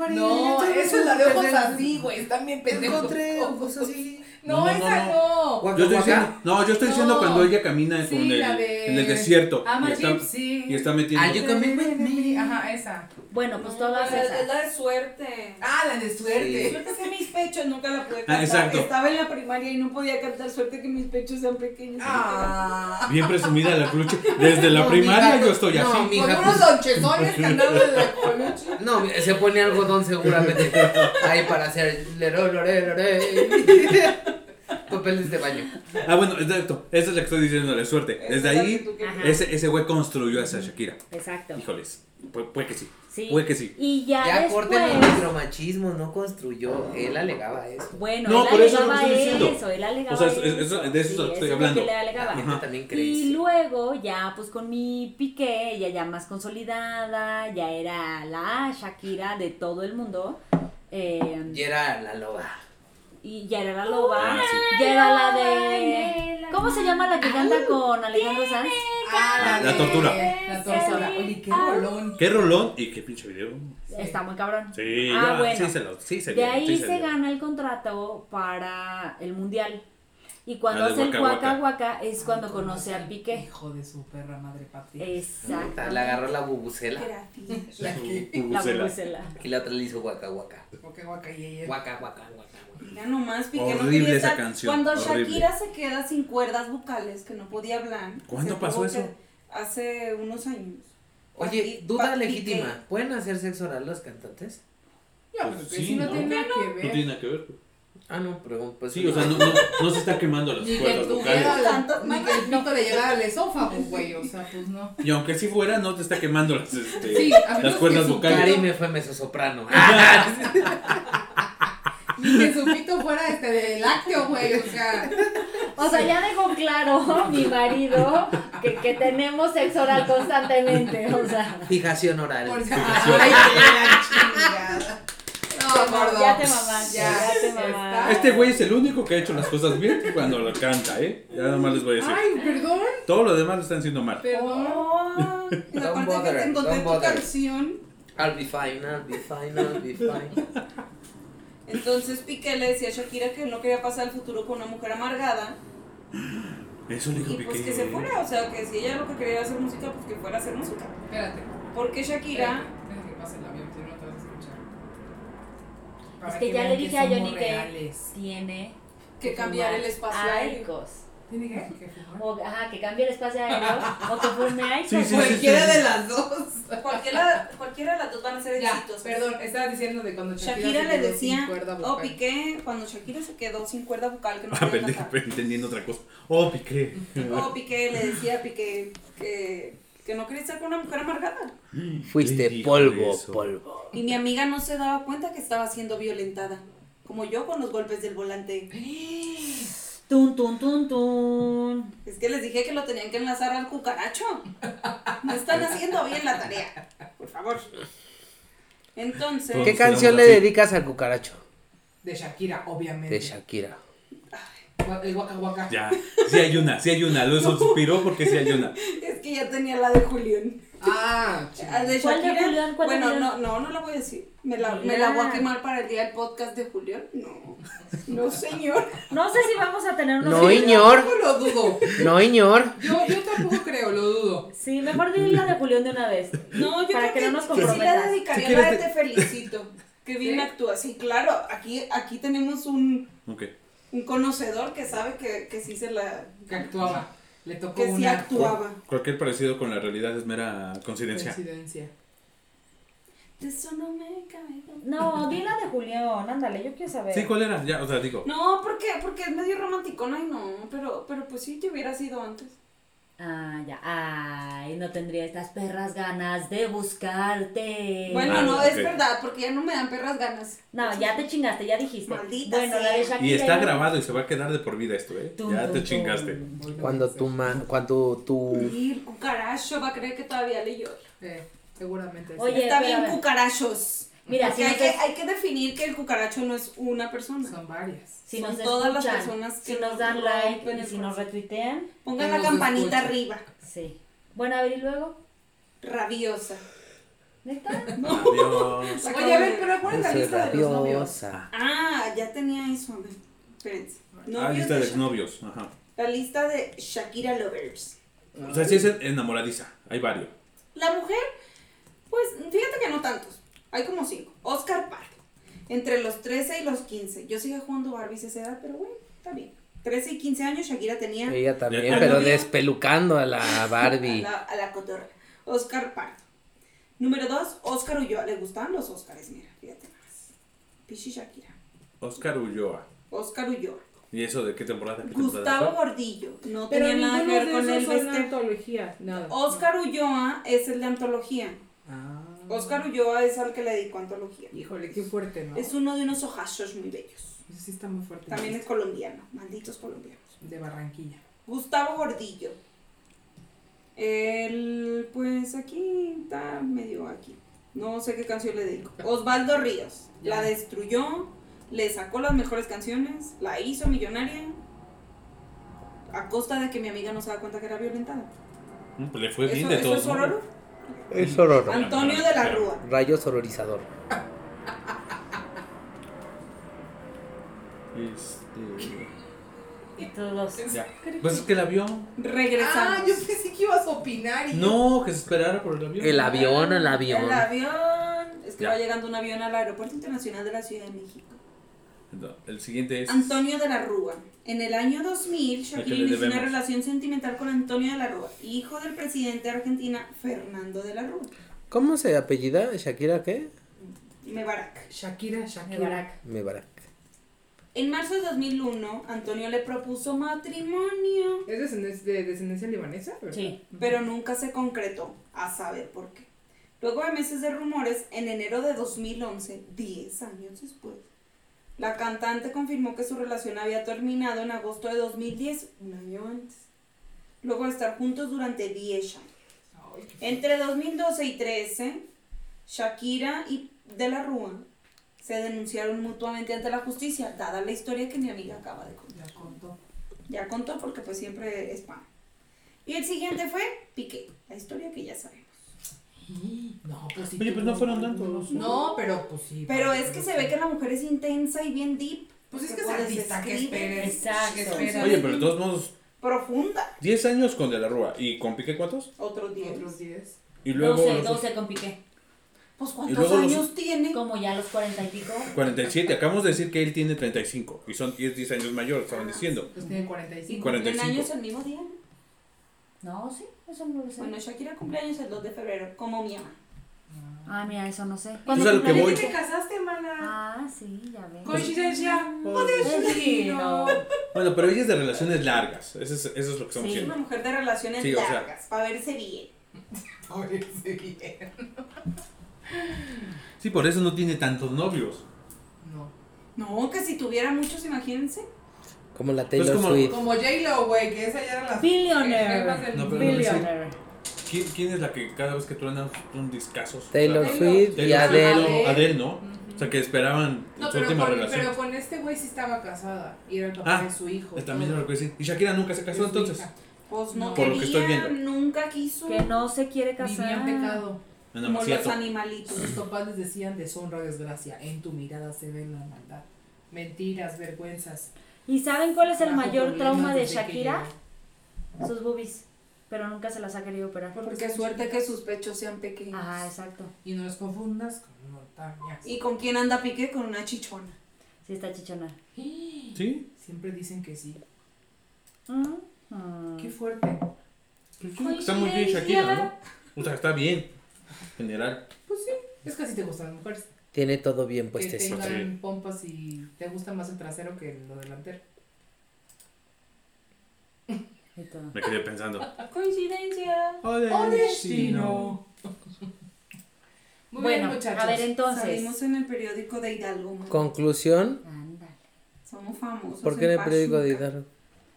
Speaker 3: No, esa es la de ojos así, güey. Están bien pendejos.
Speaker 1: Encontré ojos así.
Speaker 3: No,
Speaker 2: No, no,
Speaker 3: esa
Speaker 2: no.
Speaker 3: no.
Speaker 2: Yo estoy diciendo, no, yo estoy diciendo
Speaker 3: No.
Speaker 2: cuando ella camina
Speaker 3: Sí,
Speaker 2: en, el,
Speaker 3: de-
Speaker 2: en el desierto
Speaker 3: I'm
Speaker 2: y
Speaker 3: a
Speaker 2: está, y está metiendo.
Speaker 1: Ah, you coming with me.
Speaker 3: Esa.
Speaker 4: Bueno, pues
Speaker 5: No,
Speaker 4: todas
Speaker 5: la-
Speaker 4: esas.
Speaker 5: Es la de suerte.
Speaker 3: Ah, la de suerte.
Speaker 5: Suerte que mis pechos nunca la pude cantar.
Speaker 2: exacto.
Speaker 5: Estaba en la primaria y no podía cantar suerte que mis pechos sean pequeños.
Speaker 3: Ah.
Speaker 2: Bien presumida la coluche. Desde la
Speaker 1: No,
Speaker 2: primaria
Speaker 1: mija,
Speaker 2: yo estoy
Speaker 1: no,
Speaker 2: así.
Speaker 1: mi-
Speaker 3: Con
Speaker 1: Mija,
Speaker 3: unos
Speaker 1: pues-
Speaker 3: lonchezones cantando de la coluche.
Speaker 1: No, se pone algodón seguramente. Ahí para hacer lero, lore, lore. Papeles de baño.
Speaker 2: Ah, bueno, exacto. Esa es la que estoy diciendo de suerte. Desde
Speaker 5: la
Speaker 2: ahí, ese, ese güey construyó a esa Shakira.
Speaker 4: Exacto.
Speaker 2: Híjoles. Puede, puede que sí.
Speaker 4: Sí.
Speaker 2: Puede que sí.
Speaker 4: Y ya,
Speaker 1: Ya
Speaker 4: después...
Speaker 1: corten los micromachismos, no construyó. Él alegaba eso.
Speaker 4: Bueno,
Speaker 2: No,
Speaker 4: él
Speaker 2: por eso lo
Speaker 4: alegaba
Speaker 2: estoy diciendo.
Speaker 4: eso, él alegaba
Speaker 2: O sea, es- es-
Speaker 4: eso.
Speaker 2: es- de eso
Speaker 4: Sí,
Speaker 2: estoy
Speaker 4: es
Speaker 2: hablando.
Speaker 4: que le alegaba.
Speaker 1: También cree.
Speaker 4: Y
Speaker 1: sí.
Speaker 4: luego ya pues con mi Piqué, ella ya más consolidada, ya era la Shakira de todo el mundo. eh,
Speaker 1: Y era la loba.
Speaker 4: Y ya era la loba,
Speaker 2: Ah, sí.
Speaker 4: ya era la de... ¿Cómo se llama la que canta con Alejandro Sanz?
Speaker 3: Ah,
Speaker 2: La tortura.
Speaker 3: La tortura. Oye, qué rolón.
Speaker 2: Qué rolón y qué pinche video.
Speaker 4: Está muy cabrón.
Speaker 2: Sí,
Speaker 4: Ah,
Speaker 2: ya,
Speaker 4: bueno.
Speaker 2: sí se lo, sí se
Speaker 4: De
Speaker 2: vio,
Speaker 4: ahí
Speaker 2: sí
Speaker 4: se, gana el contrato para el mundial. Y cuando
Speaker 2: de
Speaker 4: hace el
Speaker 2: Waka
Speaker 4: Waka
Speaker 2: Waka.
Speaker 4: Waka es cuando conoce a Piqué.
Speaker 3: Hijo de su perra madre patria.
Speaker 4: Exacto.
Speaker 1: Le agarró la bubucela.
Speaker 3: La
Speaker 2: Bubucela.
Speaker 1: Y la otra le hizo guaca guaca.
Speaker 3: Guaca, guaca, y ella.
Speaker 1: Guaca guaca guaca. guaca.
Speaker 5: Ya nomás, Piqué no
Speaker 2: Horrible
Speaker 5: quería
Speaker 2: esa
Speaker 5: estar-
Speaker 2: canción,
Speaker 5: Cuando
Speaker 2: horrible.
Speaker 5: Shakira se queda sin cuerdas vocales, que no podía hablar.
Speaker 2: ¿Cuándo pasó eso?
Speaker 5: Hace unos años.
Speaker 1: Oye, duda legítima.
Speaker 5: Piqué.
Speaker 1: ¿Pueden hacer sexo oral los cantantes?
Speaker 3: Ya,
Speaker 2: Pues
Speaker 3: pues
Speaker 2: sí,
Speaker 3: sí, no
Speaker 2: ¿no?
Speaker 3: tiene nada que
Speaker 2: No
Speaker 3: ver.
Speaker 2: tiene nada que ver.
Speaker 1: Ah, no, pero pues.
Speaker 2: Sí, o sea, no, no, no se está quemando las
Speaker 3: Ni que
Speaker 2: cuerdas
Speaker 3: tuviera
Speaker 2: vocales.
Speaker 3: ni que el pito le llegara al esófago, güey. O sea, pues no.
Speaker 2: Y aunque sí fuera, no te está quemando las, este,
Speaker 3: Sí,
Speaker 2: las cuerdas vocales.
Speaker 1: Cari me fue mesosoprano.
Speaker 3: Ni que su pito fuera este de lácteo, güey. O sea.
Speaker 4: O sea, ya dejó claro mi marido que, que tenemos sexo oral constantemente. O sea,
Speaker 1: Fijación oral.
Speaker 3: Por si. Ay, la chingada. No, gordo.
Speaker 4: ya te mamás, ya, te mamás.
Speaker 2: Este güey es el único que ha hecho las cosas bien cuando lo canta, ¿eh? Ya nada más les voy a decir.
Speaker 3: Ay, perdón.
Speaker 2: Todo lo demás lo están haciendo mal.
Speaker 3: Perdón.
Speaker 5: Oh,
Speaker 1: Don't
Speaker 5: aparte que
Speaker 1: bother,
Speaker 5: te encontré tu
Speaker 1: bother.
Speaker 5: canción.
Speaker 1: I'll be fine, I'll be fine, I'll be fine.
Speaker 5: Entonces Piqué le decía a Shakira que no quería pasar el futuro con una mujer amargada.
Speaker 2: Eso le dijo
Speaker 5: Y pues
Speaker 2: Piqué.
Speaker 5: que se fuera, o sea, que si ella lo que quería era hacer música, pues que fuera a hacer música.
Speaker 3: Espérate.
Speaker 5: Porque Shakira,
Speaker 3: Deja que pase el avión, si no, no te vas a escuchar. Para
Speaker 4: Es que ya
Speaker 3: vean
Speaker 4: le dije a Johnny que tiene
Speaker 5: que cambiar el espacio aéreo.
Speaker 4: aicos.
Speaker 3: ¿Tiene que? que fumar?
Speaker 4: O, ajá, que cambie el espacio aéreo. o que forme ahí.
Speaker 2: Sí, sí,
Speaker 6: Cualquiera
Speaker 2: sí.
Speaker 6: de las dos.
Speaker 5: Cualquiera, cualquiera de las dos van a ser
Speaker 3: Ya,
Speaker 5: exitosos.
Speaker 3: perdón, estabas diciendo de cuando Shakira,
Speaker 5: Shakira
Speaker 3: se
Speaker 5: le decía,
Speaker 3: sin cuerda
Speaker 5: oh. Piqué, cuando Shakira se quedó sin cuerda vocal, que no
Speaker 2: Ah,
Speaker 5: cantar.
Speaker 2: entendiendo otra cosa. Oh, piqué.
Speaker 5: Oh, Piqué le decía a Piqué que, que no quería estar con una mujer amargada.
Speaker 1: Fuiste polvo,
Speaker 2: eso.
Speaker 1: polvo.
Speaker 5: Y mi amiga no se daba cuenta que estaba siendo violentada. Como yo con los golpes del volante.
Speaker 4: Tun, tun, tun, tun.
Speaker 5: Es que les dije que lo tenían que enlazar al cucaracho. No están haciendo bien la tarea. Por favor. Entonces.
Speaker 1: ¿Qué canción le dedicas al cucaracho?
Speaker 3: De Shakira, obviamente.
Speaker 1: De Shakira.
Speaker 3: El Waka Waka.
Speaker 2: Ya, sí hay una, sí hay una. Lo suspiró porque sí hay una.
Speaker 5: Es que ya tenía la de Julián.
Speaker 3: Ah,
Speaker 5: Ah, de
Speaker 4: ¿Cuál de. Julián? ¿Cuál de
Speaker 5: bueno,
Speaker 4: Julián?
Speaker 5: no, no, no la voy a decir. Me la, me la voy a quemar para el día del podcast de Julián. No. No, señor.
Speaker 4: No sé si vamos a tener unos.
Speaker 1: No, Iñor.
Speaker 3: Tampoco lo dudo.
Speaker 1: No, Iñor.
Speaker 3: Yo, yo tampoco creo, lo dudo.
Speaker 4: Sí, mejor di la de Julián de una vez.
Speaker 5: No, yo
Speaker 4: Para
Speaker 5: creo
Speaker 4: que no nos
Speaker 5: que sí
Speaker 4: comprometas.
Speaker 5: dedicaría
Speaker 2: Si
Speaker 5: la de
Speaker 2: quieres
Speaker 5: te felicito. Que bien
Speaker 3: ¿Sí?
Speaker 5: actúa. Sí, claro. Aquí, aquí tenemos un,
Speaker 2: Ok.
Speaker 5: Un conocedor que sabe que, que sí se la.
Speaker 3: Que actuaba. Le tocó
Speaker 5: que sí actuaba.
Speaker 2: Cualquier parecido con la realidad es mera coincidencia.
Speaker 3: coincidencia.
Speaker 5: De eso no me cabe.
Speaker 4: No, di la de Julián, ándale, yo quiero saber.
Speaker 2: Sí, ¿cuál era? Ya, o sea, digo.
Speaker 5: No, ¿por qué? Porque es medio romántico, no, no, pero, pero pues sí te hubiera sido antes.
Speaker 4: Ah, ya. Ay, no tendría estas perras ganas de buscarte.
Speaker 5: Bueno,
Speaker 2: Ah,
Speaker 5: no,
Speaker 2: ok.
Speaker 5: es verdad, porque ya no me dan perras ganas.
Speaker 4: No, ya te chingaste, ya dijiste.
Speaker 5: Maldita
Speaker 4: bueno,
Speaker 5: sea.
Speaker 4: la de Shakira.
Speaker 2: Y está grabado y se va a quedar de por vida esto, ¿eh?
Speaker 4: Tum,
Speaker 2: Ya
Speaker 4: tum,
Speaker 2: te
Speaker 4: tum.
Speaker 2: chingaste.
Speaker 1: Cuando tu
Speaker 3: ser.
Speaker 1: ma, cuando tu
Speaker 5: el cucaracho va a creer que todavía leyó.
Speaker 3: Eh, seguramente. sí.
Speaker 4: Oye,
Speaker 5: Está bien cucarachos.
Speaker 4: Mira,
Speaker 5: Porque
Speaker 4: si
Speaker 5: hay,
Speaker 4: nos,
Speaker 5: que,
Speaker 4: es-
Speaker 5: hay que definir que el cucaracho no es una persona.
Speaker 3: Son varias.
Speaker 4: si
Speaker 5: son
Speaker 4: nos
Speaker 5: todas las personas que
Speaker 4: si nos dan like y si nos retuitean,
Speaker 5: Pongan la campanita arriba.
Speaker 4: sí. Bueno, a ver, y luego.
Speaker 5: Rabiosa.
Speaker 4: ¿Neta?
Speaker 2: Adiós.
Speaker 3: Oye, a ver, pero ¿cuál es la lista de los novios?
Speaker 1: rabiosa.
Speaker 5: Ah, ya tenía eso. A ver, espérense.
Speaker 2: Ah,
Speaker 5: Novios
Speaker 2: lista
Speaker 5: de
Speaker 2: de exnovios. Ajá.
Speaker 5: La lista de Shakira Lovers.
Speaker 2: O sea, sí es enamoradiza. Hay varios.
Speaker 5: La mujer, pues fíjate que no tantos. Hay como cinco. Oscar Park. Entre los 13 y los 15. Yo sigo jugando Barbies a esa edad, pero bueno, está bien. 13 y 15 años, Shakira tenía
Speaker 1: Ella también, pero
Speaker 5: novio.
Speaker 1: despelucando a la
Speaker 5: a
Speaker 1: Barbie.
Speaker 5: la, a la cotorra. Oscar Park. Número 2, Oscar Ulloa. Le gustaban los Oscars, mira, fíjate más. Pichi Shakira.
Speaker 2: Oscar Ulloa.
Speaker 5: Oscar Ulloa.
Speaker 2: ¿Y eso de qué temporada? ¿Qué temporada
Speaker 5: Gustavo
Speaker 2: fue?
Speaker 5: Gordillo. No
Speaker 3: Pero
Speaker 5: tenía nada que ver
Speaker 3: de
Speaker 5: con el vester.
Speaker 3: antología. Nada.
Speaker 5: Oscar Ulloa es el de antología.
Speaker 3: Ah.
Speaker 5: Oscar Ulloa es al que le dedicó antología.
Speaker 3: Híjole, qué fuerte, ¿no?
Speaker 5: Es uno de unos ojazos muy bellos.
Speaker 3: Ese sí está muy fuerte.
Speaker 5: También es colombiano, malditos colombianos.
Speaker 3: De Barranquilla.
Speaker 5: Gustavo Gordillo. Él, pues aquí está medio aquí. No sé qué canción le dedico. Osvaldo Ríos. La destruyó, le sacó las mejores canciones, la hizo millonaria. A costa de que mi amiga no se da cuenta que era violentada.
Speaker 2: Pues le fue bien
Speaker 5: ¿Eso,
Speaker 2: de
Speaker 5: eso
Speaker 2: todos
Speaker 5: es. Antonio de la Rúa.
Speaker 1: Rayo sororizador.
Speaker 2: Este,
Speaker 4: Todos.
Speaker 2: ya. Pues es que el avión.
Speaker 5: Regresamos.
Speaker 3: Ah, yo pensé que ibas a opinar. Y
Speaker 2: No, que se esperara por el avión.
Speaker 1: El avión, el avión.
Speaker 5: El avión. Es que
Speaker 2: Ya.
Speaker 5: va llegando un avión al Aeropuerto Internacional de la Ciudad de México.
Speaker 2: El siguiente es.
Speaker 5: Antonio de la Rúa. En el año 2000,
Speaker 2: Al que
Speaker 5: Shakira inició una relación sentimental con Antonio de la Rúa, hijo del presidente de Argentina, Fernando de la Rúa.
Speaker 1: ¿Cómo se apellida? ¿Shakira qué?
Speaker 5: Mebarak.
Speaker 3: Shakira, Shakira.
Speaker 4: Barack.
Speaker 1: Mebarak.
Speaker 5: En marzo de 2001, Antonio le propuso matrimonio,
Speaker 3: ¿Es descendencia, de descendencia libanesa? ¿verdad?
Speaker 4: Sí.
Speaker 5: pero nunca se concretó, a saber por qué. Luego de meses de rumores, en enero de 2011, 10 años después, la cantante confirmó que su relación había terminado en agosto de 2010, un año antes. Luego de estar juntos durante 10 años. Entre 2012 y 13, Shakira y De la Rúa se denunciaron mutuamente ante la justicia, dada la historia que mi amiga acaba de contar.
Speaker 3: Ya contó.
Speaker 5: Ya contó porque pues siempre es pan. Y el siguiente fue Piqué, la historia que ya sabemos.
Speaker 3: No, pues sí.
Speaker 2: Oye, pues no fueron tantos.
Speaker 3: No, pero pues sí.
Speaker 5: Pero es que se ve que la mujer es intensa y bien deep.
Speaker 3: Pues es que es artista, ¿qué
Speaker 5: escribe
Speaker 3: esperes?
Speaker 4: Exacto.
Speaker 2: Oye, pero de todos modos,
Speaker 5: Profunda.
Speaker 2: 10 años con De la Rúa. ¿Y con Piqué cuántos?
Speaker 5: Otros 10.
Speaker 3: Otros 10.
Speaker 2: Y luego.
Speaker 4: 12,
Speaker 2: los-
Speaker 4: 12 con Piqué.
Speaker 5: Pues ¿cuántos
Speaker 2: luego los-
Speaker 5: años tiene?
Speaker 4: Como ya los cuarenta y pico.
Speaker 2: 47, acabamos de decir que él tiene 35 y son y es 10 años mayor, estaban diciendo.
Speaker 3: Pues tiene
Speaker 5: ¿Y
Speaker 3: 45.
Speaker 2: Cuarenta y
Speaker 5: cumplen
Speaker 2: cinco.
Speaker 5: años el mismo día?
Speaker 4: No, sí, eso no lo sé.
Speaker 5: Bueno, Shakira cumpleaños el 2 de febrero, como mi mamá.
Speaker 4: Ah, mira, eso no sé.
Speaker 2: Pues a lo que
Speaker 4: cumpleaños?
Speaker 2: voy.
Speaker 3: ¿Qué te casaste, mana?
Speaker 4: Ah, sí, ya ves.
Speaker 3: Coincidencia.
Speaker 4: Destino.
Speaker 2: Bueno, pero ella es de relaciones largas, eso es, eso es lo que estamos
Speaker 4: Sí.
Speaker 2: diciendo.
Speaker 5: Una mujer de relaciones
Speaker 2: Sí, o sea.
Speaker 5: largas, para verse bien.
Speaker 3: Ay, sí, bien.
Speaker 2: Sí, por eso no tiene tantos novios.
Speaker 3: No.
Speaker 5: No, que si tuviera muchos, imagínense.
Speaker 1: Como la
Speaker 2: Pues
Speaker 1: Taylor
Speaker 2: como-
Speaker 1: Swift.
Speaker 3: Como J-Lo, güey, que esa ya era la.
Speaker 4: Billionaire.
Speaker 2: No, pero.
Speaker 4: Billionaire.
Speaker 2: ¿Quién, quién es la que cada vez que truenan son discazos?
Speaker 1: Taylor
Speaker 3: Taylor.
Speaker 1: Swift y
Speaker 2: Taylor
Speaker 1: Adele.
Speaker 3: Adele.
Speaker 2: Adele, ¿no? O sea, que esperaban
Speaker 3: No,
Speaker 2: su última
Speaker 3: con,
Speaker 2: relación.
Speaker 3: pero con este güey sí estaba casada. Y era el papá
Speaker 2: Ah,
Speaker 3: de su hijo.
Speaker 2: También
Speaker 3: todo.
Speaker 2: lo que decir. ¿Y Shakira nunca se casó entonces?
Speaker 3: hija.
Speaker 5: Pues no
Speaker 2: Por lo que estoy
Speaker 5: quería,
Speaker 2: viendo.
Speaker 5: nunca quiso.
Speaker 4: Que no se quiere
Speaker 3: Vivía
Speaker 4: casar.
Speaker 3: en pecado.
Speaker 5: Como los animalitos.
Speaker 3: Sus papás les decían deshonra, desgracia. En tu mirada se ve la maldad. Mentiras, vergüenzas.
Speaker 4: ¿Y saben cuál es el
Speaker 3: Trajo
Speaker 4: mayor trauma de
Speaker 3: que
Speaker 4: Shakira? Sus boobies. Pero nunca se las ha querido operar.
Speaker 5: Porque suerte que sus pechos sean pequeños.
Speaker 4: Ajá, exacto.
Speaker 3: Y no los confundas con montañas.
Speaker 5: ¿Y con quién anda Piqué? Con una chichona.
Speaker 4: Sí, está chichona.
Speaker 2: ¿Sí?
Speaker 3: Siempre dicen que sí.
Speaker 4: Mm.
Speaker 3: Qué fuerte.
Speaker 2: Pues Está muy bien Shakira, ¿no? O sea, está bien. En general.
Speaker 3: Pues sí. Es que así te gustan las mujeres.
Speaker 1: Tiene todo bien
Speaker 3: que
Speaker 1: puestecito.
Speaker 3: tengan
Speaker 2: Sí.
Speaker 3: pompas y te gusta más el trasero que lo delantero.
Speaker 2: Me quedé pensando.
Speaker 5: Coincidencia.
Speaker 3: ¡Oh, destino! Muy
Speaker 4: Bueno,
Speaker 3: bien, muchachos.
Speaker 4: a ver entonces.
Speaker 5: Salimos en el periódico de Hidalgo. mamá.
Speaker 1: Conclusión.
Speaker 4: Ándale.
Speaker 5: Somos famosos.
Speaker 1: ¿Por qué en el periódico de. Hidalgo?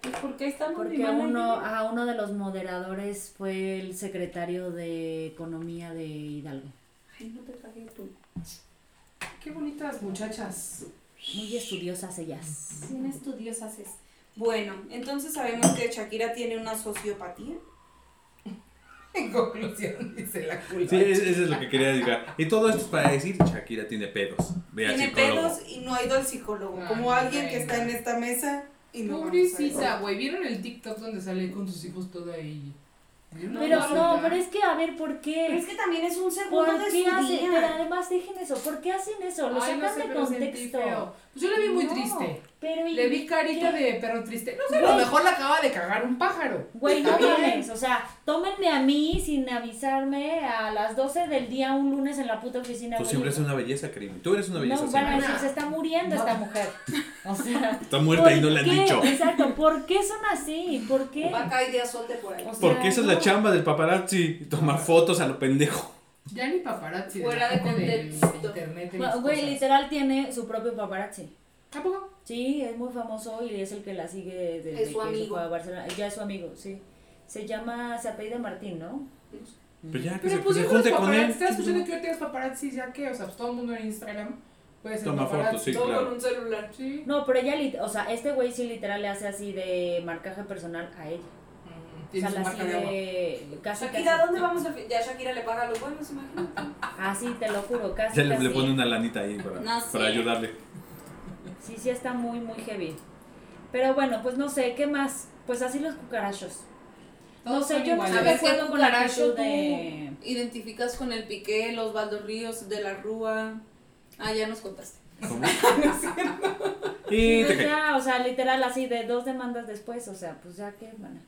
Speaker 5: Pues porque estamos
Speaker 4: Porque uno, a uno de los moderadores fue el secretario de Economía de Hidalgo.
Speaker 5: Ay, no te traje tú.
Speaker 3: Qué bonitas muchachas.
Speaker 4: Muy estudiosas ellas.
Speaker 5: Bien estudiosas es. Bueno, entonces sabemos que Shakira tiene una sociopatía.
Speaker 3: En conclusión, dice la culpa.
Speaker 2: Sí, es- eso es lo que quería decir. Y todo esto es para decir Shakira tiene pedos. Ve al
Speaker 5: Tiene
Speaker 2: psicólogo.
Speaker 5: pedos y no ha ido al psicólogo.
Speaker 3: Ay,
Speaker 5: como alguien que está en esta mesa y no.
Speaker 3: Pobrecita, güey. ¿Vieron el TikTok donde sale con sus hijos toda ahí?
Speaker 4: Pero no, pero es que a ver, ¿por qué?
Speaker 5: Pero es que también es un segundo
Speaker 4: ¿Por
Speaker 5: de
Speaker 4: qué
Speaker 5: su
Speaker 4: hacen?
Speaker 5: día.
Speaker 4: Pero además dejen eso, ¿por qué hacen eso? Lo
Speaker 3: Ay,
Speaker 4: sacan
Speaker 3: no sé,
Speaker 4: de contexto.
Speaker 3: Pues yo la vi muy
Speaker 4: No,
Speaker 3: triste.
Speaker 4: Pero y-
Speaker 3: Le vi carita
Speaker 4: ¿qué?
Speaker 3: de perro triste. No sé, a lo mejor la acaba de cagar un pájaro.
Speaker 4: Güey, no mames, o sea, tómenme a mí sin avisarme a las 12 del día un lunes en la puta oficina.
Speaker 2: Tú
Speaker 4: güey.
Speaker 2: siempre eres una belleza, Karim. Tú eres una belleza.
Speaker 4: No, van a decir, se está muriendo esta mujer. O sea,
Speaker 2: Está muerta y
Speaker 4: ¿por
Speaker 2: no le han
Speaker 4: qué?
Speaker 2: dicho.
Speaker 4: Exacto, ¿por qué son así? ¿Por qué?
Speaker 5: Vaca y de azote por ahí.
Speaker 4: O sea,
Speaker 2: Porque esa es la
Speaker 4: no.
Speaker 2: chamba del paparazzi. Tomar fotos a lo pendejo.
Speaker 3: Ya ni paparazzi.
Speaker 5: Fuera de
Speaker 3: del
Speaker 5: contexto.
Speaker 3: internet. y
Speaker 4: Bueno,
Speaker 3: las
Speaker 4: Güey,
Speaker 3: cosas.
Speaker 4: literal tiene su propio paparazzi.
Speaker 3: ¿A poco?
Speaker 4: Sí, es muy famoso y es el que la sigue desde
Speaker 5: Es su
Speaker 4: que se
Speaker 5: amigo.
Speaker 4: fue a Barcelona. Ya es su amigo, sí. Se llama, se apellida Martín, ¿no?
Speaker 2: Pero ya que
Speaker 3: Pero
Speaker 2: se,
Speaker 3: pues
Speaker 2: se junte con
Speaker 3: paparazzi,
Speaker 2: él.
Speaker 3: ¿Estás escuchando que hoy tienes paparazzi ya que? O sea, pues todo el mundo en Instagram puede ser
Speaker 2: Toma
Speaker 3: paparazzi.
Speaker 2: fotos, sí,
Speaker 5: Todo
Speaker 2: claro.
Speaker 5: con un celular.
Speaker 3: Sí.
Speaker 4: No, pero ella, lit- o sea, este güey sí literal le hace así de marcaje personal a ella.
Speaker 3: Mm,
Speaker 4: O
Speaker 3: Tiene
Speaker 4: sea,
Speaker 3: su
Speaker 4: la
Speaker 3: marca de agua.
Speaker 4: sigue casi,
Speaker 5: Shakira,
Speaker 4: casi.
Speaker 5: ¿dónde vamos a fi- Ya Shakira le paga a los buenos, imagínate.
Speaker 4: Así, te lo juro, casi,
Speaker 2: Ya le,
Speaker 4: casi.
Speaker 2: le pone una lanita ahí para,
Speaker 5: No sé.
Speaker 2: para ayudarle.
Speaker 4: Sí, sí está muy, muy heavy. Pero bueno, pues no sé, ¿qué más? Pues así los cucarachos. No sé, yo no
Speaker 3: iguales.
Speaker 4: sé
Speaker 5: A
Speaker 4: de
Speaker 5: ver, ¿qué
Speaker 4: acuerdo con la
Speaker 5: cucaracho
Speaker 4: de...
Speaker 5: identificas con el Piqué, los Ríos de la Rúa? Ah, ya nos contaste.
Speaker 2: ¿Cómo? Y
Speaker 4: pues ya, o sea, literal así de dos demandas después, o sea, pues ya que, bueno,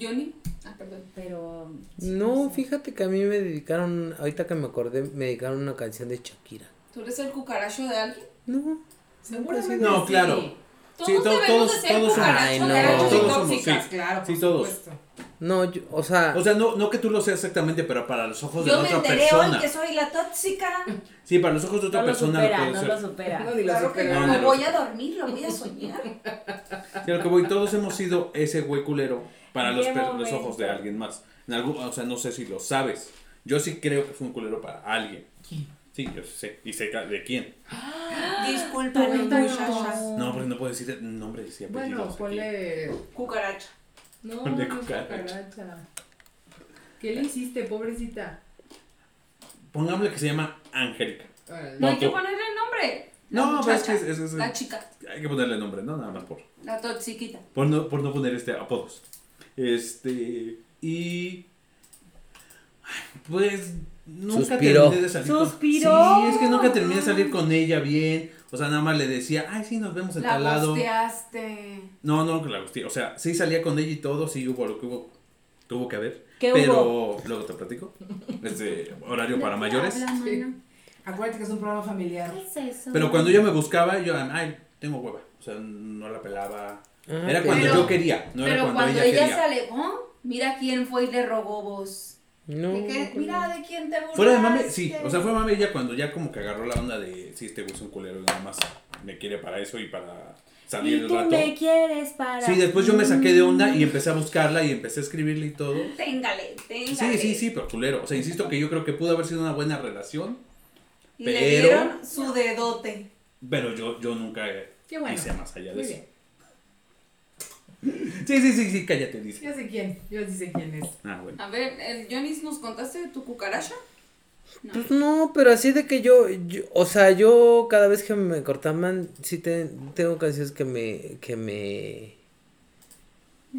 Speaker 5: Johnny. Ah, perdón.
Speaker 4: pero... sí,
Speaker 1: No,
Speaker 4: sé.
Speaker 1: fíjate que a mí me dedicaron, ahorita que me acordé, me dedicaron una canción de Shakira.
Speaker 5: ¿Tú eres el cucaracho de alguien?
Speaker 1: No,
Speaker 3: Seguramente
Speaker 2: No,
Speaker 3: sí.
Speaker 2: claro.
Speaker 5: Todos
Speaker 2: Sí, to- todos-
Speaker 5: ser
Speaker 2: todos somos-
Speaker 1: Ay, no.
Speaker 2: Todos somos,
Speaker 3: tóxicas,
Speaker 2: sí.
Speaker 3: claro,
Speaker 2: Sí,
Speaker 3: por
Speaker 2: todos.
Speaker 3: supuesto.
Speaker 1: no, yo, o sea,
Speaker 2: O sea, no, no que tú lo seas exactamente, pero para los ojos de
Speaker 5: Yo
Speaker 2: la
Speaker 5: me
Speaker 2: otra
Speaker 5: enteré
Speaker 2: persona.
Speaker 5: hoy que soy la tóxica.
Speaker 2: Sí, para los ojos de otra
Speaker 4: No lo
Speaker 2: persona
Speaker 4: supera,
Speaker 2: lo
Speaker 4: no
Speaker 2: puede
Speaker 4: lo
Speaker 2: ser.
Speaker 4: supera.
Speaker 3: No, ni lo
Speaker 5: Claro que
Speaker 3: supera.
Speaker 2: No,
Speaker 5: no,
Speaker 2: no
Speaker 5: me
Speaker 2: lo
Speaker 5: voy a dormir, lo voy a soñar.
Speaker 2: Sí, lo que voy, todos hemos sido ese güey culero para los, los ojos de alguien más. En algún, o sea, no sé si lo sabes. Yo sí creo que fue un culero para alguien. Sí, yo sé. Y sé de quién.
Speaker 5: Muchachas.
Speaker 2: No, porque no puedo decir el nombre y apellidos.
Speaker 3: Bueno, ponle.
Speaker 5: Cucaracha.
Speaker 3: No,
Speaker 2: Ponle
Speaker 3: no
Speaker 2: cucaracha.
Speaker 3: cucaracha. ¿Qué le hiciste, pobrecita?
Speaker 2: Pongámosle que se llama Angélica.
Speaker 5: No hay
Speaker 2: No,
Speaker 5: que ponerle nombre. La
Speaker 2: No, pero es que es- es- es-
Speaker 5: La chica,
Speaker 2: Hay que ponerle nombre, ¿no? Nada más por,
Speaker 5: la toxiquita.
Speaker 2: por, no, por no poner este apodos. Este. Y. Pues nunca
Speaker 1: Suspiró.
Speaker 2: terminé de salir con-
Speaker 4: Suspiró.
Speaker 2: Sí, es que nunca terminé de salir con ella bien. O sea, nada más le decía, ay, sí, nos vemos en
Speaker 6: La
Speaker 2: tal lado. No, no, que la gusteé. O sea, sí salía con ella y todo, sí hubo lo que hubo, tuvo que haber.
Speaker 4: ¿Qué
Speaker 2: pero luego te platico. Es de horario para mayores.
Speaker 4: Habla, mano.
Speaker 3: Acuérdate que es un programa familiar.
Speaker 4: ¿Qué es eso?
Speaker 2: Pero cuando ella me buscaba, yo, ay, tengo hueva. O sea, no la pelaba.
Speaker 1: Ah,
Speaker 2: Era
Speaker 1: pero-
Speaker 2: cuando
Speaker 5: Pero-
Speaker 2: yo quería, no era
Speaker 5: Pero
Speaker 2: cuando,
Speaker 5: cuando,
Speaker 2: ella,
Speaker 5: ella,
Speaker 2: quería.
Speaker 5: se alejó, mira quién fue y le robó voz.
Speaker 1: No.
Speaker 5: ¿De? Mira de quién te burlaste.
Speaker 2: Fuera de mame, sí. O sea, fue mame ella cuando ya como que agarró la onda de, sí, este güey es un culero y nada más me quiere para eso y para salir
Speaker 4: Y
Speaker 2: el
Speaker 4: tú
Speaker 2: rato.
Speaker 4: me quieres para.
Speaker 2: Sí, después yo me saqué de onda y empecé a buscarla y empecé a escribirle y todo.
Speaker 5: Téngale, téngale.
Speaker 2: Sí, sí, sí, pero culero. O sea, insisto que yo creo que pudo haber sido una buena relación,
Speaker 5: Y le
Speaker 2: Pero-
Speaker 5: dieron su dedote.
Speaker 2: pero yo, yo nunca
Speaker 3: Qué bueno.
Speaker 2: hice más allá de
Speaker 3: Muy
Speaker 2: eso.
Speaker 3: bien.
Speaker 2: Sí, sí, sí, sí, cállate, dice.
Speaker 3: Yo sé quién, yo sí sé quién es.
Speaker 2: Ah, bueno.
Speaker 5: A ver, el Jonis, ¿nos contaste de tu cucaracha? No.
Speaker 1: Pues no, pero así de que yo, yo- o sea, yo cada vez que me cortaban, sí te- tengo canciones que me, que me,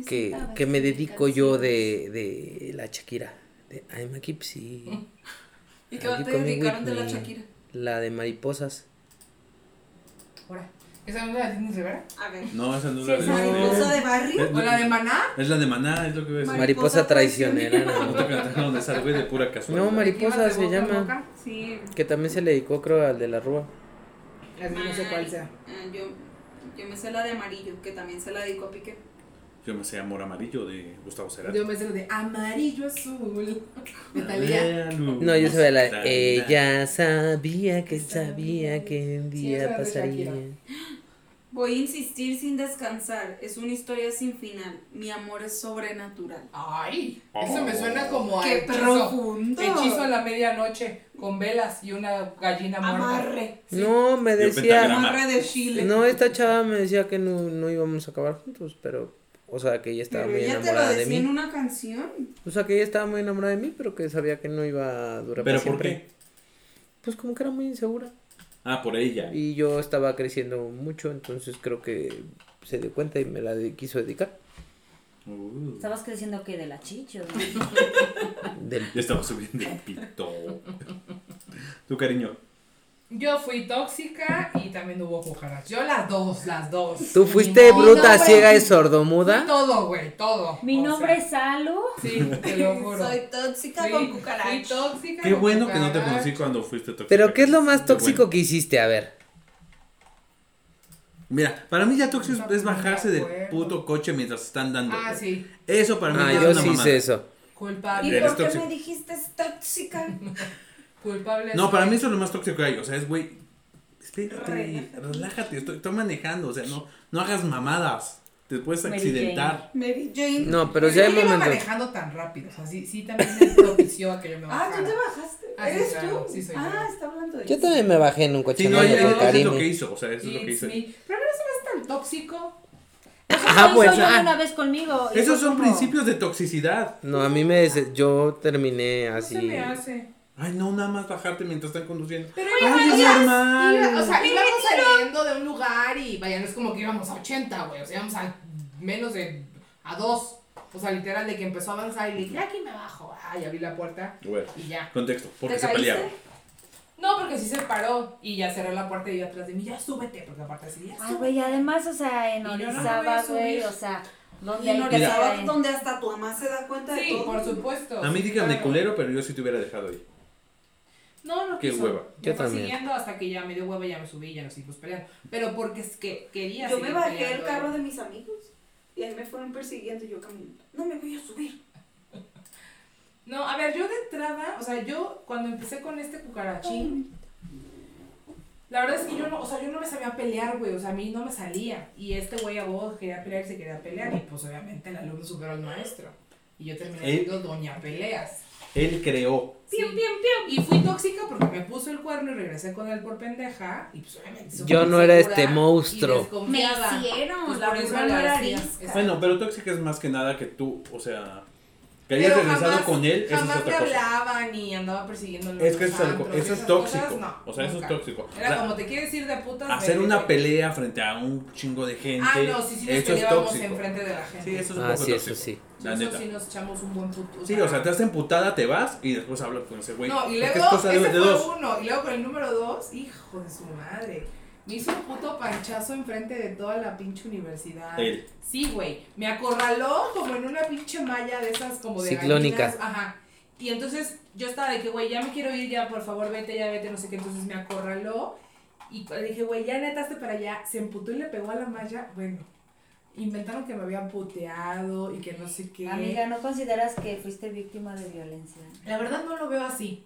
Speaker 1: que, que me dedico yo de, de la Shakira, de I'm a Gypsy.
Speaker 5: ¿Y qué te dedicaron de la. Shakira?
Speaker 1: La de mariposas.
Speaker 3: Ahora. ¿Esa no es la de Disney Rivera?
Speaker 5: A ver.
Speaker 2: No, esa no es la de.
Speaker 5: ¿Mariposa de barrio?
Speaker 3: ¿O la de Maná?
Speaker 2: Es la de Maná, es lo que voy a decir.
Speaker 5: Mariposa
Speaker 1: traicionera.
Speaker 2: No
Speaker 1: ¿no?
Speaker 2: te cantaron esa güey de pura casualidad.
Speaker 1: No, mariposa
Speaker 3: ¿Ibas de
Speaker 1: se llama.
Speaker 3: boca?
Speaker 5: Sí.
Speaker 1: Que también se le dedicó, creo, al de la Rúa.
Speaker 3: Así no sé cuál sea.
Speaker 5: Yo, yo me sé la de amarillo, que también se la dedico a Piqué.
Speaker 2: Yo me sé Amor Amarillo de Gustavo Cerati.
Speaker 3: Yo me sé lo de amarillo azul. De Talía.
Speaker 1: No, yo la
Speaker 2: Da,
Speaker 1: de
Speaker 2: da.
Speaker 1: Ella sabía que sabía que un día pasaría.
Speaker 5: Voy a insistir sin descansar. Es una historia sin final. Mi amor es sobrenatural.
Speaker 3: Ay, eso me suena como a
Speaker 5: ¡Qué
Speaker 3: hechizo.
Speaker 5: profundo!
Speaker 3: Hechizo a la medianoche con velas y una gallina muerta.
Speaker 5: Amarre.
Speaker 1: No, me decía.
Speaker 5: Amarre de Chile.
Speaker 1: No, esta chava me decía que no, no íbamos a acabar juntos, pero. O sea, que ella estaba
Speaker 5: Pero
Speaker 1: muy
Speaker 5: ella te lo
Speaker 1: enamorada de
Speaker 5: decía en
Speaker 1: mí.
Speaker 5: una canción.
Speaker 1: O sea, que ella estaba muy enamorada de mí, pero que sabía que no iba a durar
Speaker 2: ¿Pero
Speaker 1: para
Speaker 2: por
Speaker 1: siempre.
Speaker 2: qué?
Speaker 1: Pues como que era muy insegura.
Speaker 2: Ah, por ella.
Speaker 1: Y yo estaba creciendo mucho, entonces creo que se dio cuenta y me la de- quiso dedicar.
Speaker 2: Uh,
Speaker 4: Estabas creciendo que de la chicho.
Speaker 1: Del...
Speaker 2: ya estaba subiendo el pito. Tu cariño.
Speaker 3: Yo fui tóxica y también hubo cucarachas. Yo las dos, las dos.
Speaker 1: ¿Tú
Speaker 3: Mi
Speaker 1: fuiste
Speaker 3: nombre-
Speaker 1: bruta, ciega y
Speaker 3: Fui
Speaker 1: sordomuda?
Speaker 3: Todo, güey, todo.
Speaker 4: Mi
Speaker 3: O
Speaker 4: nombre
Speaker 3: sea,
Speaker 4: es Salu.
Speaker 3: Sí, te lo juro.
Speaker 5: Soy tóxica
Speaker 3: Fui-
Speaker 5: con
Speaker 3: fui
Speaker 5: cucaracha.
Speaker 3: tóxica.
Speaker 2: Qué
Speaker 3: con
Speaker 2: bueno que no te conocí cuando fuiste tóxica.
Speaker 1: Pero ¿qué es lo más tóxico
Speaker 2: bueno.
Speaker 1: que hiciste? A ver.
Speaker 2: Mira, para mí ya tóxico
Speaker 3: No,
Speaker 2: es, bajarse del puto coche mientras están dando.
Speaker 3: Ah, sí.
Speaker 2: Eso para mí
Speaker 1: Ah,
Speaker 2: ya
Speaker 1: yo
Speaker 2: es una
Speaker 1: sí
Speaker 2: mamada.
Speaker 1: hice eso.
Speaker 3: Culpable.
Speaker 5: ¿Y por qué
Speaker 2: tóxico.
Speaker 5: me dijiste tóxica?
Speaker 3: Culpable.
Speaker 2: No, para mí eso es lo más tóxico que hay. O sea, es güey. Espérate,
Speaker 5: Relájate.
Speaker 2: relájate, estoy, estoy manejando. O sea, no, no hagas mamadas. Te puedes
Speaker 4: Mary
Speaker 2: accidentar.
Speaker 5: Mary Jane.
Speaker 1: No, pero
Speaker 3: Pues
Speaker 1: ya
Speaker 3: yo
Speaker 1: hay
Speaker 3: no
Speaker 1: momentos.
Speaker 3: manejando tan rápido. O sea, sí, sí también me propició a que yo me
Speaker 5: Ah,
Speaker 3: bajara.
Speaker 5: tú te bajaste.
Speaker 3: Ah, sí,
Speaker 5: ¿Eres
Speaker 3: claro,
Speaker 5: tú?
Speaker 3: sí soy
Speaker 5: ah,
Speaker 3: yo.
Speaker 5: está hablando de
Speaker 1: Yo
Speaker 5: eso.
Speaker 1: también me bajé en un coche
Speaker 2: Sí, no, eso
Speaker 1: con
Speaker 2: es lo que hizo. O sea, eso es lo que
Speaker 3: It's
Speaker 2: hizo.
Speaker 3: me. Pero no es tan tóxico.
Speaker 1: Ah,
Speaker 4: Eso
Speaker 1: bueno.
Speaker 4: yo
Speaker 1: ah.
Speaker 4: una vez conmigo.
Speaker 2: Esos son
Speaker 4: como-
Speaker 2: principios de toxicidad.
Speaker 1: No, a mí me... des- Yo terminé
Speaker 3: No
Speaker 1: así...
Speaker 3: se me hace.
Speaker 2: Ay, no, nada más bajarte mientras están conduciendo.
Speaker 3: Pero
Speaker 2: Ay,
Speaker 3: íbamos,
Speaker 2: es normal.
Speaker 3: iba- o sea, íbamos saliendo de un lugar y vaya, no es como que íbamos a 80, güey. O sea, íbamos a menos de. a 2. O sea, literal, de que empezó a avanzar y le dije, "Ya aquí me bajo. Ah, y abrí la puerta
Speaker 2: Bueno,
Speaker 3: y ya.
Speaker 2: contexto. Porque
Speaker 5: ¿Te
Speaker 2: se pelearon.
Speaker 3: No, porque sí se paró y ya cerró la puerta y yo atrás de mí, ya súbete, porque aparte así, ya
Speaker 4: Ay,
Speaker 3: súbete.
Speaker 4: güey, además, o sea, en Orizaba, güey, o sea, donde
Speaker 5: en donde hasta tu mamá se da cuenta de
Speaker 3: Sí,
Speaker 5: todo.
Speaker 3: por supuesto.
Speaker 2: A mí
Speaker 3: sí,
Speaker 2: díganme
Speaker 3: claro.
Speaker 2: culero, pero yo sí te hubiera dejado ahí.
Speaker 3: No, no
Speaker 2: Qué
Speaker 3: quiso.
Speaker 2: hueva.
Speaker 1: Yo también.
Speaker 3: siguiendo hasta que ya me dio hueva y ya me subí y ya nos seguimos peleando. Pero porque es que quería
Speaker 5: Yo me bajé
Speaker 3: peleando,
Speaker 5: el carro
Speaker 3: ¿eh?
Speaker 5: de mis amigos y ahí me fueron persiguiendo y yo caminando. No me voy a subir.
Speaker 3: No, a ver, yo de entrada, o sea, yo cuando empecé con este cucarachín, la verdad es que yo no, o sea, yo no me sabía pelear, güey, o sea, a mí no me salía. Y este güey a vos quería pelear y se quería pelear, y pues obviamente el alumno superó al maestro. Y yo terminé
Speaker 2: Él-
Speaker 3: siendo doña peleas.
Speaker 2: Él creó.
Speaker 3: Sí. Y fui tóxica porque me puso el cuerno y regresé con él por pendeja. Y pues obviamente.
Speaker 1: Yo no era este monstruo.
Speaker 5: Me hicieron.
Speaker 3: Pues
Speaker 5: la
Speaker 3: por eso
Speaker 5: no era arisca.
Speaker 2: Bueno, pero tóxica es más que nada que tú, o sea, Que hayas
Speaker 3: Pero
Speaker 2: regresado
Speaker 3: jamás-
Speaker 2: con él, eso es
Speaker 3: Jamás
Speaker 2: otra
Speaker 3: me
Speaker 2: cosa.
Speaker 3: hablaban y andaba persiguiéndolo.
Speaker 2: Es
Speaker 3: en
Speaker 2: que
Speaker 3: los
Speaker 2: eso es eso es tóxico.
Speaker 3: cosas, no,
Speaker 2: O sea, eso es tóxico.
Speaker 3: Era
Speaker 2: O sea,
Speaker 3: como te quieres ir de putas.
Speaker 2: Hacer
Speaker 3: vete,
Speaker 2: una
Speaker 3: vete.
Speaker 2: pelea frente a un chingo de gente.
Speaker 3: Ah, no, sí, sí nos
Speaker 2: eso es
Speaker 3: peleábamos
Speaker 2: tóxico.
Speaker 3: enfrente de la gente.
Speaker 2: Sí, eso es un
Speaker 1: Ah,
Speaker 2: poco
Speaker 1: sí,
Speaker 2: tóxico.
Speaker 1: eso sí.
Speaker 2: La
Speaker 3: Eso
Speaker 2: neta.
Speaker 3: sí nos echamos un buen puto.
Speaker 2: Sí, o sea, te haces emputada, te vas y después hablas con ese güey.
Speaker 3: No, y luego,
Speaker 2: es cosa
Speaker 3: ese
Speaker 2: de
Speaker 3: fue
Speaker 2: dos.
Speaker 3: uno, y luego con el número dos, hijo de su madre. Me hizo un puto panchazo enfrente de toda la pinche universidad.
Speaker 2: Él.
Speaker 3: Sí, güey. Me acorraló como en una pinche malla de esas como de
Speaker 1: Ciclónica.
Speaker 3: gallinas. Ajá. Y entonces yo estaba de que, güey, ya me quiero ir, ya por favor vete, ya vete, no sé qué. Entonces me acorraló. Y le dije, güey, ya netaste para allá. Se emputó y le pegó a la malla. Bueno, inventaron que me habían puteado y que no sé qué.
Speaker 4: Amiga, ¿no consideras que fuiste víctima de violencia?
Speaker 3: La verdad no lo veo así.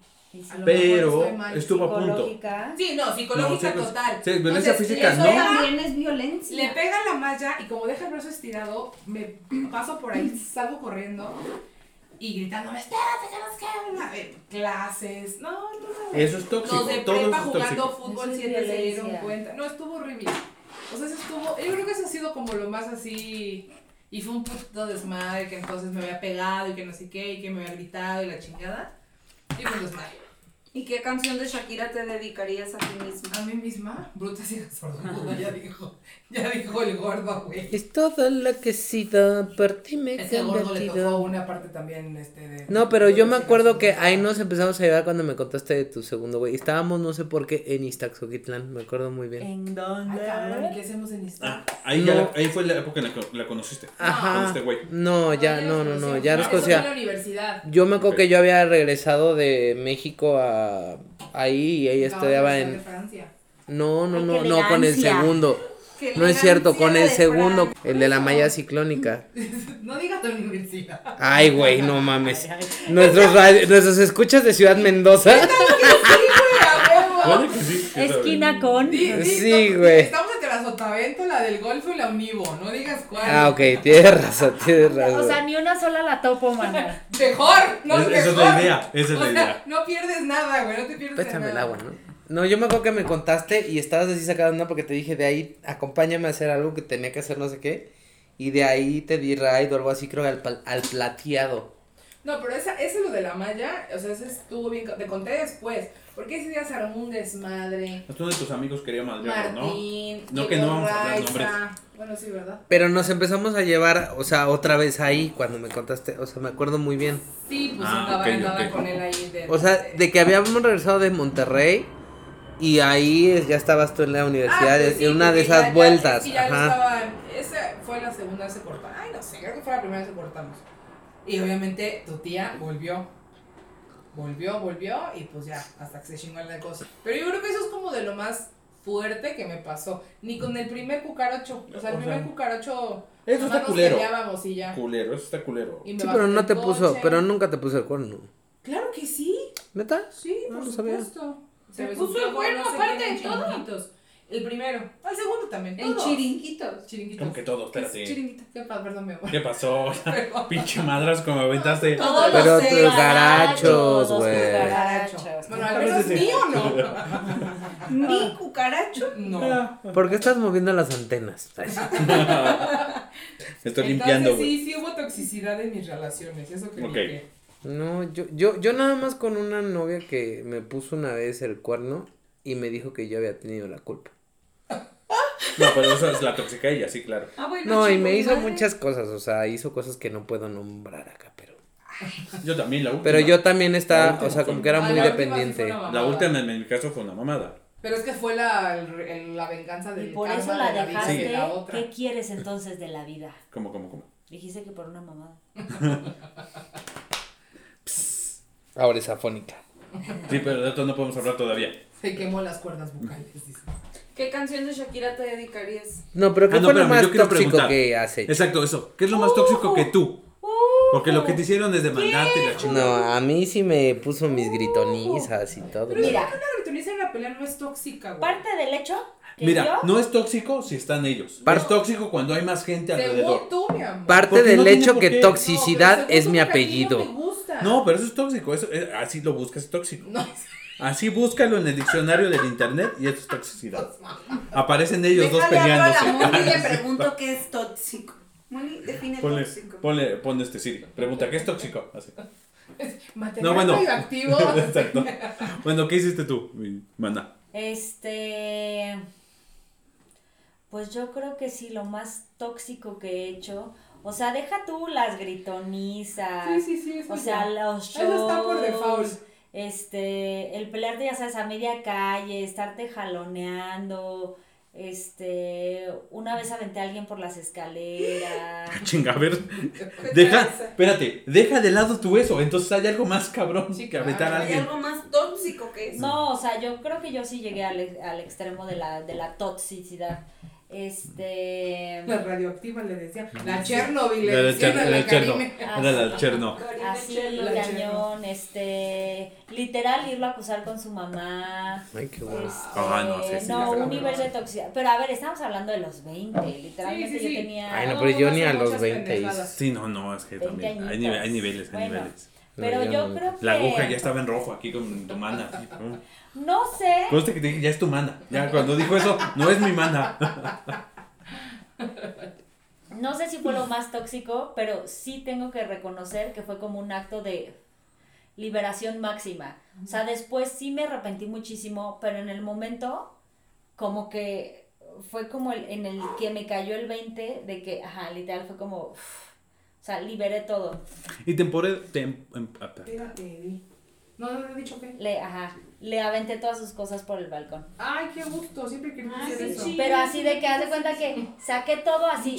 Speaker 2: Pero estuvo a punto.
Speaker 4: psicológica.
Speaker 3: Sí, no, psicológica
Speaker 2: No, sí, pues,
Speaker 3: total.
Speaker 2: sí, violencia
Speaker 3: Entonces,
Speaker 2: física no.
Speaker 3: pega-
Speaker 5: También es violencia.
Speaker 3: Le pega la malla y como deja el brazo estirado, me paso por ahí, salgo corriendo y gritándome, espérate, que nos quedan eh, clases. No, no, no.
Speaker 2: Eso es tóxico.
Speaker 3: Los de prepa
Speaker 2: eso
Speaker 3: jugando
Speaker 2: tóxico.
Speaker 3: fútbol
Speaker 4: Eso es
Speaker 3: siete se dieron cuenta. No, estuvo horrible. O sea, eso estuvo, yo creo que eso ha sido como lo más así, y fue un puto desmadre que entonces me había pegado y que no sé qué, y que me había gritado y la chingada. Y fue un desmadre.
Speaker 5: ¿Y qué canción de Shakira te dedicarías a ti misma?
Speaker 3: A mí misma, bruta y sordomuda, ya dijo, ya dijo el gordo, güey.
Speaker 1: Es toda la que ti me
Speaker 3: gordo le tocó una parte también, este, de...
Speaker 1: No, pero yo me acuerdo que ahí nos empezamos a llevar cuando me contaste de tu segundo, güey. Estábamos, no sé por qué, en Iztaxoquitlán, me acuerdo muy bien.
Speaker 4: ¿En dónde?
Speaker 3: ¿y qué hacemos en esto?
Speaker 2: Ah, ahí, ya
Speaker 1: No.
Speaker 2: la- ahí fue la época en la que la conociste. Con
Speaker 1: Ajá.
Speaker 2: este güey.
Speaker 1: No, ya, no, no, no, ya
Speaker 3: nos
Speaker 1: conocía.
Speaker 3: la universidad.
Speaker 1: Yo me acuerdo que yo había regresado de México a ahí y ella estudiaba en...
Speaker 3: de Francia.
Speaker 1: No, no, no, no, con el segundo. No es cierto, con el segundo,
Speaker 5: Fran.
Speaker 1: el de la malla ciclónica.
Speaker 3: No digas tu universidad.
Speaker 1: Ay, güey, no mames. Nuestros, radio- nuestros escuchas de Ciudad Mendoza.
Speaker 4: Esquina con.
Speaker 1: Sí, güey.
Speaker 3: Estamos Sotavento, la del Golfo y la Univo. No digas cuál.
Speaker 1: Ah, ok, tienes razón, tienes
Speaker 4: O sea, ni una sola la topo, mana.
Speaker 3: Mejor, no
Speaker 2: Es-
Speaker 3: mejor.
Speaker 2: esa es la idea, esa es
Speaker 3: O
Speaker 2: la
Speaker 3: sea,
Speaker 2: idea.
Speaker 3: no pierdes nada, güey. No te pierdes
Speaker 1: Péchame el
Speaker 3: nada.
Speaker 1: agua, ¿no? No, yo me acuerdo que me contaste y estabas así sacando una porque te dije de ahí, acompáñame a hacer algo que tenía que hacer no sé qué. Y de ahí te di ride o algo así, creo, al, pal- al plateado.
Speaker 3: No, pero esa, ese lo de la malla, o sea, ese estuvo bien. Te conté después. Porque ese día se armó un desmadre.
Speaker 2: Uno de tus amigos quería madrearlo, ¿no?
Speaker 3: Martín.
Speaker 2: No, que no vamos a hablar
Speaker 3: Raiza. Bueno, sí, ¿verdad?
Speaker 1: Pero nos empezamos a llevar, o sea, otra vez ahí cuando me contaste, o sea, me acuerdo muy bien.
Speaker 3: Sí, pues
Speaker 2: Ah,
Speaker 3: andaba,
Speaker 2: ok,
Speaker 3: andaba con él ahí. De,
Speaker 1: O sea, de que habíamos regresado de Monterrey y ahí ya estabas tú en la universidad,
Speaker 3: Ah, pues sí,
Speaker 1: en una de esas
Speaker 3: ya- ya-
Speaker 1: vueltas.
Speaker 3: sí, ya lo
Speaker 1: Ajá.
Speaker 3: estaban- esa fue la segunda vez que cortamos. Ay, no sé, creo que fue la primera vez que cortamos. Y obviamente tu tía volvió. Volvió, volvió y pues ya, hasta que se chingó la cosa. Pero yo creo que eso es como de lo más fuerte que me pasó. Ni con el primer cucaracho. O sea, el
Speaker 2: O
Speaker 3: primer
Speaker 2: sea,
Speaker 3: cucaracho.
Speaker 2: eso está culero.
Speaker 3: y ya.
Speaker 2: Culero, eso está culero.
Speaker 3: Y me
Speaker 1: Sí, pero no te puso, pero nunca te puso el cuerno.
Speaker 3: Claro que sí.
Speaker 1: ¿Neta?
Speaker 3: Sí,
Speaker 1: No
Speaker 3: por
Speaker 1: lo sabía.
Speaker 3: supuesto.
Speaker 5: Se
Speaker 3: me
Speaker 5: puso el cuerno aparte de todo.
Speaker 3: El primero. El segundo también.
Speaker 5: En
Speaker 3: todos.
Speaker 5: chiringuitos.
Speaker 3: Chiringuitos.
Speaker 2: Como que todo,
Speaker 3: ¿Qué es
Speaker 2: espérate.
Speaker 3: chiringuito? ¿Qué? Perdón, mi amor.
Speaker 2: ¿Qué pasó? Pinche madras como aventaste.
Speaker 5: Todos
Speaker 1: Pero
Speaker 5: los
Speaker 1: tus garachos,
Speaker 4: Todos
Speaker 1: güey.
Speaker 4: tus garachos.
Speaker 3: Bueno, al menos mío no.
Speaker 5: Ni cucaracho.
Speaker 3: No.
Speaker 1: ¿Por qué estás moviendo las antenas? Sí.
Speaker 2: Estoy limpiando,
Speaker 3: Entonces,
Speaker 2: güey.
Speaker 3: sí, sí hubo toxicidad en mis relaciones. Eso que
Speaker 2: Ok.
Speaker 3: dije.
Speaker 1: No, yo, yo, yo nada más con una novia que me puso una vez el cuerno y me dijo que yo había tenido la culpa.
Speaker 2: No, pero eso es la tóxica ella, sí, claro.
Speaker 5: Ah, bueno,
Speaker 1: No, y me hizo
Speaker 5: madre.
Speaker 1: muchas cosas, o sea, hizo cosas que no puedo nombrar acá, pero...
Speaker 2: Yo también, la última.
Speaker 1: Pero yo también estaba, o sea, como que era muy
Speaker 3: la última sí
Speaker 1: dependiente.
Speaker 2: La última en mi caso fue una mamada.
Speaker 3: Pero es que fue la, el- el- la venganza
Speaker 4: Y
Speaker 3: del
Speaker 4: por
Speaker 3: karma
Speaker 4: eso la dejaste.
Speaker 3: de la otra.
Speaker 4: ¿Qué quieres entonces de la vida?
Speaker 2: ¿Cómo, cómo, cómo?
Speaker 4: Dijiste que por una mamada.
Speaker 1: Ahora es afónica.
Speaker 2: Sí, pero de esto no podemos hablar todavía.
Speaker 3: Se quemó las cuerdas vocales. dice.
Speaker 5: ¿Qué canción de Shakira te dedicarías?
Speaker 1: No, pero ¿qué
Speaker 2: Ah, no,
Speaker 1: fue lo más tóxico
Speaker 2: preguntar.
Speaker 1: que has hecho?
Speaker 2: Exacto, eso. ¿Qué es lo más tóxico que tú? Porque lo que te hicieron es demandarte la chingada.
Speaker 1: No, a mí sí me puso mis gritonizas y todo.
Speaker 3: Pero
Speaker 4: Mira.
Speaker 3: una gritoniza en la pelea no es tóxica, güey.
Speaker 4: Parte del hecho
Speaker 2: Mira,
Speaker 4: yo
Speaker 2: no es tóxico si están ellos.
Speaker 1: Par-
Speaker 2: es tóxico cuando hay más gente
Speaker 3: Según
Speaker 2: alrededor.
Speaker 3: tú, mi amor.
Speaker 1: Parte
Speaker 2: Porque
Speaker 1: del
Speaker 2: no
Speaker 1: hecho que toxicidad
Speaker 3: No,
Speaker 1: es mi apellido.
Speaker 2: No, pero eso es tóxico. Eso, es- así lo buscas, es tóxico.
Speaker 3: No,
Speaker 2: Así búscalo en el diccionario del internet y eso es toxicidad. Aparecen ellos dos
Speaker 5: Déjale a la
Speaker 2: peleándose.
Speaker 5: Moni y le pregunto qué es tóxico. Moni, define
Speaker 2: Ponle,
Speaker 5: tóxico.
Speaker 2: ponle, ponle este Siri. Pregunta, ¿qué es tóxico? Así.
Speaker 3: Material
Speaker 2: No, bueno.
Speaker 3: radioactivo.
Speaker 2: Exacto. Bueno, ¿qué hiciste tú, mi mana?
Speaker 4: Este. Pues yo creo que sí, lo más tóxico que he hecho. O sea, deja tú las gritonizas.
Speaker 3: Sí, sí, sí, eso
Speaker 4: O sea,
Speaker 3: ya.
Speaker 4: los shows.
Speaker 3: Eso está por default.
Speaker 4: Este, el pelearte, ya sabes, a media calle, estarte jaloneando. Este, una vez aventé a alguien por las escaleras.
Speaker 2: Chinga, a ver.
Speaker 5: ¿Qué
Speaker 2: Deja, espérate, deja de lado tú eso. Entonces hay algo más cabrón
Speaker 3: Sí,
Speaker 2: que aventar a
Speaker 3: claro.
Speaker 5: Hay
Speaker 2: alguien.
Speaker 5: algo más tóxico que eso.
Speaker 4: No, o sea, yo creo que yo sí llegué al, al extremo de la, de la toxicidad. Este.
Speaker 3: La radioactiva le decían. La Chernobyl le
Speaker 2: La
Speaker 3: decían
Speaker 2: Cher- la
Speaker 3: la
Speaker 2: Cherno. Era la Cherno.
Speaker 4: Así.
Speaker 3: La
Speaker 4: cañón, este, literal irlo a acusar con su mamá.
Speaker 1: Ay, qué bueno.
Speaker 4: Este,
Speaker 2: Ah, no, sí, sí,
Speaker 4: no,
Speaker 3: sí,
Speaker 4: un nivel de toxicidad. Pero a ver, estamos hablando de los 20, literalmente
Speaker 3: Sí, sí, sí.
Speaker 4: yo tenía...
Speaker 1: Ay, no, pero yo
Speaker 3: no
Speaker 1: ni a los
Speaker 3: muchas
Speaker 1: 20.
Speaker 3: pendejadas.
Speaker 2: Sí, no, no, es que
Speaker 4: 20
Speaker 2: también. Hay, nive- hay niveles, hay
Speaker 4: Bueno.
Speaker 2: niveles.
Speaker 4: Pero
Speaker 1: No,
Speaker 4: yo
Speaker 1: no.
Speaker 4: creo que...
Speaker 2: La aguja ya estaba en rojo aquí con tu mana. así.
Speaker 4: No sé,
Speaker 2: Conste que te dije, ya es tu mana. Ya cuando dijo eso, no es mi mana.
Speaker 4: no sé si fue lo más tóxico, pero sí tengo que reconocer que fue como un acto de liberación máxima. O sea, después sí me arrepentí muchísimo, pero en el momento como que fue como el, en el que me cayó el 20 de que, ajá, literal fue como, sea, liberé todo.
Speaker 2: Y temporada. Tem, em- ah.
Speaker 3: Espérate. No, no le he dicho qué.
Speaker 4: Le, ajá, le aventé todas sus cosas por el balcón.
Speaker 3: Ay, qué gusto. Siempre quería
Speaker 5: Ay,
Speaker 3: hacer
Speaker 5: qué
Speaker 3: eso.
Speaker 4: Pero así de que haz de cuenta que saqué todo así,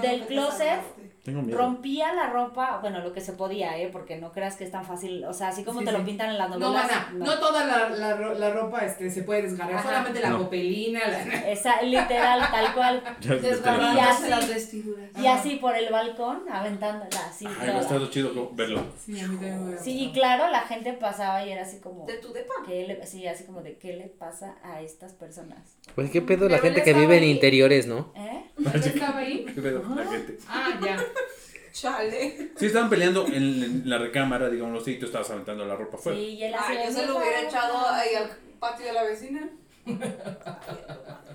Speaker 4: del
Speaker 5: no
Speaker 4: closet,
Speaker 5: salvaste.
Speaker 2: Tengo miedo.
Speaker 4: rompía la ropa, bueno, lo que se podía, ¿eh? Porque no creas que es tan fácil, o sea, así como
Speaker 3: Sí,
Speaker 4: te lo
Speaker 3: sí.
Speaker 4: pintan en las
Speaker 3: No,
Speaker 4: novelas.
Speaker 3: mana, no, toda la, la, ro- la ropa este, se puede desgarrar,
Speaker 4: Ajá.
Speaker 3: solamente la
Speaker 2: No.
Speaker 3: copelina, la...
Speaker 4: Esa, literal, tal cual. Así-
Speaker 5: las vestiduras.
Speaker 4: Y así por el balcón, aventándola así.
Speaker 2: Ay, me ha
Speaker 4: toda.
Speaker 2: estado chido verlo.
Speaker 3: Sí, a mí también
Speaker 4: Sí, y claro, la gente pasaba y era así como,
Speaker 5: De tu depa.
Speaker 4: ¿qué le, sí, así como de, ¿qué le pasa a estas personas?
Speaker 1: Pues qué pedo
Speaker 3: Pero
Speaker 1: la
Speaker 3: él
Speaker 1: gente que vive en
Speaker 3: ahí.
Speaker 1: interiores, ¿no?
Speaker 4: ¿Eh?
Speaker 3: ¿Él estaba ahí?
Speaker 2: ¿Qué pedo la gente?
Speaker 3: Ah, ya.
Speaker 5: Chale.
Speaker 2: Sí, estaban peleando en, en la recámara, digamos así, y tú estabas aventando la ropa afuera.
Speaker 4: Sí, y él
Speaker 5: Ay,
Speaker 4: hacía
Speaker 5: yo se lo hubiera
Speaker 4: "No,
Speaker 5: echado ahí al patio de la vecina.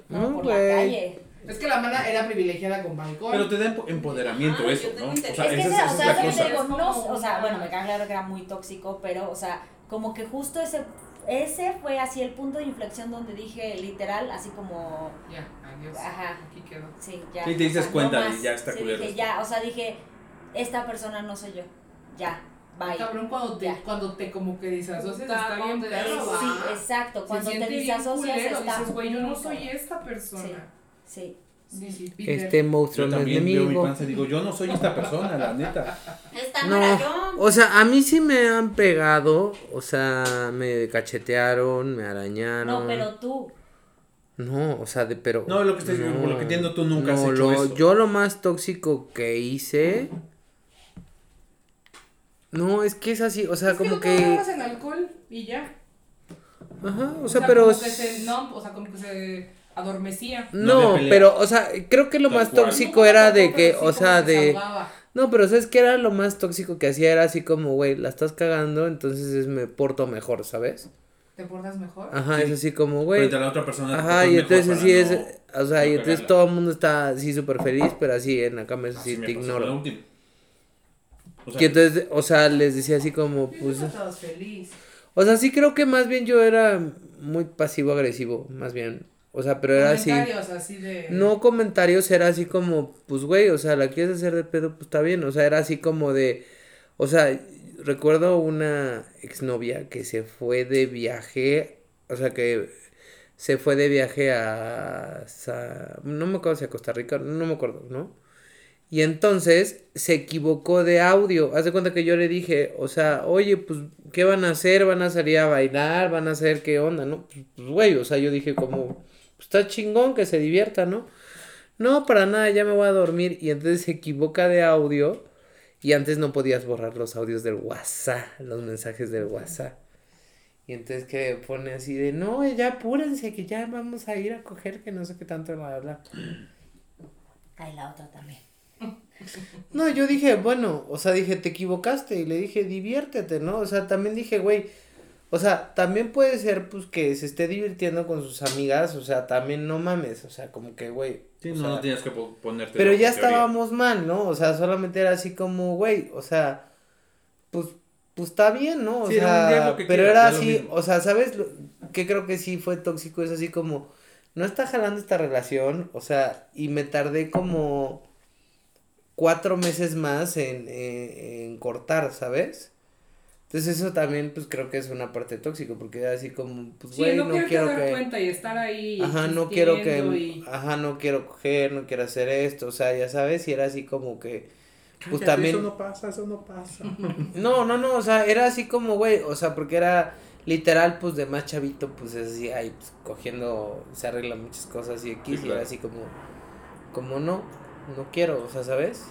Speaker 4: No,
Speaker 1: No,
Speaker 4: por la calle.
Speaker 3: Es que la mana era privilegiada con balcón.
Speaker 2: Pero te da empo- empoderamiento
Speaker 5: Ajá,
Speaker 2: eso, ¿no? O sea,
Speaker 4: es que,
Speaker 2: esa,
Speaker 4: ese-
Speaker 2: esa
Speaker 4: o
Speaker 2: es
Speaker 4: sea,
Speaker 2: la cosa.
Speaker 4: digo, no, o sea, bueno, me queda claro que era muy tóxico, pero, o sea, como que justo ese, ese fue así el punto de inflexión donde dije, literal, así como,
Speaker 3: Ya, adiós.
Speaker 4: Ajá.
Speaker 3: Aquí quedó.
Speaker 4: sí, ya.
Speaker 2: Sí, te
Speaker 4: o
Speaker 2: dices
Speaker 4: sea,
Speaker 2: cuenta
Speaker 4: no
Speaker 2: y
Speaker 4: más.
Speaker 2: ya está
Speaker 4: Sí,
Speaker 2: culero
Speaker 4: dije, ya, o sea, dije, esta persona no soy yo, ya, bye.
Speaker 3: Cabrón, cuando te,
Speaker 4: Ya.
Speaker 3: cuando te como que desasocias,
Speaker 5: Puta,
Speaker 3: está bien perro.
Speaker 4: Sí, exacto, cuando te disasocias
Speaker 3: culero,
Speaker 4: está
Speaker 3: dices, güey, yo no soy esta persona.
Speaker 4: Sí,
Speaker 3: Sí, sí, Peter.
Speaker 1: Este monstruo
Speaker 2: Yo
Speaker 1: no es mi
Speaker 2: panza digo, yo no soy esta persona, la neta.
Speaker 5: Esta no, era yo.
Speaker 1: No, o sea, a mí sí me han pegado, o sea, me cachetearon, me arañaron.
Speaker 4: no, pero tú,
Speaker 1: No, o sea, de, pero...
Speaker 2: No, lo que estoy- por lo que entiendo, tú nunca has hecho
Speaker 1: lo-
Speaker 2: eso.
Speaker 1: Yo lo más tóxico que hice... No, es que es así, o sea,
Speaker 3: Es que
Speaker 1: como que...
Speaker 3: agarras en alcohol y ya.
Speaker 1: Ajá, o
Speaker 3: O
Speaker 1: sea,
Speaker 3: sea,
Speaker 1: pero...
Speaker 3: como que se, no, o sea, como que se adormecía.
Speaker 2: No
Speaker 1: pero, o sea, creo que lo
Speaker 2: Tal
Speaker 1: más
Speaker 2: cual.
Speaker 1: tóxico era de que, o sea, de... No, pero ¿sabes qué era lo más tóxico que hacía? Era así como, güey, la estás cagando, entonces es, me porto mejor, ¿sabes?
Speaker 3: ¿Te portas mejor?
Speaker 1: Ajá,
Speaker 2: Sí.
Speaker 1: es así como, güey.
Speaker 2: Frente a la otra persona.
Speaker 1: Ajá, y entonces así es,
Speaker 2: no-
Speaker 1: o sea, y entonces
Speaker 2: cagarla.
Speaker 1: todo el mundo está así súper feliz, pero así en la cama es
Speaker 2: Así
Speaker 1: te ignoro.
Speaker 2: O sea,
Speaker 1: Y entonces, o sea, les decía así como,
Speaker 3: Pues, feliz.
Speaker 1: o sea, sí creo que más bien yo era muy pasivo-agresivo, más bien, o sea, pero era así.
Speaker 3: Comentarios así de...
Speaker 1: No comentarios, era así como, pues güey, o sea, la quieres hacer de pedo, pues está bien, o sea, era así como de, o sea, recuerdo una exnovia que se fue de viaje, o sea, que se fue de viaje a, Sa- no me acuerdo si a Costa Rica, no me acuerdo, ¿no? Y entonces se equivocó de audio. Haz de cuenta que yo le dije, o sea, oye, pues, ¿qué van a hacer? ¿Van a salir a bailar? ¿Van a hacer qué onda? ¿No? Pues, güey, o sea, yo dije como, está chingón que se divierta, ¿no? No, para nada, ya me voy a dormir. Y entonces se equivoca de audio. Y antes no podías borrar los audios del WhatsApp, los mensajes del WhatsApp. Y entonces que pone así de, no, ya apúrense, que ya vamos a ir a coger, que no sé qué tanto, bla, bla.
Speaker 4: ay, la otra también.
Speaker 1: No, yo dije, bueno, o sea, dije, te equivocaste. Y le dije, diviértete, ¿no? O sea, también dije, güey, O sea, también puede ser, pues, que se esté divirtiendo con sus amigas, o sea, también no mames, o sea, como que, güey.
Speaker 2: Sí, no,
Speaker 1: sea,
Speaker 2: no tienes que po- ponerte.
Speaker 1: Pero ya estábamos mal, ¿no? O sea, solamente era así como, güey, o sea, pues, pues está bien, ¿no? O
Speaker 2: Sí,
Speaker 1: sea, pero
Speaker 2: quieras,
Speaker 1: era así, o sea, ¿sabes? Lo, que creo que sí fue tóxico, es así como, no está jalando esta relación, o sea, y me tardé como cuatro meses más en, en, en cortar, ¿sabes? Entonces eso también, pues creo que es una parte tóxica, porque era así como, pues,
Speaker 3: Sí,
Speaker 1: güey,
Speaker 3: no,
Speaker 1: no,
Speaker 3: quiero,
Speaker 1: quiero
Speaker 3: dar
Speaker 1: que...
Speaker 3: cuenta y estar ahí.
Speaker 1: Ajá, no quiero que,
Speaker 3: y-
Speaker 1: ajá, no quiero coger, no quiero hacer esto, o sea, ya sabes, y era así como que, pues
Speaker 2: Cállate,
Speaker 1: también,
Speaker 2: Eso no pasa, eso no pasa.
Speaker 1: no, no, no, o sea, era así como, güey, o sea, porque era literal, pues, de más chavito, pues, es así, ahí, pues, cogiendo, se arreglan muchas cosas y X,
Speaker 2: Sí,
Speaker 1: y
Speaker 2: claro.
Speaker 1: era así como, como no, no quiero, o sea, ¿sabes?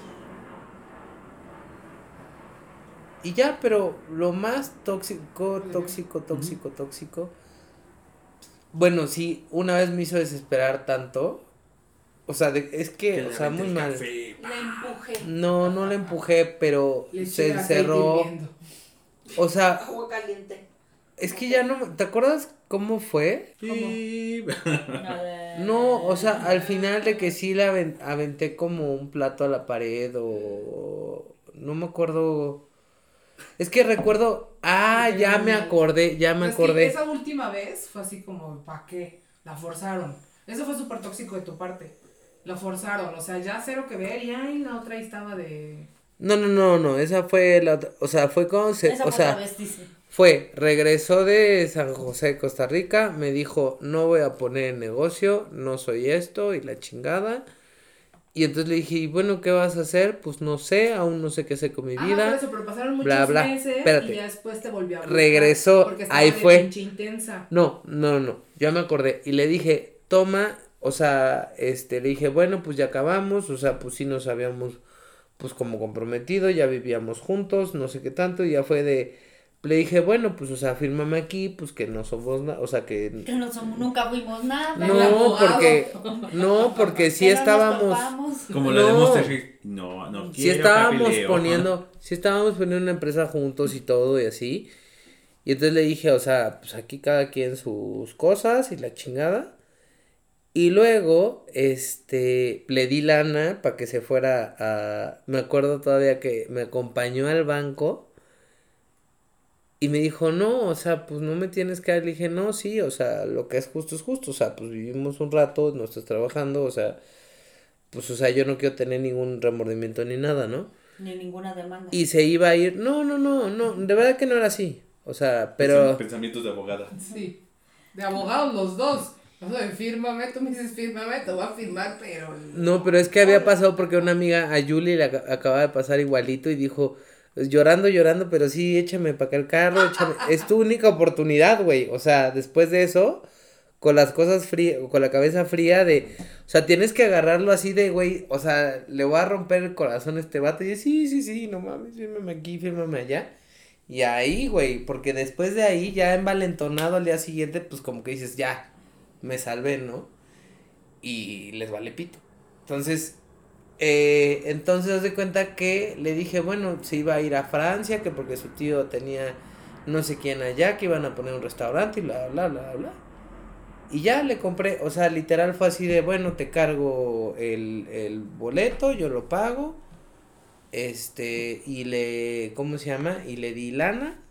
Speaker 1: Y ya, pero lo más tóxico, tóxico, tóxico, tóxico. Bueno, sí, una vez me hizo desesperar tanto. O sea, de- es que,
Speaker 2: Que
Speaker 1: o sea, muy mal.
Speaker 2: café.
Speaker 5: La empujé.
Speaker 1: No, no le empujé, pero
Speaker 3: Le
Speaker 1: se encerró. O sea,
Speaker 5: Agua caliente.
Speaker 1: es que ya no. me- ¿Te acuerdas cómo fue? No, o sea, al final de que sí le aven- aventé como un plato a la pared o. No me acuerdo. Es que recuerdo. Ah, ya me acordé, ya me
Speaker 3: Es que
Speaker 1: acordé.
Speaker 3: esa última vez fue así como, ¿para qué? La forzaron. Eso fue súper tóxico de tu parte. La forzaron, o sea, ya cero que ver y ay, la otra ahí estaba de...
Speaker 1: No, no, no, no, esa fue la otra- o sea, fue cuando se,
Speaker 4: Esa
Speaker 1: o
Speaker 4: fue
Speaker 1: sea,
Speaker 4: otra vez, dice.
Speaker 1: fue, regresó de San José, Costa Rica, me dijo, no voy a poner en negocio, no soy esto y la chingada. Y entonces le dije, y bueno, ¿qué vas a hacer? Pues no sé, aún no sé qué hacer con mi
Speaker 3: Ah,
Speaker 1: vida.
Speaker 3: por eso, pero pasaron muchos
Speaker 1: bla, bla.
Speaker 3: meses
Speaker 1: Espérate.
Speaker 3: y ya después te volvió a buscar
Speaker 1: Regresó,
Speaker 3: porque estaba
Speaker 1: ahí
Speaker 3: de
Speaker 1: fue.
Speaker 3: intensa.
Speaker 1: No, no, no, ya me acordé. Y le dije, toma, o sea, este, le dije, bueno, pues ya acabamos, o sea, pues sí nos habíamos, pues como comprometido, ya vivíamos juntos, no sé qué tanto, y ya fue de, le dije, bueno, pues, o sea, fírmame aquí, pues que no somos nada, o sea, que...
Speaker 4: Que no somos, nunca fuimos nada.
Speaker 1: No,
Speaker 3: abogado.
Speaker 1: porque, no, porque sí estábamos.
Speaker 2: Como la de
Speaker 1: No.
Speaker 2: Inc. No, no
Speaker 1: sí estábamos poniendo, sí estábamos poniendo una empresa juntos y todo y así. Y entonces le dije, o sea, pues aquí cada quien sus cosas y la chingada. Y luego, este, le di lana para que se fuera a, me acuerdo todavía que me acompañó al banco y me dijo, no, o sea, pues no me tienes que dar. Le dije, no, sí, o sea, lo que es justo es justo, o sea, pues vivimos un rato, no estás trabajando, o sea, pues, o sea, yo no quiero tener ningún remordimiento ni nada, ¿no?
Speaker 4: Ni ninguna demanda.
Speaker 1: Y se iba a ir, no, no, no, no, de verdad que no era así, o sea,
Speaker 2: Pero... Pensamientos de abogada.
Speaker 3: Sí. De abogados los dos. O sea, fírmame, tú me dices fírmame, te voy a firmar, pero...
Speaker 1: No, pero es que había pasado porque una amiga, a Julie, le aca- acaba de pasar igualito y dijo, llorando, llorando, pero sí, échame para acá el carro, échame. Es tu única oportunidad, güey. O sea, después de eso, con las cosas frías, con la cabeza fría de, o sea, tienes que agarrarlo así de, güey, o sea, le voy a romper el corazón a este vato y yo, sí, sí, sí, no mames, fírmame aquí, fírmame allá. Y ahí, güey, porque después de ahí, ya envalentonado al día siguiente, pues como que dices, ya, me salvé, ¿no? Y les vale pito. Entonces, eh, entonces de cuenta que le dije, bueno, se iba a ir a Francia, que porque su tío tenía no sé quién allá, que iban a poner un restaurante y bla, bla, bla, bla. Y ya le compré, o sea, literal fue así de, bueno, te cargo el, el boleto, yo lo pago, este, y le, ¿cómo se llama? Y le di lana,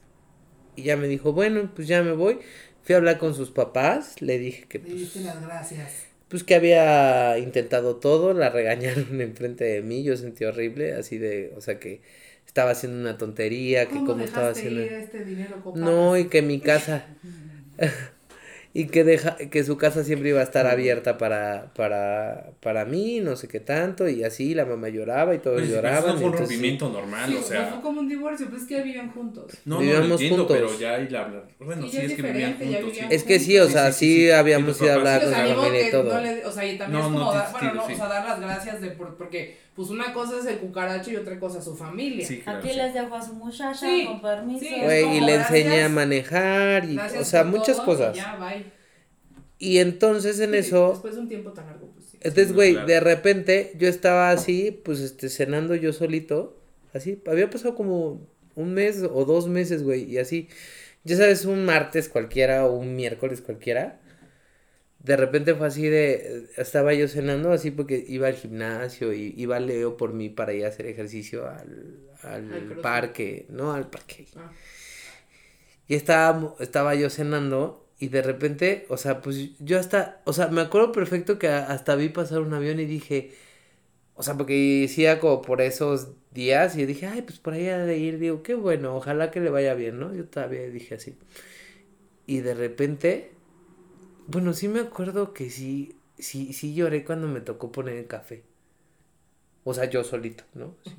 Speaker 1: y ya me dijo, bueno, pues ya me voy. Fui a hablar con sus papás, le dije que
Speaker 3: Le
Speaker 1: pues,
Speaker 3: las gracias.
Speaker 1: Pues que había intentado todo, la regañaron enfrente de mí, yo sentí horrible, así de, o sea que estaba haciendo una tontería, que
Speaker 3: ¿Cómo
Speaker 1: como estaba haciendo...
Speaker 3: ir este dinero?
Speaker 1: No, y que mi casa y que deja que su casa siempre iba a estar abierta para para para mí, no sé qué tanto y así la mamá lloraba y todos
Speaker 2: Pues, eso
Speaker 1: lloraban.
Speaker 2: no fue un
Speaker 1: entonces,
Speaker 2: rompimiento normal,
Speaker 3: Sí,
Speaker 2: o
Speaker 3: no
Speaker 2: sea.
Speaker 3: fue como un divorcio, pues es que ya vivían juntos.
Speaker 2: No, no,
Speaker 1: Vivíamos
Speaker 2: lo entiendo,
Speaker 1: juntos.
Speaker 2: pero ya hay la... Bueno,
Speaker 3: Sí,
Speaker 2: sí, es
Speaker 3: es
Speaker 2: que vivían
Speaker 3: diferente, ya
Speaker 2: juntos, sí.
Speaker 3: vivían
Speaker 1: Es que sí, o sea,
Speaker 2: sí,
Speaker 1: sí,
Speaker 2: sí, sí.
Speaker 1: habíamos ido a hablar con la familia y todo.
Speaker 3: no le, o sea, y también
Speaker 2: No,
Speaker 3: es
Speaker 2: no,
Speaker 3: como, dar- bueno, no,
Speaker 2: sí.
Speaker 3: o sea, dar las gracias de por, porque, pues una cosa es el cucaracho y otra cosa es su familia.
Speaker 2: Sí, claro,
Speaker 4: Aquí
Speaker 2: sí.
Speaker 4: les dejo a su muchacha,
Speaker 3: Sí,
Speaker 4: con permiso.
Speaker 1: y le enseñé a manejar y o sea, muchas cosas.
Speaker 3: y Ya, bye.
Speaker 1: Y entonces en
Speaker 3: Sí,
Speaker 1: eso
Speaker 3: Después de un tiempo tan largo, pues sí.
Speaker 1: Entonces, güey,
Speaker 2: claro.
Speaker 1: de repente yo estaba así, pues, este, cenando yo solito, así, había pasado como un mes o dos meses, güey, y así, ya sabes, un martes cualquiera o un miércoles cualquiera. De repente fue así de, estaba yo cenando así porque iba al gimnasio y iba Leo por mí para ir a hacer ejercicio al, al parque, no al parque.
Speaker 3: Ah.
Speaker 1: Y estaba, estaba yo cenando y de repente, o sea, pues yo hasta, o sea, me acuerdo perfecto que hasta vi pasar un avión y dije, o sea, porque decía como por esos días y dije, ay, pues por ahí ha de ir, digo, qué bueno, ojalá que le vaya bien, ¿no? Yo todavía dije así. Y de repente, bueno, sí me acuerdo que sí, sí, sí lloré cuando me tocó poner el café. O sea, yo solito, ¿no? Sí.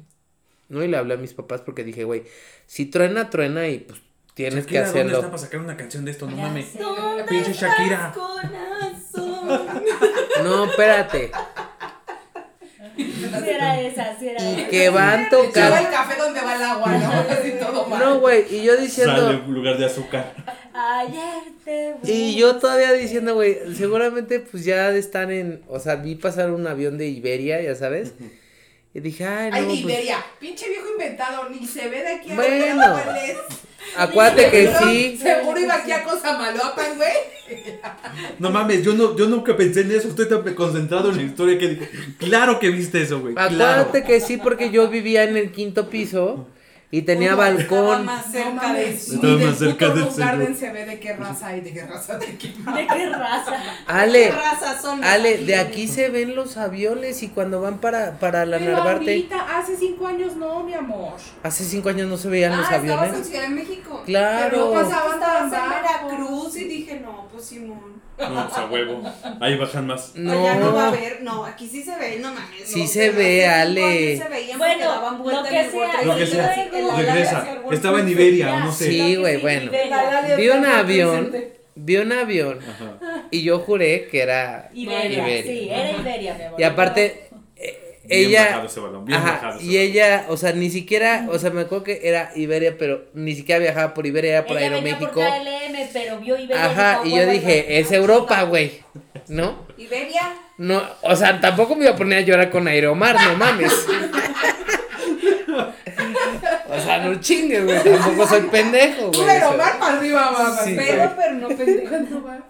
Speaker 1: No, y le hablé a mis papás porque dije, güey, si truena, truena y pues tienes que
Speaker 2: Shakira, ¿dónde
Speaker 1: hacerlo.
Speaker 2: está para sacar una canción de esto? No mames. Pinche Shakira.
Speaker 4: Corazón.
Speaker 1: No, espérate.
Speaker 4: Sí era esa, sí era
Speaker 1: Y
Speaker 4: esa.
Speaker 1: que van tocando.
Speaker 3: el café donde va el agua, ¿no? Así todo mal.
Speaker 1: No, güey, y yo
Speaker 2: Sale
Speaker 1: diciendo.
Speaker 2: en lugar de azúcar.
Speaker 4: Ayer te
Speaker 1: Y yo todavía diciendo, güey, seguramente pues ya están en. O sea, vi pasar un avión de Iberia, ya sabes. Y dije, ay, no.
Speaker 3: Ay, de
Speaker 1: pues,
Speaker 3: Iberia. Pinche viejo inventado, ni se ve de aquí a
Speaker 1: Bueno.
Speaker 3: es.
Speaker 1: Acuérdate que
Speaker 3: Seguro-
Speaker 1: sí.
Speaker 3: Seguro iba aquí a Cosamaloapan, güey.
Speaker 2: No mames, yo, no, yo nunca pensé en eso. Estoy tan concentrado en la historia que dije, claro que viste eso, güey. Claro.
Speaker 1: Acuérdate que sí, porque yo vivía en el quinto piso y tenía
Speaker 3: Uno
Speaker 5: Estaba
Speaker 1: balcón.
Speaker 5: más
Speaker 3: No
Speaker 5: cerca de su...
Speaker 2: Estaba más cerca del
Speaker 3: Rose Garden se ve de qué raza hay, de qué raza, de qué
Speaker 4: ¿De qué raza?
Speaker 1: Ale,
Speaker 5: ¿Qué raza son?
Speaker 1: Ale, de aquí se ven los aviones y cuando van para, para la
Speaker 3: Pero
Speaker 1: Narvarte.
Speaker 3: ahorita, hace cinco años no, mi amor.
Speaker 1: Hace cinco años no se veían los
Speaker 5: Ah, estabas en
Speaker 1: aviones.
Speaker 5: Ciudad de México.
Speaker 1: Claro.
Speaker 3: Pero no pasaban
Speaker 5: en
Speaker 3: bajo.
Speaker 5: Veracruz y dije, no, pues Simón.
Speaker 2: No, o sea, huevo. Ahí bajan más.
Speaker 1: No.
Speaker 5: Allá no va a haber, no, aquí sí se ve, no mames.
Speaker 1: Sí
Speaker 5: no,
Speaker 1: se ve, Ale.
Speaker 5: se veían porque
Speaker 4: Bueno,
Speaker 5: daban vuelta
Speaker 4: lo que sea,
Speaker 2: Lo que sea. Regresa. Estaba en Iberia, o no sé.
Speaker 1: Sí, güey, bueno. Vi un avión, vi un avión
Speaker 2: Ajá.
Speaker 1: y yo juré que era
Speaker 4: Iberia,
Speaker 1: Iberia.
Speaker 4: sí, era Iberia, mi amor.
Speaker 1: Y aparte, ella,
Speaker 2: bajado ese balón, bien
Speaker 1: ajá,
Speaker 2: bajado ese
Speaker 1: y
Speaker 2: balón.
Speaker 1: ella, o sea, ni siquiera, o sea, me acuerdo que era Iberia, pero ni siquiera viajaba por Iberia, era por
Speaker 4: Ella venía
Speaker 1: Aeroméxico.
Speaker 4: por KLM, pero vio Iberia.
Speaker 1: Ajá, y
Speaker 4: dijo,
Speaker 1: yo
Speaker 4: "Huevo,
Speaker 1: dije,
Speaker 4: Iberia".
Speaker 1: es Europa, güey, ¿no?
Speaker 5: Iberia.
Speaker 1: No, o sea, tampoco me iba a poner a llorar con Aeromar, no mames. O sea, no chingues, güey, tampoco soy pendejo, güey.
Speaker 3: de
Speaker 1: o sea.
Speaker 3: Omar para arriba, mamá.
Speaker 1: Sí,
Speaker 5: Pero, pero no pendejo.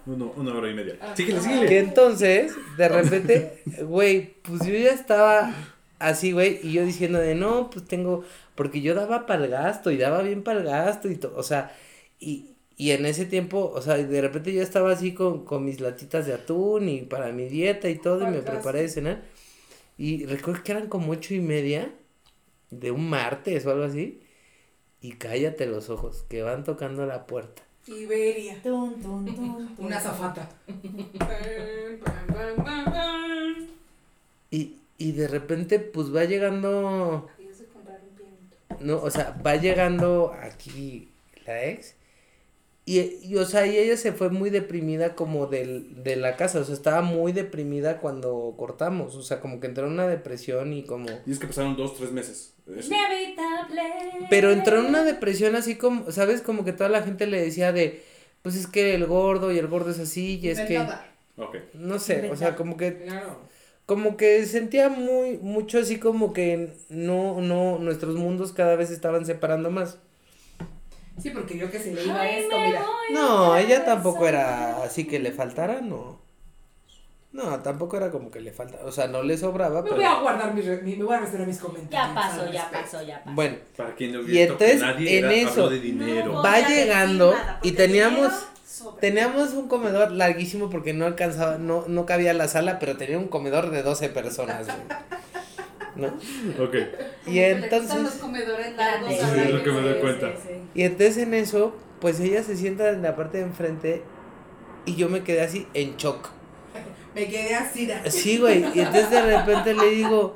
Speaker 2: Uno, una hora y media.
Speaker 3: Ah.
Speaker 2: Síguele,
Speaker 1: Y
Speaker 2: síguele.
Speaker 1: entonces, de repente, güey, pues yo ya estaba así, güey, y yo diciendo de no, pues tengo, porque yo daba para el gasto y daba bien para el gasto y todo, o sea, y, y en ese tiempo, o sea, de repente yo estaba así con, con mis latitas de atún y para mi dieta y todo, y me preparé de cenar, y recuerdo que eran como ocho y media de un martes o algo así, y cállate los ojos, que van tocando la puerta.
Speaker 3: Iberia.
Speaker 4: Tun, tun, tun, tun.
Speaker 3: Una zafata.
Speaker 1: Y, y de repente, pues va llegando. No, o sea, va llegando aquí la ex. Y, y, o sea, y ella se fue muy deprimida como del, de la casa. O sea, estaba muy deprimida cuando cortamos. O sea, como que entró en una depresión y como.
Speaker 2: Y es que pasaron dos, tres meses.
Speaker 1: Pero entró en una depresión así como, ¿sabes? Como que toda la gente le decía de. Pues es que el gordo y el gordo es así y es que.
Speaker 3: Inventada.
Speaker 2: Ok.
Speaker 1: No sé, o sea, como que
Speaker 3: Claro.
Speaker 1: como que sentía muy mucho así como que no no nuestros mundos cada vez estaban separando más.
Speaker 3: Sí, porque yo que se le iba
Speaker 4: Ay,
Speaker 3: esto,
Speaker 4: me
Speaker 3: mira.
Speaker 4: voy
Speaker 1: No, ella tampoco era así que le faltara, no. No, tampoco era como que le faltaba, o sea, no le sobraba,
Speaker 3: Me
Speaker 1: pero
Speaker 3: voy a guardar mis, re- mi- me voy a restaurar mis comentarios.
Speaker 4: Ya pasó, ya pasó, ya pasó.
Speaker 1: bueno,
Speaker 2: Para quien no
Speaker 1: Y
Speaker 2: que
Speaker 1: entonces,
Speaker 2: nadie
Speaker 1: en
Speaker 2: era-
Speaker 1: eso,
Speaker 2: de dinero.
Speaker 4: No,
Speaker 1: va llegando
Speaker 5: nada,
Speaker 1: y teníamos teníamos un comedor larguísimo porque no alcanzaba, no no cabía la sala, pero tenía un comedor de 12 personas, güey. ¿No?
Speaker 2: Ok.
Speaker 1: Y entonces
Speaker 5: los comedores largos,
Speaker 4: Grande.
Speaker 2: Sí,
Speaker 5: ahora
Speaker 2: es lo
Speaker 5: que
Speaker 2: que me
Speaker 5: sé.
Speaker 2: doy cuenta.
Speaker 4: Sí, sí.
Speaker 1: Y entonces en eso, pues ella se sienta en la parte de enfrente y yo me quedé así en shock.
Speaker 3: Me quedé así. de-
Speaker 1: Sí, güey. Y entonces de repente le digo,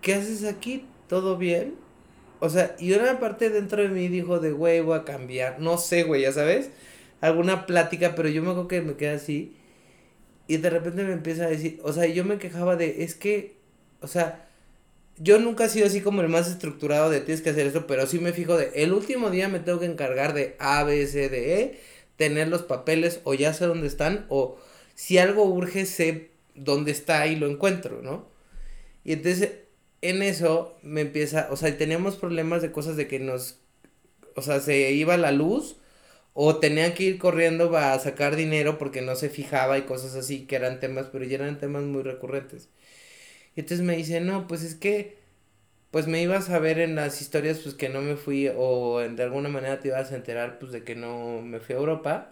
Speaker 1: ¿qué haces aquí? ¿Todo bien? O sea, y una parte dentro de mí dijo de, güey, voy a cambiar. No sé, güey, ya sabes. Alguna plática, pero yo me acuerdo que me quedé así. Y de repente me empieza a decir, o sea, yo me quejaba de, es que, o sea, yo nunca he sido así como el más estructurado de tienes que hacer esto, pero sí me fijo de, el último día me tengo que encargar de A, B, C, D, E, tener los papeles o ya sé dónde están, o si algo urge, sé dónde está y lo encuentro, ¿no? Y entonces, en eso me empieza, o sea, teníamos problemas de cosas de que nos, o sea, se iba la luz o tenía que ir corriendo a sacar dinero porque no se fijaba y cosas así, que eran temas, pero ya eran temas muy recurrentes. Y entonces me dice, no, pues es que, pues me ibas a ver en las historias, pues que no me fui, o de alguna manera te ibas a enterar, pues de que no me fui a Europa.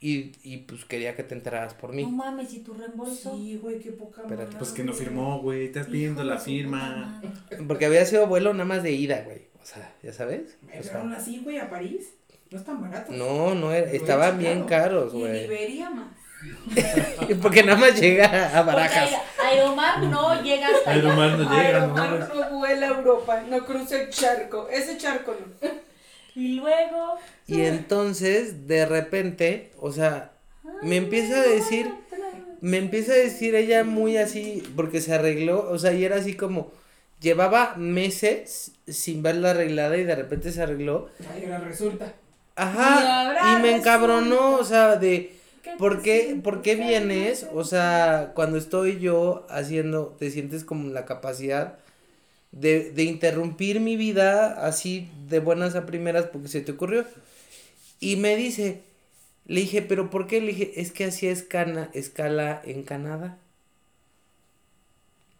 Speaker 1: Y, y pues quería que te enteraras por
Speaker 4: No
Speaker 1: mí.
Speaker 4: mames, ¿y tu reembolso?
Speaker 3: Sí, güey, qué poca
Speaker 1: Espérate,
Speaker 3: madre.
Speaker 2: Pues que no firmó, güey. Estás pidiendo la firma.
Speaker 1: Porque había sido vuelo nada más de ida, güey. O sea, ¿ya sabes? O
Speaker 3: Pero
Speaker 1: sea,
Speaker 3: aún así, güey, a París. No es tan barato.
Speaker 1: no, no, era- estaban bien caros,
Speaker 5: Y
Speaker 1: güey.
Speaker 5: Iberia más.
Speaker 1: Porque nada más llega a
Speaker 4: Porque
Speaker 1: Barajas.
Speaker 4: Aeromar no llega hasta allá.
Speaker 2: Aeromar no llega,
Speaker 5: Aeromar no vuela a Europa, no cruza el charco. Ese charco no.
Speaker 4: Y luego.
Speaker 1: Y entonces, de repente, o sea, me empieza a decir, me empieza a decir ella muy así, porque se arregló, o sea, y era así como, llevaba meses sin verla arreglada y de repente se arregló.
Speaker 3: Ay, ahora resulta.
Speaker 1: Ajá, y me encabronó, o sea, de,
Speaker 4: ¿Qué
Speaker 1: ¿por qué, por qué vienes? O sea, cuando estoy yo haciendo, te sientes como la capacidad de, de interrumpir mi vida así de buenas a primeras porque se te ocurrió. Y me dice, le dije, ¿pero por qué? Le dije, es que hacía escana, escala en Canadá.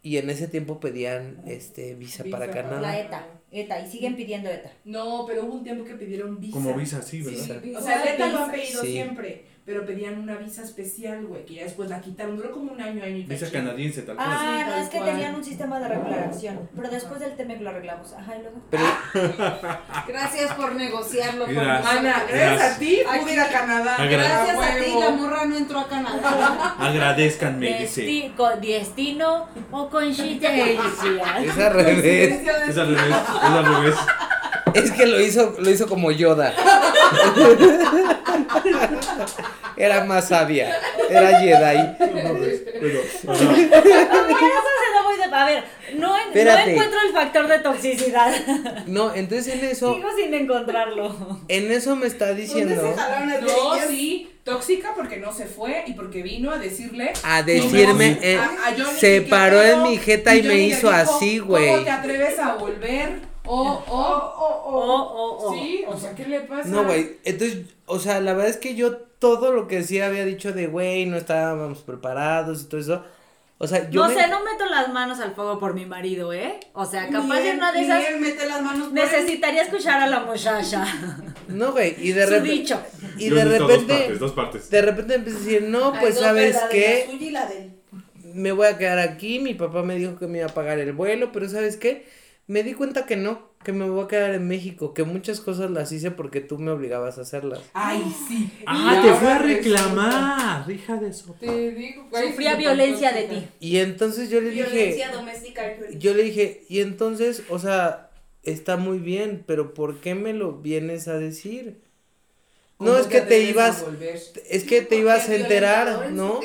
Speaker 1: Y en ese tiempo pedían este visa,
Speaker 3: Visa
Speaker 1: para Canadá.
Speaker 4: La ETA, ETA, y siguen pidiendo ETA.
Speaker 3: No, pero hubo un tiempo que pidieron visa.
Speaker 2: Como visa, sí, ¿verdad?
Speaker 3: sí. O sea, el ETA lo han
Speaker 5: Visa.
Speaker 3: pedido
Speaker 1: Sí.
Speaker 3: siempre, pero pedían una visa especial, güey, que ya después la quitaron. Duró como un año, año y
Speaker 2: Visa canadiense, tal cual.
Speaker 4: Ah,
Speaker 3: sí,
Speaker 4: no, es que
Speaker 3: cual.
Speaker 4: tenían un sistema de regulación. Pero después del TEMEC lo arreglamos. Ajá, y luego.
Speaker 1: Pero,
Speaker 5: Gracias por negociarlo. nosotros.
Speaker 3: Ana, gracias a ti pude ir a Canadá.
Speaker 2: Agra-
Speaker 5: Gracias a ti, la morra no entró a Canadá.
Speaker 2: Agradezcanme, dice.
Speaker 4: Desti con destino o con
Speaker 1: es al revés.
Speaker 2: Es al revés, es al revés.
Speaker 1: Es que lo hizo, lo hizo como Yoda. Era más sabia. Era Jedi.
Speaker 2: Pero, ajá.
Speaker 4: A ver, no, en- no
Speaker 1: Espérate.
Speaker 4: encuentro el factor de toxicidad.
Speaker 1: No, entonces en eso,
Speaker 4: Sigo sin encontrarlo.
Speaker 1: en eso me está
Speaker 5: ¿Dónde
Speaker 1: diciendo
Speaker 5: se jalaron las
Speaker 3: No,
Speaker 5: greñas?
Speaker 3: sí, tóxica porque no se fue y porque vino a decirle.
Speaker 1: a decirme,
Speaker 3: No,
Speaker 1: eh,
Speaker 3: a- a Johnny,
Speaker 1: se
Speaker 3: ¿qué
Speaker 1: paró en mi jeta y me hizo
Speaker 3: dijo,
Speaker 1: así,
Speaker 3: ¿Cómo
Speaker 1: güey.
Speaker 3: te atreves a volver? O, o,
Speaker 5: Oh,
Speaker 3: o,
Speaker 4: Oh, oh, oh.
Speaker 3: Sí, o sea, ¿qué le pasa?
Speaker 1: No, güey, entonces, o sea, la verdad es que yo todo lo que sí había dicho de, güey, no estábamos preparados y todo eso, o sea, yo
Speaker 4: no
Speaker 1: me-
Speaker 4: sé, no meto las manos al fuego por mi marido, ¿eh? O sea, capaz de una de
Speaker 5: ni
Speaker 4: esas
Speaker 5: él mete las manos por él.
Speaker 4: necesitaría escuchar a la muchacha.
Speaker 1: No, güey, y de
Speaker 4: Su
Speaker 1: repente,
Speaker 4: dicho.
Speaker 1: y
Speaker 2: Yo
Speaker 1: de repente,
Speaker 2: Dos partes, dos partes.
Speaker 1: de repente empecé a decir, no, pues, ¿sabes qué?
Speaker 5: La suya y la de él.
Speaker 1: me voy a quedar aquí, mi papá me dijo que me iba a pagar el vuelo, pero ¿sabes qué? Me di cuenta que no, que me voy a quedar en México, que muchas cosas las hice porque tú me obligabas a hacerlas.
Speaker 3: Ay, sí.
Speaker 2: Ah, te fue a reclamar, hija de eso.
Speaker 3: Te digo,
Speaker 4: Sufría violencia de ti.
Speaker 1: Y entonces yo le dije,
Speaker 5: Violencia doméstica.
Speaker 1: yo le dije, y entonces, o sea, está muy bien, pero ¿por qué me lo vienes a decir? No,
Speaker 3: ¿Cómo
Speaker 1: es que te ibas, es que te ibas a enterar, ¿no?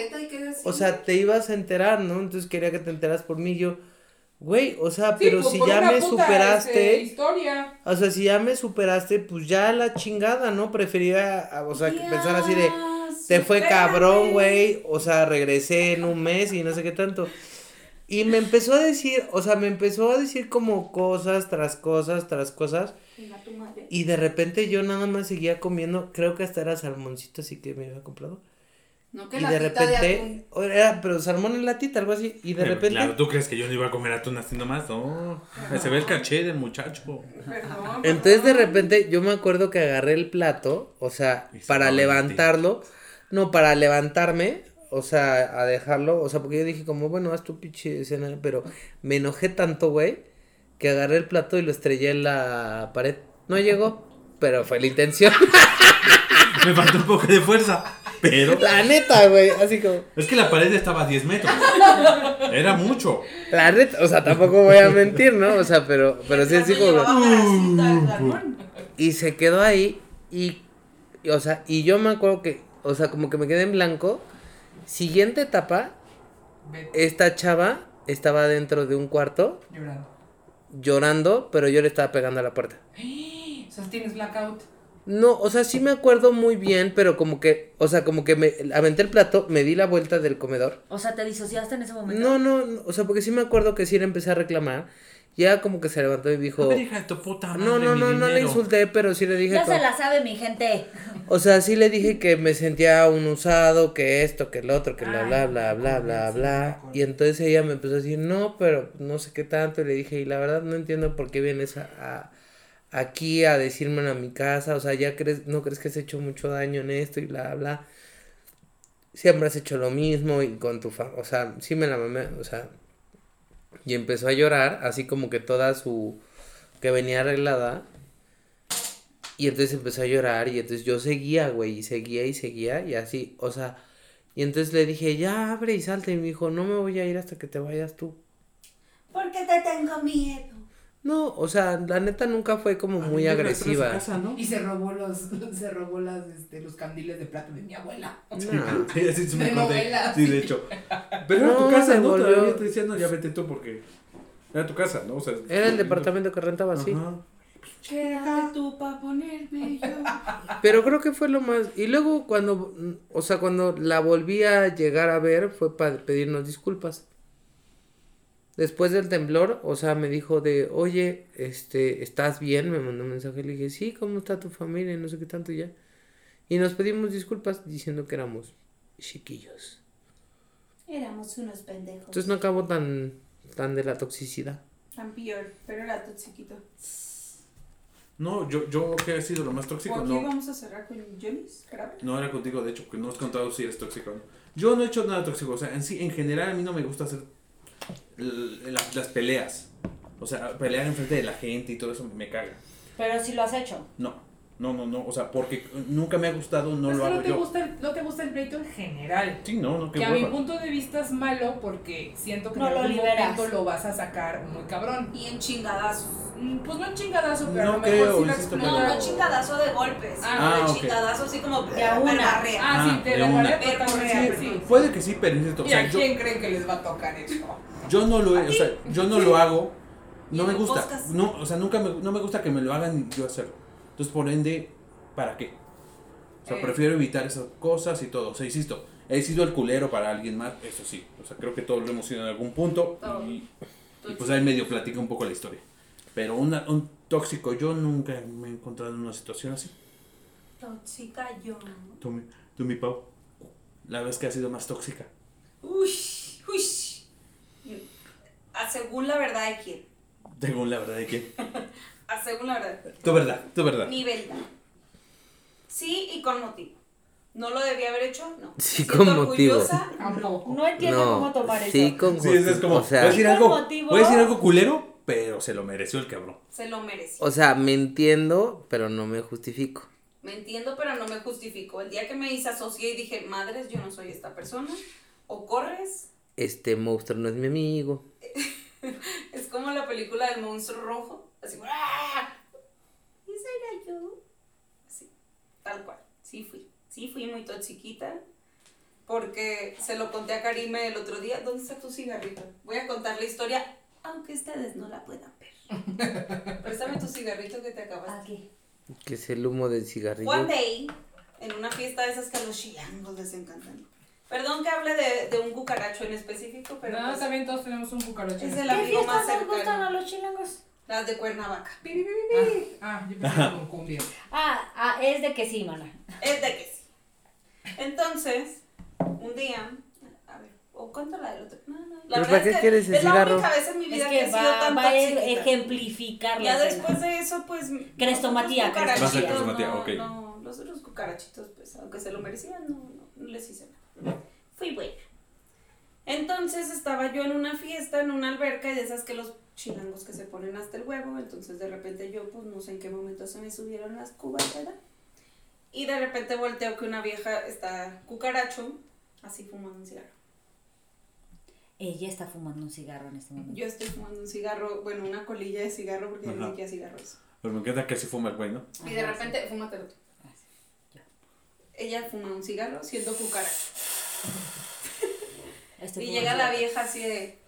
Speaker 1: O sea, te ibas a enterar, ¿no? Entonces quería que te enteras por mí, yo, güey, o sea,
Speaker 3: Sí,
Speaker 1: pero
Speaker 3: pues,
Speaker 1: si ya me
Speaker 3: puta,
Speaker 1: superaste,
Speaker 3: este, historia.
Speaker 1: O sea, si ya me superaste, pues ya la chingada, ¿no? Prefería, o sea, pensar así de, te fue cabrón, güey, o sea, regresé en un mes y no sé qué tanto. Y me empezó a decir, o sea, me empezó a decir como cosas tras cosas tras cosas. Y de repente yo nada más seguía comiendo, creo que hasta era salmoncito así que me había comprado.
Speaker 5: No que
Speaker 1: y
Speaker 5: la
Speaker 1: de
Speaker 5: de
Speaker 1: repente,
Speaker 5: atún.
Speaker 1: o era, pero salmón en latita, algo así. Y de
Speaker 2: Pero,
Speaker 1: repente,
Speaker 2: Claro, ¿tú crees que yo no iba a comer atún haciendo más? No. Se ve el caché del muchacho.
Speaker 3: Perdón,
Speaker 1: Entonces de repente yo me acuerdo que agarré el plato, o sea,
Speaker 2: se
Speaker 1: para levantarlo, no, para levantarme, o sea, a dejarlo, o sea, porque yo dije como, bueno, haz tu pinche escena, pero me enojé tanto, güey, que agarré el plato y lo estrellé en la pared. No llegó, pero fue la intención.
Speaker 2: Me faltó un poco de fuerza. Pero
Speaker 1: la neta, güey, así como,
Speaker 2: es que la pared estaba a 10 metros. Era mucho.
Speaker 1: la neta, o sea, tampoco voy a mentir, ¿no? O sea, pero, pero sí, así como...
Speaker 5: Salmón.
Speaker 1: Y se quedó ahí y, y, o sea, y yo me acuerdo que, o sea, como que me quedé en blanco. Siguiente etapa, esta chava estaba dentro de un cuarto
Speaker 3: llorando.
Speaker 1: llorando, pero yo le estaba pegando a la puerta.
Speaker 3: O sea, tienes blackout.
Speaker 1: No, o sea, sí me acuerdo muy bien, pero como que, o sea, como que me aventé el plato, me di la vuelta del comedor.
Speaker 4: O sea, ¿te disociaste en ese momento?
Speaker 1: No, no, no, o sea, porque sí me acuerdo que sí le empecé a reclamar Ya como que se levantó y dijo,
Speaker 2: hija de tu puta
Speaker 1: no,
Speaker 2: madre,
Speaker 1: no,
Speaker 2: mi
Speaker 1: no, no le
Speaker 2: dinero".
Speaker 1: insulté, pero sí le dije,
Speaker 4: Ya se la sabe mi gente.
Speaker 1: o sea, sí le dije que me sentía un usado, que esto, que el otro, que bla,
Speaker 3: Ay,
Speaker 1: bla, bla, bla, bla,
Speaker 3: sí,
Speaker 1: bla. Y entonces ella me empezó a decir, no, pero no sé qué tanto. Y le dije, y la verdad no entiendo por qué vienes a, a- aquí a decírmelo a mi casa. O sea, ya crees, no crees que has hecho mucho daño en esto y bla, bla. Siempre has hecho lo mismo y con tu fa o sea, sí me la mamé, o sea. Y empezó a llorar, así como que toda su, que venía arreglada. Y entonces empezó a llorar y entonces yo seguía, güey, y seguía y seguía y así, o sea, y entonces le dije, ya abre y salte y me dijo, no me voy a ir hasta que te vayas tú.
Speaker 5: Porque te tengo miedo.
Speaker 1: No, o sea, la neta nunca fue como
Speaker 2: A
Speaker 1: muy agresiva.
Speaker 2: casa, ¿no?
Speaker 3: Y se robó los, se robó las, este, los candiles de plata de mi abuela.
Speaker 1: No.
Speaker 2: Sí, me
Speaker 3: novela,
Speaker 2: Sí,
Speaker 3: sí.
Speaker 2: de hecho. Pero era
Speaker 1: No,
Speaker 2: tu casa, ¿no?
Speaker 1: volvió-
Speaker 2: Todavía te decían, no, ya vete tú porque era tu casa, ¿no? O sea,
Speaker 1: Era el departamento que rentaba, sí.
Speaker 5: Quédate tú pa' ponerme yo.
Speaker 1: Pero creo que fue lo más. Y luego cuando, o sea, cuando la volví a llegar a ver fue para pedirnos disculpas. Después del temblor, o sea, me dijo de, oye, este, ¿estás bien? Me mandó un mensaje, le dije, sí, ¿cómo está tu familia? Y no sé qué tanto y ya. Y nos pedimos disculpas diciendo que éramos chiquillos.
Speaker 5: Éramos unos pendejos.
Speaker 1: Entonces no acabó tan, tan de la toxicidad.
Speaker 5: Tan peor, pero era tu chiquito.
Speaker 2: No, yo, yo que he sido lo más
Speaker 5: ¿O
Speaker 2: tóxico,
Speaker 5: aquí
Speaker 2: no.
Speaker 5: vamos a cerrar con? ¿Grave?
Speaker 2: No era contigo, de hecho, porque no has contado si eres tóxico o no. Yo no he hecho nada tóxico, o sea, en sí, en general a mí no me gusta hacer l- la- las peleas. O sea, pelear enfrente de la gente y todo eso me caga.
Speaker 4: Pero si lo has hecho.
Speaker 2: No, no, no, no, o sea, porque nunca me ha gustado, no lo
Speaker 3: que
Speaker 2: hago
Speaker 3: no te,
Speaker 2: yo.
Speaker 3: gusta el, no te gusta el pleito en general.
Speaker 2: Sí, no, no, qué
Speaker 3: Que a mi punto de vista es malo porque siento que
Speaker 4: No
Speaker 3: en
Speaker 4: lo
Speaker 3: algún
Speaker 4: liberas.
Speaker 3: momento lo vas a sacar muy cabrón.
Speaker 5: Y en chingadazos.
Speaker 3: Mm, Pues no en chingadazo, pero
Speaker 2: No
Speaker 3: a lo
Speaker 2: creo,
Speaker 3: mejor sí lo
Speaker 2: insisto,
Speaker 5: No, no chingadazo de golpes, sino
Speaker 3: Ah,
Speaker 5: de
Speaker 2: ok.
Speaker 5: chingadazo así como
Speaker 4: De una.
Speaker 5: berbarrea.
Speaker 3: Ah,
Speaker 2: Ah,
Speaker 3: sí, te
Speaker 2: de una.
Speaker 3: totalmente,
Speaker 5: sí,
Speaker 3: sí.
Speaker 2: Puede que sí, pero insisto, o
Speaker 3: ¿Y
Speaker 2: sea,
Speaker 3: a
Speaker 2: yo,
Speaker 3: quién creen que les va a tocar eso?
Speaker 2: Yo no lo o sea, yo no lo hago, no me gusta,
Speaker 5: podcast.
Speaker 2: no, o sea, nunca me, no me gusta que me lo hagan yo hacerlo. Entonces, por ende, ¿para qué? O sea,
Speaker 3: Eh.
Speaker 2: prefiero evitar esas cosas y todo. O sea, insisto, he sido el culero para alguien más, eso sí. O sea, creo que todos lo hemos sido en algún punto. Y, y pues ahí medio platica un poco la historia. Pero una, un tóxico, yo nunca me he encontrado en una situación así.
Speaker 5: Tóxica yo.
Speaker 2: Tú, mi- tú, mi Pau, la vez que ha sido más tóxica.
Speaker 5: Uy, uy. A según la verdad de quién.
Speaker 2: Según la verdad de quién.
Speaker 5: A según la verdad.
Speaker 2: Tu verdad, tu verdad.
Speaker 5: Mi verdad. Sí y con motivo. ¿No lo debía haber hecho? No.
Speaker 1: Sí, con motivo.
Speaker 3: Tampoco.
Speaker 4: No entiendo
Speaker 1: No,
Speaker 4: cómo tomar eso.
Speaker 1: sí, con
Speaker 2: Sí, eso es como,
Speaker 1: o sea,
Speaker 2: voy a decir
Speaker 4: ¿Y con
Speaker 2: algo,
Speaker 4: motivo?
Speaker 2: voy a decir algo culero, pero se lo mereció el cabrón.
Speaker 5: Se lo mereció.
Speaker 1: o sea, me entiendo, pero no me justifico.
Speaker 5: Me entiendo, pero no me justifico. El día que me disasocié y dije, madres, yo no soy esta persona, o corres,
Speaker 1: Este monstruo no es mi amigo.
Speaker 5: es como la película del monstruo rojo, así, ¡ah! ¿Esa era yo? Así, tal cual. Sí fui, sí fui muy toxiquita, porque se lo conté a Karime el otro día. ¿Dónde está tu cigarrito? Voy a contar la historia, aunque ustedes no la puedan ver. Préstame tu cigarrito que te acabas.
Speaker 4: Aquí.
Speaker 1: Que es el humo del cigarrillo.
Speaker 5: One day, en una fiesta de esas que a los chilangos les encantan. Perdón que hable de, de un cucaracho en específico, pero
Speaker 3: No,
Speaker 5: pues,
Speaker 3: también todos tenemos un cucaracho.
Speaker 5: Es el
Speaker 4: ¿Qué
Speaker 5: amigo más
Speaker 4: fiestas nos gustan
Speaker 5: cercano.
Speaker 4: a los chilangos?
Speaker 5: las de Cuernavaca.
Speaker 3: este. Ah, yo pensé que con cumbia.
Speaker 4: Ah, ah, es de que sí, mana.
Speaker 5: Es de que sí. Entonces, un día, a ver, o cuánto la del otro. No, no, la
Speaker 1: ¿Pero
Speaker 5: verdad
Speaker 1: para
Speaker 5: es
Speaker 1: qué
Speaker 5: que
Speaker 1: quieres el
Speaker 5: es la
Speaker 1: cigarro?
Speaker 5: única vez en mi
Speaker 4: Es
Speaker 5: vida que,
Speaker 4: que
Speaker 5: he sido
Speaker 4: va,
Speaker 5: tan
Speaker 4: va a
Speaker 5: toxiquita.
Speaker 4: ejemplificar
Speaker 5: Ya después de eso, pues.
Speaker 4: Crestomatía, Crestomatía,
Speaker 5: no,
Speaker 2: ok.
Speaker 5: no, los otros cucarachitos, pues, aunque se lo merecían, no, no, no les hice nada. Fui buena. Entonces estaba yo en una fiesta, en una alberca, y de esas que los chilangos que se ponen hasta el huevo, entonces de repente yo, pues no sé en qué momento se me subieron las cubas, ¿verdad? Y de repente volteo que una vieja está cucaracho, así fumando un cigarro.
Speaker 4: Ella está fumando un cigarro en este momento.
Speaker 5: Yo estoy fumando un cigarro, bueno, una colilla de cigarro, porque ya
Speaker 2: Ajá.
Speaker 5: ni siquiera cigarro es.
Speaker 2: Pero me encanta que así fuma el güey, ¿no?
Speaker 5: Y de repente, fúmatelo tú. Ella fuma un cigarro siendo cucaracho.
Speaker 4: Este
Speaker 5: Y llega la vieja así de.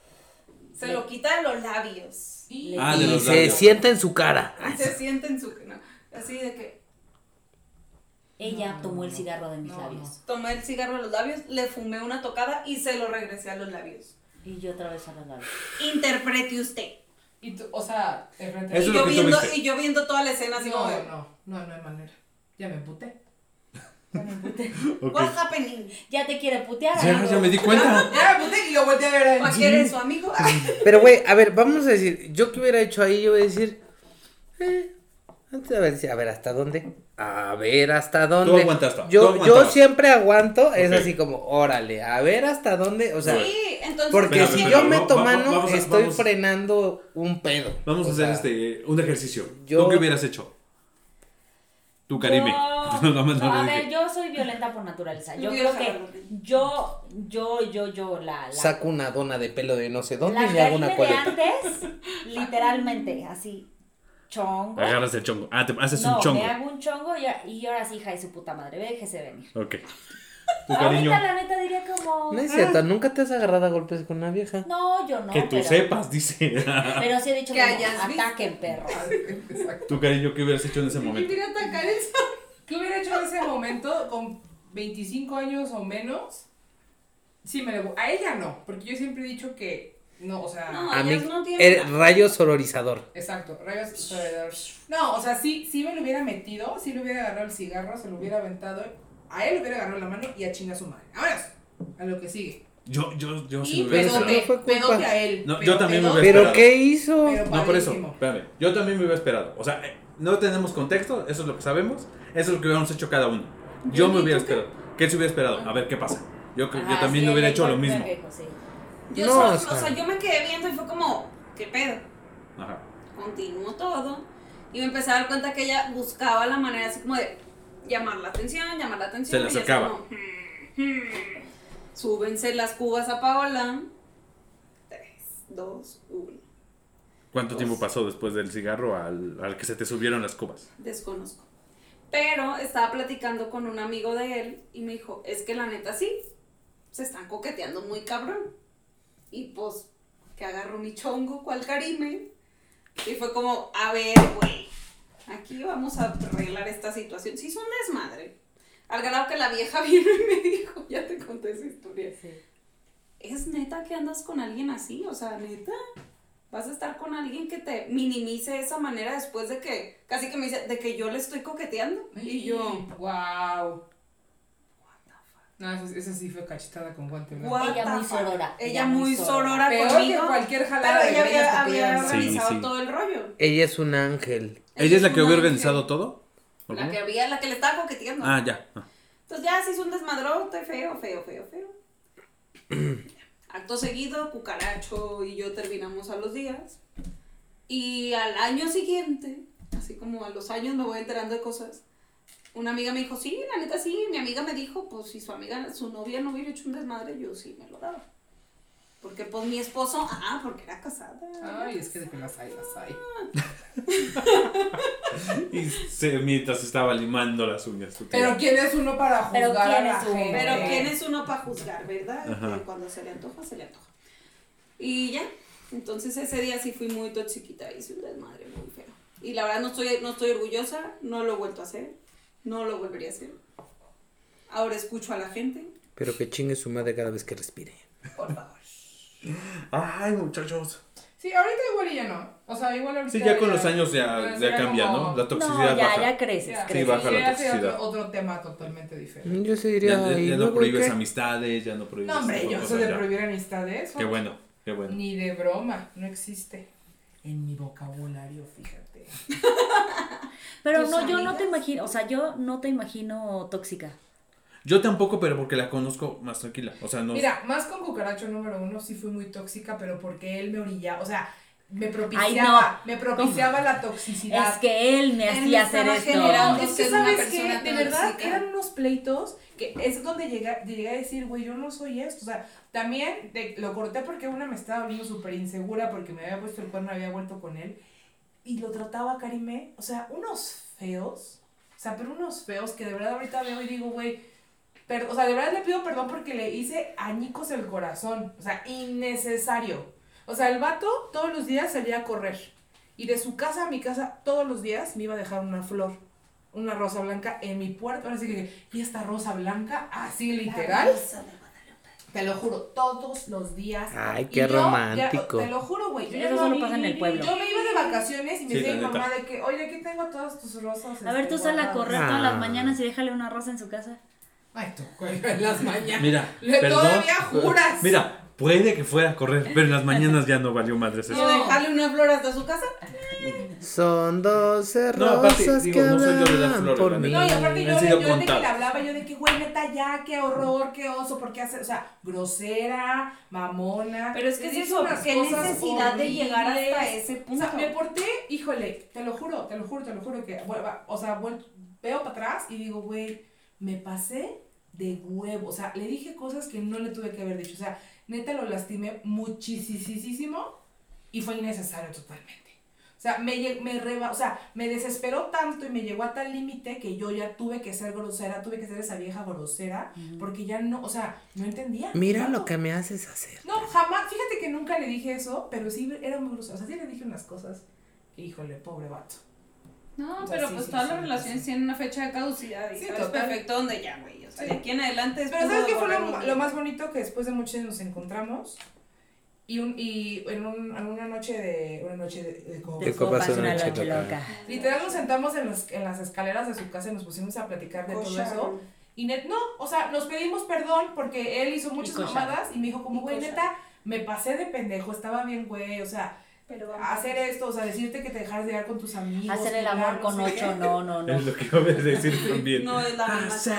Speaker 5: Se
Speaker 4: Le-
Speaker 5: lo quita de los labios.
Speaker 3: Y
Speaker 2: Ah, de
Speaker 1: y
Speaker 2: los
Speaker 1: se
Speaker 2: labios.
Speaker 1: sienta en su cara.
Speaker 5: Y se siente en su. no, así de que
Speaker 4: Ella
Speaker 3: No,
Speaker 4: tomó el cigarro de mis
Speaker 3: No,
Speaker 4: labios.
Speaker 5: tomé el cigarro de los labios, le fumé una tocada y se lo regresé a los labios.
Speaker 4: Y yo otra vez a los labios.
Speaker 5: Interprete usted.
Speaker 3: Y tú, o sea,
Speaker 5: y, yo viendo, y yo viendo toda la escena así como
Speaker 3: No, no, no, no hay manera. Ya me emputé.
Speaker 2: Ok.
Speaker 5: What's happening?
Speaker 4: Ya te quiere putear.
Speaker 2: Ya, ya me di cuenta.
Speaker 3: Ya me emputé y lo volteé a ver a él.
Speaker 5: ¿Para qué eres su amigo?
Speaker 1: Pero, güey, a ver, vamos a decir, yo que hubiera hecho ahí, yo voy a decir, eh, antes a ver, a ver, ¿hasta dónde? A ver, ¿hasta dónde?
Speaker 2: aguantaste, tú
Speaker 1: Yo, yo
Speaker 2: aguantabas.
Speaker 1: siempre aguanto, es
Speaker 2: Ok.
Speaker 1: así como, órale, a ver hasta dónde, o sea,
Speaker 5: sí, entonces.
Speaker 1: porque
Speaker 2: Espérame,
Speaker 1: si
Speaker 2: espérame,
Speaker 1: yo meto
Speaker 2: va-
Speaker 1: mano,
Speaker 2: vamos a-
Speaker 1: estoy
Speaker 2: vamos-
Speaker 1: frenando un pedo.
Speaker 2: Vamos a
Speaker 1: O
Speaker 2: hacer
Speaker 1: sea,
Speaker 2: este un ejercicio.
Speaker 1: yo-
Speaker 2: ¿Tú qué hubieras hecho? Tú, Karime.
Speaker 4: Yo,
Speaker 2: no
Speaker 4: a ver, yo soy violenta por naturaleza. Yo creo
Speaker 5: quiero
Speaker 4: que yo, yo, yo, yo, la, la,
Speaker 1: Saco una dona de pelo de no sé dónde
Speaker 4: la
Speaker 1: y le hago una
Speaker 4: de antes, literalmente, así, chongo.
Speaker 2: Agarras el chongo. Ah, te haces
Speaker 4: no,
Speaker 2: un chongo.
Speaker 4: me hago un chongo y, y ahora sí, hija de su puta madre, déjese venir.
Speaker 2: Ok. Tu cariño.
Speaker 4: Ahorita la neta diría como,
Speaker 1: No es cierto, nunca te has agarrado a golpes con una vieja.
Speaker 4: no, yo no,
Speaker 2: que tú
Speaker 4: pero,
Speaker 2: sepas, dice.
Speaker 4: pero sí he dicho
Speaker 5: Que
Speaker 4: como,
Speaker 5: hayas visto.
Speaker 4: ataquen perros.
Speaker 3: Exacto.
Speaker 2: tu cariño, ¿qué hubieras hecho en ese momento?
Speaker 5: mira atacar eso.
Speaker 3: ¿Qué hubiera hecho en ese momento con 25 años o menos? Sí, me le... A ella no, porque yo siempre he dicho que no, o sea...
Speaker 5: No.
Speaker 1: A mí,
Speaker 5: ellas no tienen
Speaker 1: el
Speaker 5: nada.
Speaker 1: rayo sororizador.
Speaker 3: Exacto, rayos alrededor. No, o sea, sí, sí me lo hubiera metido, sí le hubiera agarrado el cigarro, se lo hubiera aventado, a él le hubiera agarrado la mano y a chinga su madre. Vámonos, a lo que sigue.
Speaker 2: Yo, yo, yo sí
Speaker 3: pedote,
Speaker 1: no fue culpa.
Speaker 3: pedote a él.
Speaker 2: No,
Speaker 3: pero
Speaker 2: yo también me hubiera
Speaker 1: ¿Pero
Speaker 2: esperado.
Speaker 1: qué hizo?
Speaker 3: pero
Speaker 2: No, por eso, espérame. Yo también me hubiera esperado. O sea, eh, no tenemos contexto, eso es lo que sabemos, eso es lo que hubiéramos hecho cada uno. Yo me hubiera esperado. Que él se hubiera esperado. A ver qué pasa. Yo,
Speaker 4: Ajá,
Speaker 2: también
Speaker 4: sí,
Speaker 2: me hubiera hecho lo mismo.
Speaker 4: viejo, sí.
Speaker 5: Yo
Speaker 1: No,
Speaker 5: solo-
Speaker 1: o sea,
Speaker 5: yo me quedé viendo y fue como, ¿qué pedo?
Speaker 2: Ajá.
Speaker 5: Continuó todo. Y me empecé a dar cuenta que ella buscaba la manera así como de llamar la atención, llamar la atención.
Speaker 2: Se
Speaker 5: así
Speaker 2: sacaba.
Speaker 5: como, "Hmm, hmm". Súbense las cubas a Paola. Tres, dos, uno.
Speaker 2: ¿Cuánto tiempo pasó después del cigarro al, al que se te subieron las cubas?
Speaker 5: Desconozco. Pero estaba platicando con un amigo de él y me dijo, es que la neta sí, se están coqueteando muy cabrón. Y pues, que agarró mi chongo, cual Karime. Y fue como, a ver, güey, aquí vamos a arreglar esta situación. Sí, es un desmadre. Al grado que la vieja vino y me dijo, ya te conté esa historia.
Speaker 4: Sí.
Speaker 5: ¿Es neta que andas con alguien así? O sea, neta. Vas a estar con alguien que te minimice de esa manera después de que, casi que me dice, de que yo le estoy coqueteando. Y yo,
Speaker 3: Wow. No, esa, esa sí fue cachetada con guante blanco.
Speaker 4: Ella
Speaker 5: the
Speaker 4: muy sorora,
Speaker 5: Ella muy
Speaker 4: sorora.
Speaker 3: Peor
Speaker 5: conmigo.
Speaker 3: que cualquier jalada
Speaker 5: Pero
Speaker 3: de
Speaker 5: ella había, había.
Speaker 2: Sí,
Speaker 5: organizado
Speaker 2: sí.
Speaker 5: todo el rollo.
Speaker 1: Ella es un ángel.
Speaker 2: ¿Ella es la que había
Speaker 5: ángel.
Speaker 2: organizado todo? ¿O
Speaker 5: La
Speaker 2: cómo?
Speaker 5: que había, la que le estaba coqueteando.
Speaker 2: Ah, ya. Ah.
Speaker 5: Entonces ya se hizo un desmadrote, feo, feo, feo, feo. Acto seguido, Cucaracho y yo terminamos a los días. Y al año siguiente, así como a los años me voy enterando de cosas, una amiga me dijo, sí, la neta sí, mi amiga me dijo, pues si su amiga, su novia no hubiera hecho un desmadre, yo sí me lo daba. Porque pues mi esposo, ah, porque era casada.
Speaker 3: Ay, es que de que las hay, las hay.
Speaker 2: Y se, mientras estaba limando las uñas.
Speaker 3: Pero ¿quién es uno para
Speaker 4: Pero
Speaker 3: juzgar a
Speaker 4: ¿quién
Speaker 3: la
Speaker 4: es uno?
Speaker 3: gente?
Speaker 5: Pero ¿quién es uno para juzgar, verdad?
Speaker 2: Ajá.
Speaker 5: Cuando se le antoja, se le antoja. Y ya, entonces ese día sí fui muy toxiquita, hice un desmadre muy feo. Y la verdad no estoy, no estoy orgullosa, no lo he vuelto a hacer, no lo volvería a hacer. Ahora escucho a la gente,
Speaker 1: Pero que chingue su madre cada vez que respire.
Speaker 5: por favor.
Speaker 2: Ay, muchachos.
Speaker 3: Sí, ahorita igual y ya no. O sea, igual ahorita.
Speaker 2: Sí, ya con los años ya,
Speaker 3: ya
Speaker 2: cambia,
Speaker 3: como-
Speaker 2: ¿no? La
Speaker 4: No,
Speaker 2: toxicidad
Speaker 4: ya,
Speaker 2: baja.
Speaker 4: ya creces,
Speaker 3: Ya,
Speaker 4: creces.
Speaker 2: baja la toxicidad.
Speaker 3: Otro, otro tema totalmente diferente.
Speaker 1: Yo se
Speaker 2: Ya,
Speaker 1: diría.
Speaker 2: ya-
Speaker 1: ¿y
Speaker 2: ya no prohíbes
Speaker 1: qué?
Speaker 2: amistades, ya no prohíbes.
Speaker 3: No, hombre, yo soy de prohibir amistades.
Speaker 2: Qué bueno, qué bueno.
Speaker 3: Ni de broma, no existe. En mi vocabulario, fíjate.
Speaker 4: Pero
Speaker 5: ¿Tus
Speaker 4: no, yo no te imagino, o sea, yo no te imagino tóxica.
Speaker 2: Yo tampoco, pero porque la conozco más tranquila. O sea, no.
Speaker 3: Mira, más con cucaracho número uno sí fui muy tóxica, pero porque él me orillaba, o sea, me
Speaker 4: Ay,
Speaker 3: propiciaba,
Speaker 4: no.
Speaker 3: me propiciaba la toxicidad.
Speaker 4: Es que él me
Speaker 5: Él
Speaker 4: hacía
Speaker 5: me
Speaker 4: hacer esto.
Speaker 5: generando-
Speaker 3: es que
Speaker 5: ser una
Speaker 3: sabes
Speaker 5: persona
Speaker 3: de verdad eran unos pleitos que es donde llegué, llegué a decir, güey, yo no soy esto. O sea, también lo corté porque una me estaba volviendo súper insegura porque me había puesto el cuerno, había vuelto con él. Y lo trataba Karime, o sea, unos feos. O sea, pero unos feos que de verdad ahorita veo y digo, güey, o sea, de verdad le pido perdón porque le hice añicos el corazón. O sea, innecesario. O sea, el vato todos los días salía a correr. Y de su casa a mi casa, todos los días me iba a dejar una flor, una rosa blanca en mi puerta. Ahora sí que, ¿y esta rosa blanca? Así literal. Te lo juro, todos los días.
Speaker 1: Ay,
Speaker 3: Y
Speaker 1: qué
Speaker 3: yo ya-
Speaker 1: romántico.
Speaker 3: te lo juro, güey. Yo, ya
Speaker 4: Eso
Speaker 3: no-
Speaker 4: solo pasa en el pueblo.
Speaker 3: yo me iba de vacaciones y me
Speaker 2: Sí,
Speaker 3: decía
Speaker 2: la
Speaker 3: mi mamá de que, oye, aquí tengo todas tus rosas.
Speaker 4: A ver,
Speaker 3: este,
Speaker 4: tú sal a
Speaker 3: guardadas".
Speaker 4: correr todas las
Speaker 1: Ah.
Speaker 4: mañanas y déjale una rosa en su casa.
Speaker 3: Ay, tú, güey, en las mañanas.
Speaker 2: Mira,
Speaker 3: Le-
Speaker 2: perdón.
Speaker 3: todavía juras.
Speaker 2: Mira, puede que fuera a correr, pero en las mañanas ya no valió madres
Speaker 5: ¿Y
Speaker 2: eso.
Speaker 5: dejarle una flor hasta su casa?
Speaker 1: Son doce
Speaker 2: No, aparte,
Speaker 1: rosas
Speaker 2: digo,
Speaker 1: que
Speaker 2: no soy yo de
Speaker 1: hablan
Speaker 2: flores,
Speaker 1: por mí.
Speaker 3: No, y aparte yo, yo de que le hablaba, yo de que, güey, neta, ya, qué horror, qué oso, ¿por qué hace? O sea, grosera, mamona.
Speaker 5: Pero es que es eso, qué necesidad de llegar hasta ese
Speaker 3: O
Speaker 5: punto.
Speaker 3: sea, me porté, híjole, te lo juro, te lo juro, te lo juro que, vuelva- o sea, veo para atrás y digo, güey, me pasé de huevo, o sea, le dije cosas que no le tuve que haber dicho, o sea, neta lo lastimé muchísimo y fue innecesario totalmente. O sea, me, me reba, o sea, me desesperó tanto y me llegó a tal límite que yo ya tuve que ser grosera, tuve que ser esa vieja grosera, porque ya no, o sea, no entendía.
Speaker 1: Mira
Speaker 3: No.
Speaker 1: lo que me haces hacer.
Speaker 3: No, jamás, fíjate que nunca le dije eso, pero sí era muy grosera. O sea, sí le dije unas cosas que, híjole, pobre vato.
Speaker 5: No,
Speaker 3: O sea,
Speaker 5: pero
Speaker 3: sí,
Speaker 5: pues
Speaker 3: sí,
Speaker 5: todas
Speaker 3: sí,
Speaker 5: las relaciones
Speaker 3: sí.
Speaker 5: tienen una fecha de caducidad y
Speaker 3: Sí,
Speaker 5: sabes
Speaker 3: total.
Speaker 5: perfecto dónde ya, güey. O sea,
Speaker 3: Sí.
Speaker 5: de aquí en adelante es
Speaker 3: Pero ¿sabes qué fue lo, más bonito? Que después de muchos años nos encontramos y, un, y en, un, en una noche de... Una noche de, de copas.
Speaker 1: De copas una noche loca.
Speaker 3: Literal nos sentamos en, los, en las escaleras de su casa y nos pusimos a platicar de todo eso. Y net, no, o sea, nos pedimos perdón porque él hizo muchas mamadas y me dijo como, güey, neta, me pasé de pendejo, estaba bien, güey, o sea,
Speaker 5: Pero vamos.
Speaker 3: hacer esto, o sea, decirte que te dejaras de llegar con tus amigos.
Speaker 4: Hacer el amor
Speaker 3: no
Speaker 4: con ocho, no, no, no.
Speaker 2: Es lo que iba a decir también.
Speaker 5: No es la misma
Speaker 1: Hacer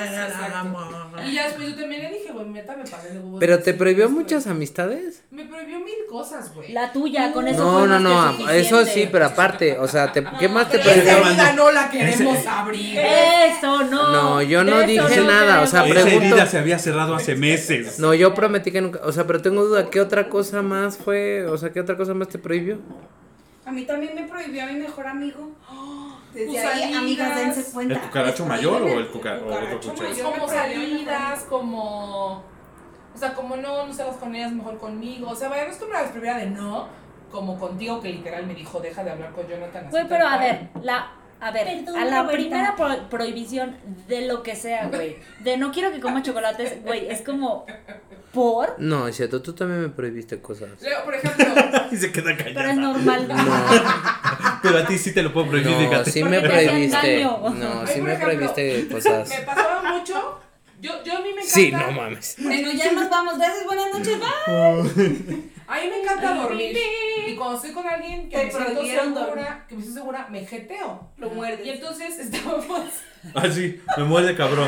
Speaker 1: el amor.
Speaker 3: Y ya después yo también le dije, güey, neta, me pasé de huevos.
Speaker 1: ¿Pero te prohibió
Speaker 3: esto,
Speaker 1: muchas amistades?
Speaker 3: Me prohibió mil cosas, güey.
Speaker 4: La tuya, con eso
Speaker 1: No, no, no, eso sí, pero aparte, o sea, te- ¿qué más te
Speaker 3: esa
Speaker 1: prohibió?
Speaker 3: herida no la queremos abrir.
Speaker 4: Eso, no.
Speaker 1: No, yo no dije nada, o sea,
Speaker 4: queremos.
Speaker 2: Esa
Speaker 1: pregunto-
Speaker 2: herida se había cerrado hace meses.
Speaker 1: No, yo prometí que nunca, o sea, pero tengo duda, ¿qué otra cosa más fue? O sea, ¿qué otra cosa más te prohibió?
Speaker 5: A mí también me prohibió a mi mejor amigo. Desde
Speaker 3: Tus
Speaker 5: ahí,
Speaker 3: amigas.
Speaker 5: amigas, dense cuenta.
Speaker 2: ¿El cucaracho mayor o el cuca- otro cucaracho?
Speaker 3: como salidas, como. O sea, como no, no salgas con ellas, mejor conmigo. O sea, vaya, no es como la primera de no, como contigo que literal me dijo, deja de hablar con Jonathan.
Speaker 4: Güey, pero a ver, la. A ver,
Speaker 5: Perdón,
Speaker 4: a la
Speaker 5: Roberta.
Speaker 4: primera pro- prohibición de lo que sea, güey. De no quiero que coma chocolates, güey. Es como. ¿Por?
Speaker 1: No, es cierto, tú también me prohibiste cosas.
Speaker 3: Leo, por ejemplo,
Speaker 2: Y se queda
Speaker 4: Pero es
Speaker 2: callada.
Speaker 4: normal.
Speaker 2: Pero a ti sí te lo puedo prohibir,
Speaker 1: No,
Speaker 2: fíjate.
Speaker 1: sí me prohibiste. No,
Speaker 3: Ay,
Speaker 1: sí me
Speaker 3: ejemplo,
Speaker 1: prohibiste cosas.
Speaker 3: me pasaba mucho. Yo, yo a mí me encanta.
Speaker 1: Sí, no mames.
Speaker 5: Bueno, ya nos vamos. Gracias, buenas noches. Bye.
Speaker 3: A mí me encanta dormir. Y cuando estoy con alguien que me siento segura, que me siento segura, me jeteo.
Speaker 5: Lo muerdes.
Speaker 3: Y entonces estábamos,
Speaker 2: Ah, sí, me muerde cabrón.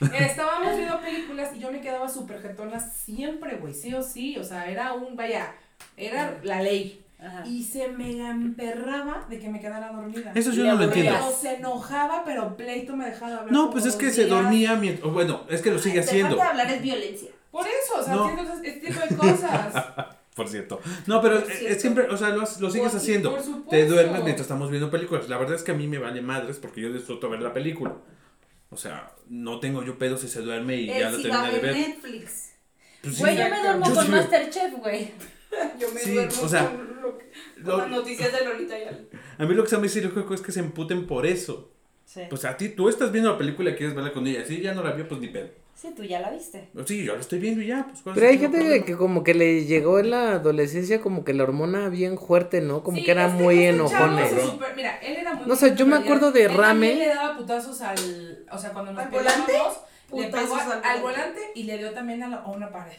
Speaker 3: estábamos viendo películas y yo me quedaba súper jetona siempre, güey, sí o sí. O sea, era un, vaya, era la ley.
Speaker 4: Ajá.
Speaker 3: Y se me emperraba de que me quedara dormida.
Speaker 2: Eso yo
Speaker 4: Le
Speaker 2: no lo entiendo.
Speaker 3: Pero se enojaba, pero pleito me dejaba hablar.
Speaker 2: No, pues es que se dormía mientras. Bueno, es que lo sigue haciendo.
Speaker 5: Dejarte de hablar es violencia.
Speaker 3: Por eso, o sea,
Speaker 2: No.
Speaker 3: haciendo ese- este tipo de cosas.
Speaker 2: Por cierto. No, pero es
Speaker 5: cierto.
Speaker 2: siempre, o sea, lo, lo sigues
Speaker 3: Por-
Speaker 2: haciendo.
Speaker 3: por supuesto.
Speaker 2: Te duermes mientras estamos viendo películas. La verdad es que a mí me vale madres porque yo disfruto ver la película. O sea, no tengo yo pedo si se duerme y ya
Speaker 5: Él
Speaker 2: lo
Speaker 5: sí va a
Speaker 2: termina de
Speaker 5: ver. Netflix.
Speaker 2: Pues sí.
Speaker 4: Güey, yo me duermo
Speaker 2: Yo
Speaker 4: con
Speaker 2: sí.
Speaker 4: Masterchef, güey.
Speaker 5: Yo me
Speaker 2: Sí,
Speaker 5: duermo
Speaker 2: o sea,
Speaker 5: con, lo que- con
Speaker 2: lo-
Speaker 5: las noticias de Lolita Yala.
Speaker 2: A mí lo que se me dice ilógico es que se emputen por eso.
Speaker 4: Sí.
Speaker 2: Pues a ti, tú estás viendo la película y quieres verla con ella. Si ya no la vio, pues ni pedo.
Speaker 4: Sí, tú ya la viste.
Speaker 2: Sí, yo la estoy viendo y ya. Pues, ¿cuál es
Speaker 1: Pero hay gente que,
Speaker 2: problema?
Speaker 1: que como que le llegó en la adolescencia como que la hormona bien fuerte, ¿no? Como
Speaker 3: Sí,
Speaker 1: que era
Speaker 3: este-
Speaker 1: muy
Speaker 3: este super- mira, él era muy
Speaker 1: No sé, yo me acuerdo de
Speaker 3: él
Speaker 1: Rame.
Speaker 3: también le daba putazos al. O sea, cuando nos
Speaker 5: ¿Al volante?
Speaker 3: peleábamos, le
Speaker 5: Putazos
Speaker 3: pegó
Speaker 5: al
Speaker 3: al,
Speaker 5: volante.
Speaker 3: volante y le dio también a, la- a una pared.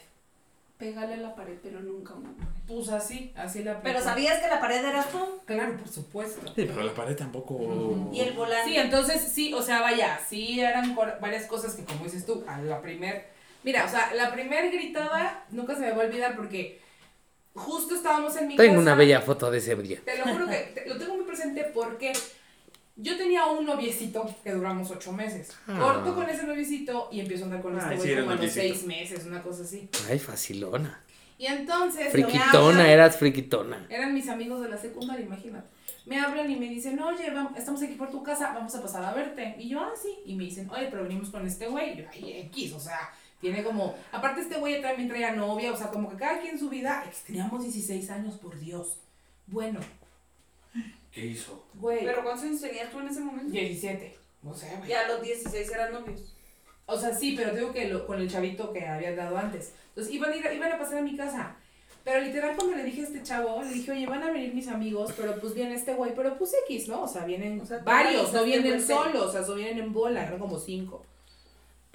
Speaker 5: Pégale a la pared, pero nunca a una.
Speaker 3: Pues así, así la
Speaker 5: Pero. ¿sabías que la pared eras tú?
Speaker 3: Claro, por supuesto.
Speaker 2: Sí, pero la pared tampoco.
Speaker 5: Y el volante.
Speaker 3: Sí, entonces sí, o sea, vaya, sí eran varias cosas que como dices tú, a la primer, mira, o sea, la primer gritada nunca se me va a olvidar porque justo estábamos en mi
Speaker 1: Tengo
Speaker 3: casa.
Speaker 1: una bella foto de ese día.
Speaker 3: Te lo juro que te- lo tengo muy presente porque yo tenía un noviecito que duramos ocho meses.
Speaker 1: Ah.
Speaker 3: Corto con ese noviecito y empiezo a andar con
Speaker 2: Ay,
Speaker 3: este güey como a los
Speaker 2: noviecito.
Speaker 3: seis meses, una cosa así.
Speaker 1: Ay, facilona.
Speaker 3: Y entonces...
Speaker 1: Friquitona,
Speaker 3: hablan-
Speaker 1: eras friquitona.
Speaker 3: Eran mis amigos de la secundaria, imagínate. Me hablan y me dicen, oye, vam- estamos aquí por tu casa, vamos a pasar a verte. Y yo, ah, sí. Y me dicen, oye, pero venimos con este güey. Y yo, ay, X, o sea, tiene como. Aparte, este güey también traía novia, o sea, como que cada quien su vida. Teníamos 16 años, por Dios. Bueno,
Speaker 2: ¿Qué hizo?
Speaker 3: güey.
Speaker 5: ¿Pero cuántos años tenías tú en ese momento?
Speaker 3: 17. O sea, güey.
Speaker 5: Y a los 16 eran novios.
Speaker 3: O sea, sí, pero digo que lo- con el chavito que había dado antes. Entonces iban a, ir, iban a pasar a mi casa. Pero literal cuando le dije a este chavo, le dije, oye, van a venir mis amigos, pero pues viene este güey, pero pues X, ¿no? O sea, vienen
Speaker 5: O sea, tú
Speaker 3: varios, no
Speaker 5: organizaste
Speaker 3: vienen solos, o sea, so vienen en bola, eran como cinco.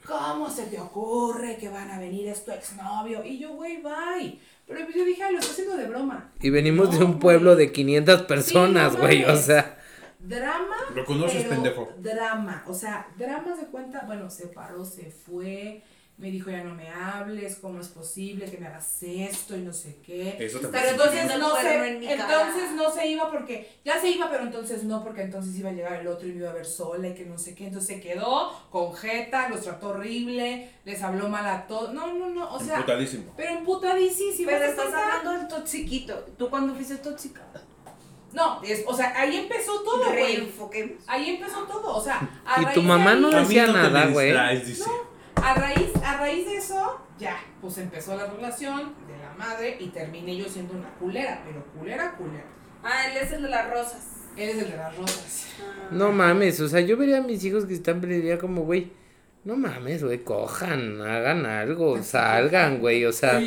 Speaker 3: ¿Cómo se te ocurre que van a venir es tu exnovio? Y yo, güey, bye. Pero pues yo dije, ay, lo está haciendo de broma.
Speaker 1: Y venimos de un pueblo de 500 personas,
Speaker 3: no
Speaker 1: güey, o sea.
Speaker 3: Drama.
Speaker 2: Lo conoces,
Speaker 3: pero
Speaker 2: pendejo.
Speaker 3: Drama. O sea, drama se cuenta. Bueno, se paró, se fue. Me dijo, ya no me hables. ¿Cómo es posible que me hagas esto y no sé qué?
Speaker 2: Eso también.
Speaker 3: Pero entonces no se,
Speaker 5: en
Speaker 3: entonces
Speaker 5: cara.
Speaker 3: no se iba porque, ya se iba, pero entonces no, porque entonces iba a llegar el otro y me iba a ver sola y que no sé qué. Entonces se quedó con jeta, los trató horrible, les habló mal a todos. No, no, no, o sea,
Speaker 2: Emputadísimo.
Speaker 3: pero emputadísimo.
Speaker 5: Pero
Speaker 3: ¿vas a
Speaker 5: estás hablando del toxiquito. ¿Tú cuándo fuiste tóxica?
Speaker 3: No, es, o sea, ahí empezó todo, güey. Ahí empezó todo, o sea, a
Speaker 1: Y tu mamá no decía
Speaker 2: no
Speaker 1: nada, güey.
Speaker 2: dice.
Speaker 3: A raíz, a raíz de eso, ya, pues empezó la relación de la madre y terminé yo siendo una culera, pero culera, culera.
Speaker 5: Ah, él es el de las rosas.
Speaker 3: Él es el de las rosas.
Speaker 5: Ah.
Speaker 1: No mames, o sea, yo vería a mis hijos que están diría como, güey, no mames, güey, cojan, hagan algo, salgan, güey, o sea.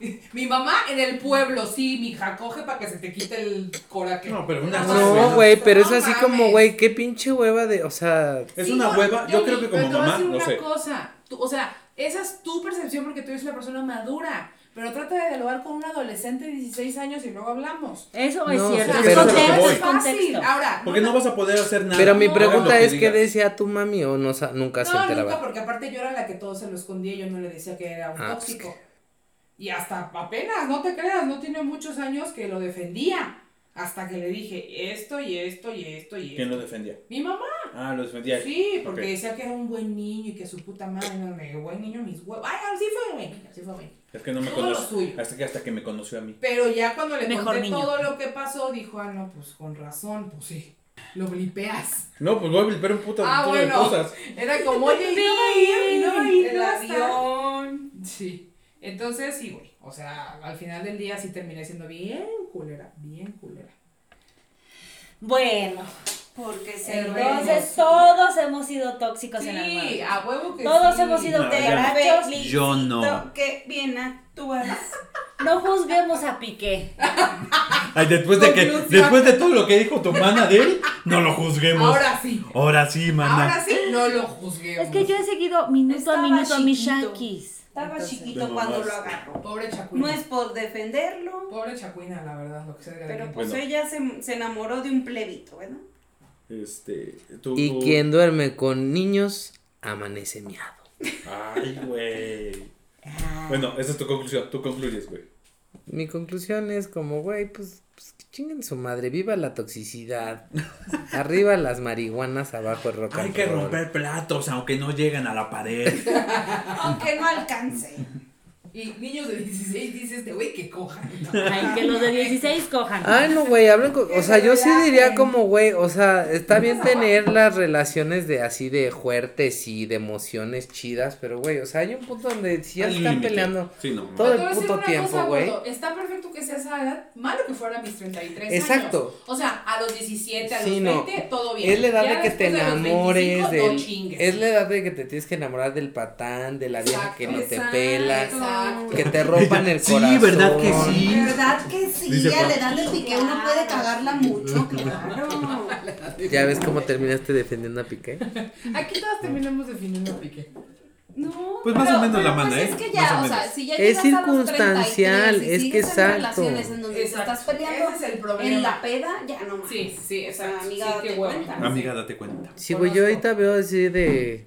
Speaker 3: mi mamá en el pueblo, sí, mi hija, coge para que se te quite el coraje.
Speaker 2: No, pero una
Speaker 1: No, güey, pero es
Speaker 3: No
Speaker 1: así como, güey, qué pinche hueva de, o sea,
Speaker 2: Es
Speaker 3: Sí,
Speaker 2: una
Speaker 3: no,
Speaker 2: hueva. Yo creo que
Speaker 3: pero
Speaker 2: como
Speaker 3: te voy a
Speaker 2: mamá,
Speaker 3: decir
Speaker 2: no
Speaker 3: una
Speaker 2: sé.
Speaker 3: cosa, tú- o sea, esa es tu percepción porque tú eres una persona madura. Pero trata de dialogar con un adolescente de 16 años y luego hablamos.
Speaker 4: Eso es
Speaker 1: No,
Speaker 4: cierto.
Speaker 1: es eso es lo que
Speaker 4: contexto,
Speaker 2: voy.
Speaker 4: es contexto.
Speaker 3: Ahora,
Speaker 2: Porque no vas a poder hacer nada.
Speaker 1: pero mi
Speaker 3: no,
Speaker 1: pregunta es, ¿qué decía tu mami o no, nunca se
Speaker 3: No,
Speaker 1: enteraba?
Speaker 3: nunca, porque aparte yo era la que todo se lo escondía y yo no le decía que era un
Speaker 1: Ah, pues
Speaker 3: tóxico. Y hasta apenas, no te creas, no tiene muchos años que lo defendía. Hasta que le dije esto y esto y esto y
Speaker 2: ¿Quién lo
Speaker 3: esto.
Speaker 2: defendía?
Speaker 3: Mi mamá.
Speaker 2: Ah, lo defendía.
Speaker 3: Sí, porque decía que era un buen niño y que su puta madre, no, me buen niño, mis huevos. Ay, así fue buen niño, así fue buen niño.
Speaker 2: Es que no me
Speaker 3: suyo.
Speaker 2: Hasta que, hasta que me conoció a mí.
Speaker 3: Pero ya cuando le
Speaker 4: Mejor
Speaker 3: conté
Speaker 4: niño.
Speaker 3: todo lo que pasó, dijo, ah, no, pues con razón, pues sí, lo blipeas.
Speaker 2: No, pues voy a blipar un puto
Speaker 3: Ah,
Speaker 2: montón de
Speaker 3: bueno.
Speaker 2: cosas.
Speaker 3: Era como, oye, no va a ir, no va a ir,
Speaker 5: El avión.
Speaker 3: Sí. Entonces, sí, güey. O sea, al final del día sí terminé siendo bien culera, bien culera.
Speaker 4: Bueno,
Speaker 5: Porque se
Speaker 4: entonces todos hemos sido tóxicos en algo.
Speaker 3: Sí, a huevo que
Speaker 4: Todos
Speaker 3: sí.
Speaker 4: hemos sido
Speaker 2: No,
Speaker 4: de
Speaker 2: yo no.
Speaker 4: garachos.
Speaker 2: Yo no.
Speaker 5: Que bien actúas.
Speaker 4: No juzguemos a Piqué.
Speaker 2: Ay, después de que, después de todo lo que dijo tu mana de él, no lo juzguemos.
Speaker 3: Ahora sí.
Speaker 2: Ahora sí, mana.
Speaker 3: Ahora sí, no lo juzguemos.
Speaker 4: Es que yo he seguido minuto
Speaker 5: Estaba
Speaker 4: a minuto a mis
Speaker 5: chiquito. Estaba
Speaker 3: Entonces,
Speaker 5: chiquito cuando lo agarró.
Speaker 3: Pobre Chacuina.
Speaker 5: No es por defenderlo,
Speaker 3: Pobre Chacuina, la verdad, lo que se
Speaker 5: pero pues
Speaker 2: Bueno.
Speaker 5: ella se, se enamoró de un plebito, ¿verdad?
Speaker 2: Este, tú,
Speaker 1: Y
Speaker 2: tú-
Speaker 1: quien duerme con niños, amanece miado.
Speaker 2: Ay, güey. Bueno, esa es tu conclusión. Tú concluyes, güey.
Speaker 1: Mi conclusión es como, güey, pues, pues chinguen su madre, viva la toxicidad. Arriba las marihuanas, abajo el rock
Speaker 2: Hay
Speaker 1: and
Speaker 2: que
Speaker 1: roll.
Speaker 2: romper platos, aunque no lleguen a la pared.
Speaker 5: Aunque no alcance.
Speaker 3: Y niños de 16 dices este güey que cojan.
Speaker 4: Ay, que los de 16 cojan.
Speaker 1: Ay, no, güey, hablen con... O sea,
Speaker 3: se
Speaker 1: yo sí diría como, güey, o sea, está bien tener las relaciones de así de fuertes y de emociones chidas, pero, güey, o sea, hay un punto donde si ya están peleando
Speaker 2: Sí, no.
Speaker 1: todo el puto tiempo, güey.
Speaker 3: Está perfecto que sea esa edad, malo que fuera a mis 33
Speaker 1: Exacto.
Speaker 3: años. O sea, a los 17, a
Speaker 1: Sí,
Speaker 3: los
Speaker 1: no.
Speaker 3: 20, todo bien.
Speaker 1: Es la edad
Speaker 3: Ya
Speaker 1: de que te
Speaker 3: después de los
Speaker 1: enamores
Speaker 3: 25, no
Speaker 1: del...
Speaker 3: chingues.
Speaker 1: Es la edad de que te tienes que enamorar del patán, de la vieja que no te
Speaker 5: Exacto,
Speaker 1: pela,
Speaker 3: exacto.
Speaker 1: Que te rompan el
Speaker 2: Sí,
Speaker 1: corazón.
Speaker 2: ¿verdad que sí?
Speaker 5: ¿Verdad que sí?
Speaker 2: Dice
Speaker 5: la edad de pique uno puede cagarla mucho, claro.
Speaker 1: Ya ves cómo terminaste defendiendo a Piqué.
Speaker 3: Aquí todas terminamos definiendo a Piqué.
Speaker 5: No,
Speaker 2: Pues más o menos la manda,
Speaker 5: pues
Speaker 2: ¿eh?
Speaker 5: Es que
Speaker 2: Más
Speaker 5: ya,
Speaker 2: o
Speaker 5: o, sea,
Speaker 2: menos.
Speaker 5: si ya
Speaker 1: Es
Speaker 5: llegas a los
Speaker 1: circunstancial,
Speaker 5: 33 y
Speaker 1: es que
Speaker 5: en
Speaker 1: exacto.
Speaker 5: relaciones en donde
Speaker 3: Exacto.
Speaker 5: estás peleando
Speaker 3: Ese es el problema.
Speaker 5: en la peda, ya no más.
Speaker 3: Sí, sí,
Speaker 5: O sea,
Speaker 3: exacto.
Speaker 5: amiga,
Speaker 3: sí,
Speaker 5: date cuenta.
Speaker 2: Amiga, date cuenta.
Speaker 1: Sí, güey, yo ahorita veo así de...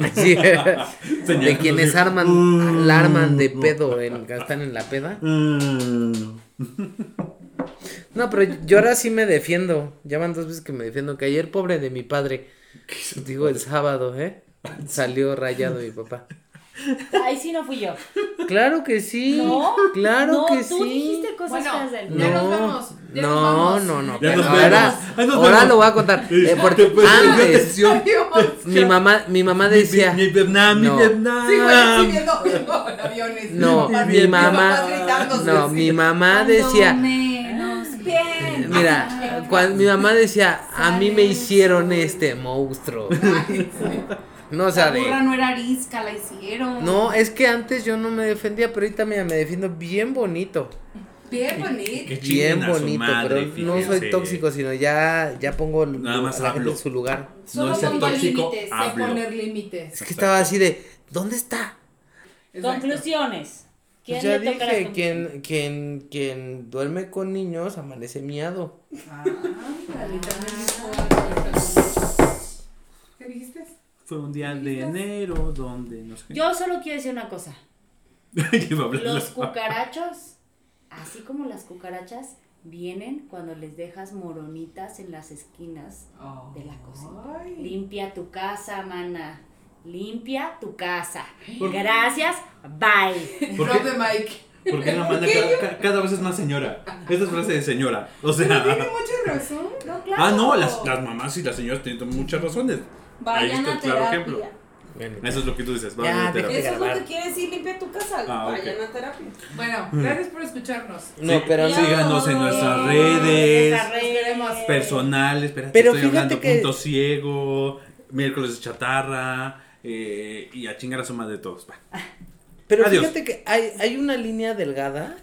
Speaker 1: Sí, de quienes arman, la arman de pedo, en, están en la peda.
Speaker 2: Mm.
Speaker 1: No, pero yo ahora sí me defiendo. Ya van dos veces que me defiendo. Que ayer, pobre de mi padre, digo el sábado, ¿eh? Salió rayado mi papá.
Speaker 4: Ay, sí, no fui yo.
Speaker 1: Claro que sí.
Speaker 4: No,
Speaker 1: Claro
Speaker 4: no,
Speaker 1: que
Speaker 4: tú
Speaker 1: sí.
Speaker 4: dijiste cosas
Speaker 3: Bueno,
Speaker 4: feas del
Speaker 3: Ya
Speaker 1: no,
Speaker 3: nos vemos, ya nos
Speaker 1: no,
Speaker 3: vamos.
Speaker 1: no, no,
Speaker 2: Ya
Speaker 1: pero
Speaker 2: nos
Speaker 1: ahora,
Speaker 2: vemos. Ay, nos
Speaker 1: ahora
Speaker 2: vemos.
Speaker 1: lo voy a contar. Eh, porque
Speaker 2: Pues,
Speaker 1: antes, mi mamá, mi mamá decía,
Speaker 2: Mi, mi Vietnam, mi
Speaker 1: No.
Speaker 2: Vietnam.
Speaker 3: Sí, güey, sí, viendo, viendo aviones.
Speaker 1: no,
Speaker 3: Papá,
Speaker 1: mi mamá, no, mi mamá decía,
Speaker 5: bien.
Speaker 1: mira, cuando mi mamá decía, a mí me hicieron este monstruo. No, o sea,
Speaker 6: la
Speaker 1: de...
Speaker 6: burra no era arisca, la hicieron.
Speaker 1: No, es que antes yo no me defendía, pero ahorita mira, me defiendo bien bonito.
Speaker 5: Bien bonito.
Speaker 2: Que
Speaker 1: Bien bonito,
Speaker 2: madre,
Speaker 1: pero no soy tóxico, sino ya, ya pongo
Speaker 2: Nada más
Speaker 1: a la gente en su lugar.
Speaker 6: Solo
Speaker 2: No es
Speaker 6: pongo
Speaker 2: tóxico,
Speaker 6: límites, sé
Speaker 2: hablo.
Speaker 6: poner límites.
Speaker 1: Es que estaba así de, ¿dónde está?
Speaker 6: Exacto.
Speaker 4: Conclusiones. ¿Quién
Speaker 1: Pues ya dije, quien, quien, quien duerme con niños amanece miado.
Speaker 3: Ah, dijo- ¿Qué dijiste?
Speaker 2: Fue un día de enero donde no sé.
Speaker 4: Yo solo quiero decir una cosa. Los cucarachos, así como las cucarachas, vienen cuando les dejas moronitas en las esquinas de la cocina.
Speaker 3: Ay.
Speaker 4: Limpia tu casa, mana. Limpia tu casa.
Speaker 2: ¿Por-
Speaker 4: Gracias. Bye.
Speaker 2: ¿Por
Speaker 6: Drop
Speaker 2: qué?
Speaker 6: the mic.
Speaker 2: Porque la manda cada, ca- cada vez es más señora. Esta es frase de señora. O sea.
Speaker 3: Tiene mucha razón.
Speaker 4: No, claro.
Speaker 2: Ah, no, las, las mamás y las señoras tienen muchas razones. Ahí
Speaker 5: Vayan
Speaker 2: está
Speaker 5: a
Speaker 2: claro ejemplo. Eso es lo que tú dices.
Speaker 1: Ya,
Speaker 2: Vamos a terapia.
Speaker 5: Eso es lo que quiere decir limpia tu casa.
Speaker 2: Ah.
Speaker 5: Vayan a terapia.
Speaker 3: Bueno,
Speaker 2: Mm.
Speaker 3: gracias por escucharnos.
Speaker 1: No,
Speaker 2: Sí,
Speaker 1: pero no.
Speaker 2: Síganos en nuestras redes
Speaker 4: nuestras redes.
Speaker 2: personales. Espérate,
Speaker 1: Pero
Speaker 2: estoy
Speaker 1: fíjate
Speaker 2: hablando
Speaker 1: que-
Speaker 2: punto ciego, miércoles de chatarra. eh, y a chingar a su madre de todos. Va.
Speaker 1: Pero
Speaker 2: Adiós.
Speaker 1: fíjate que hay, hay una línea delgada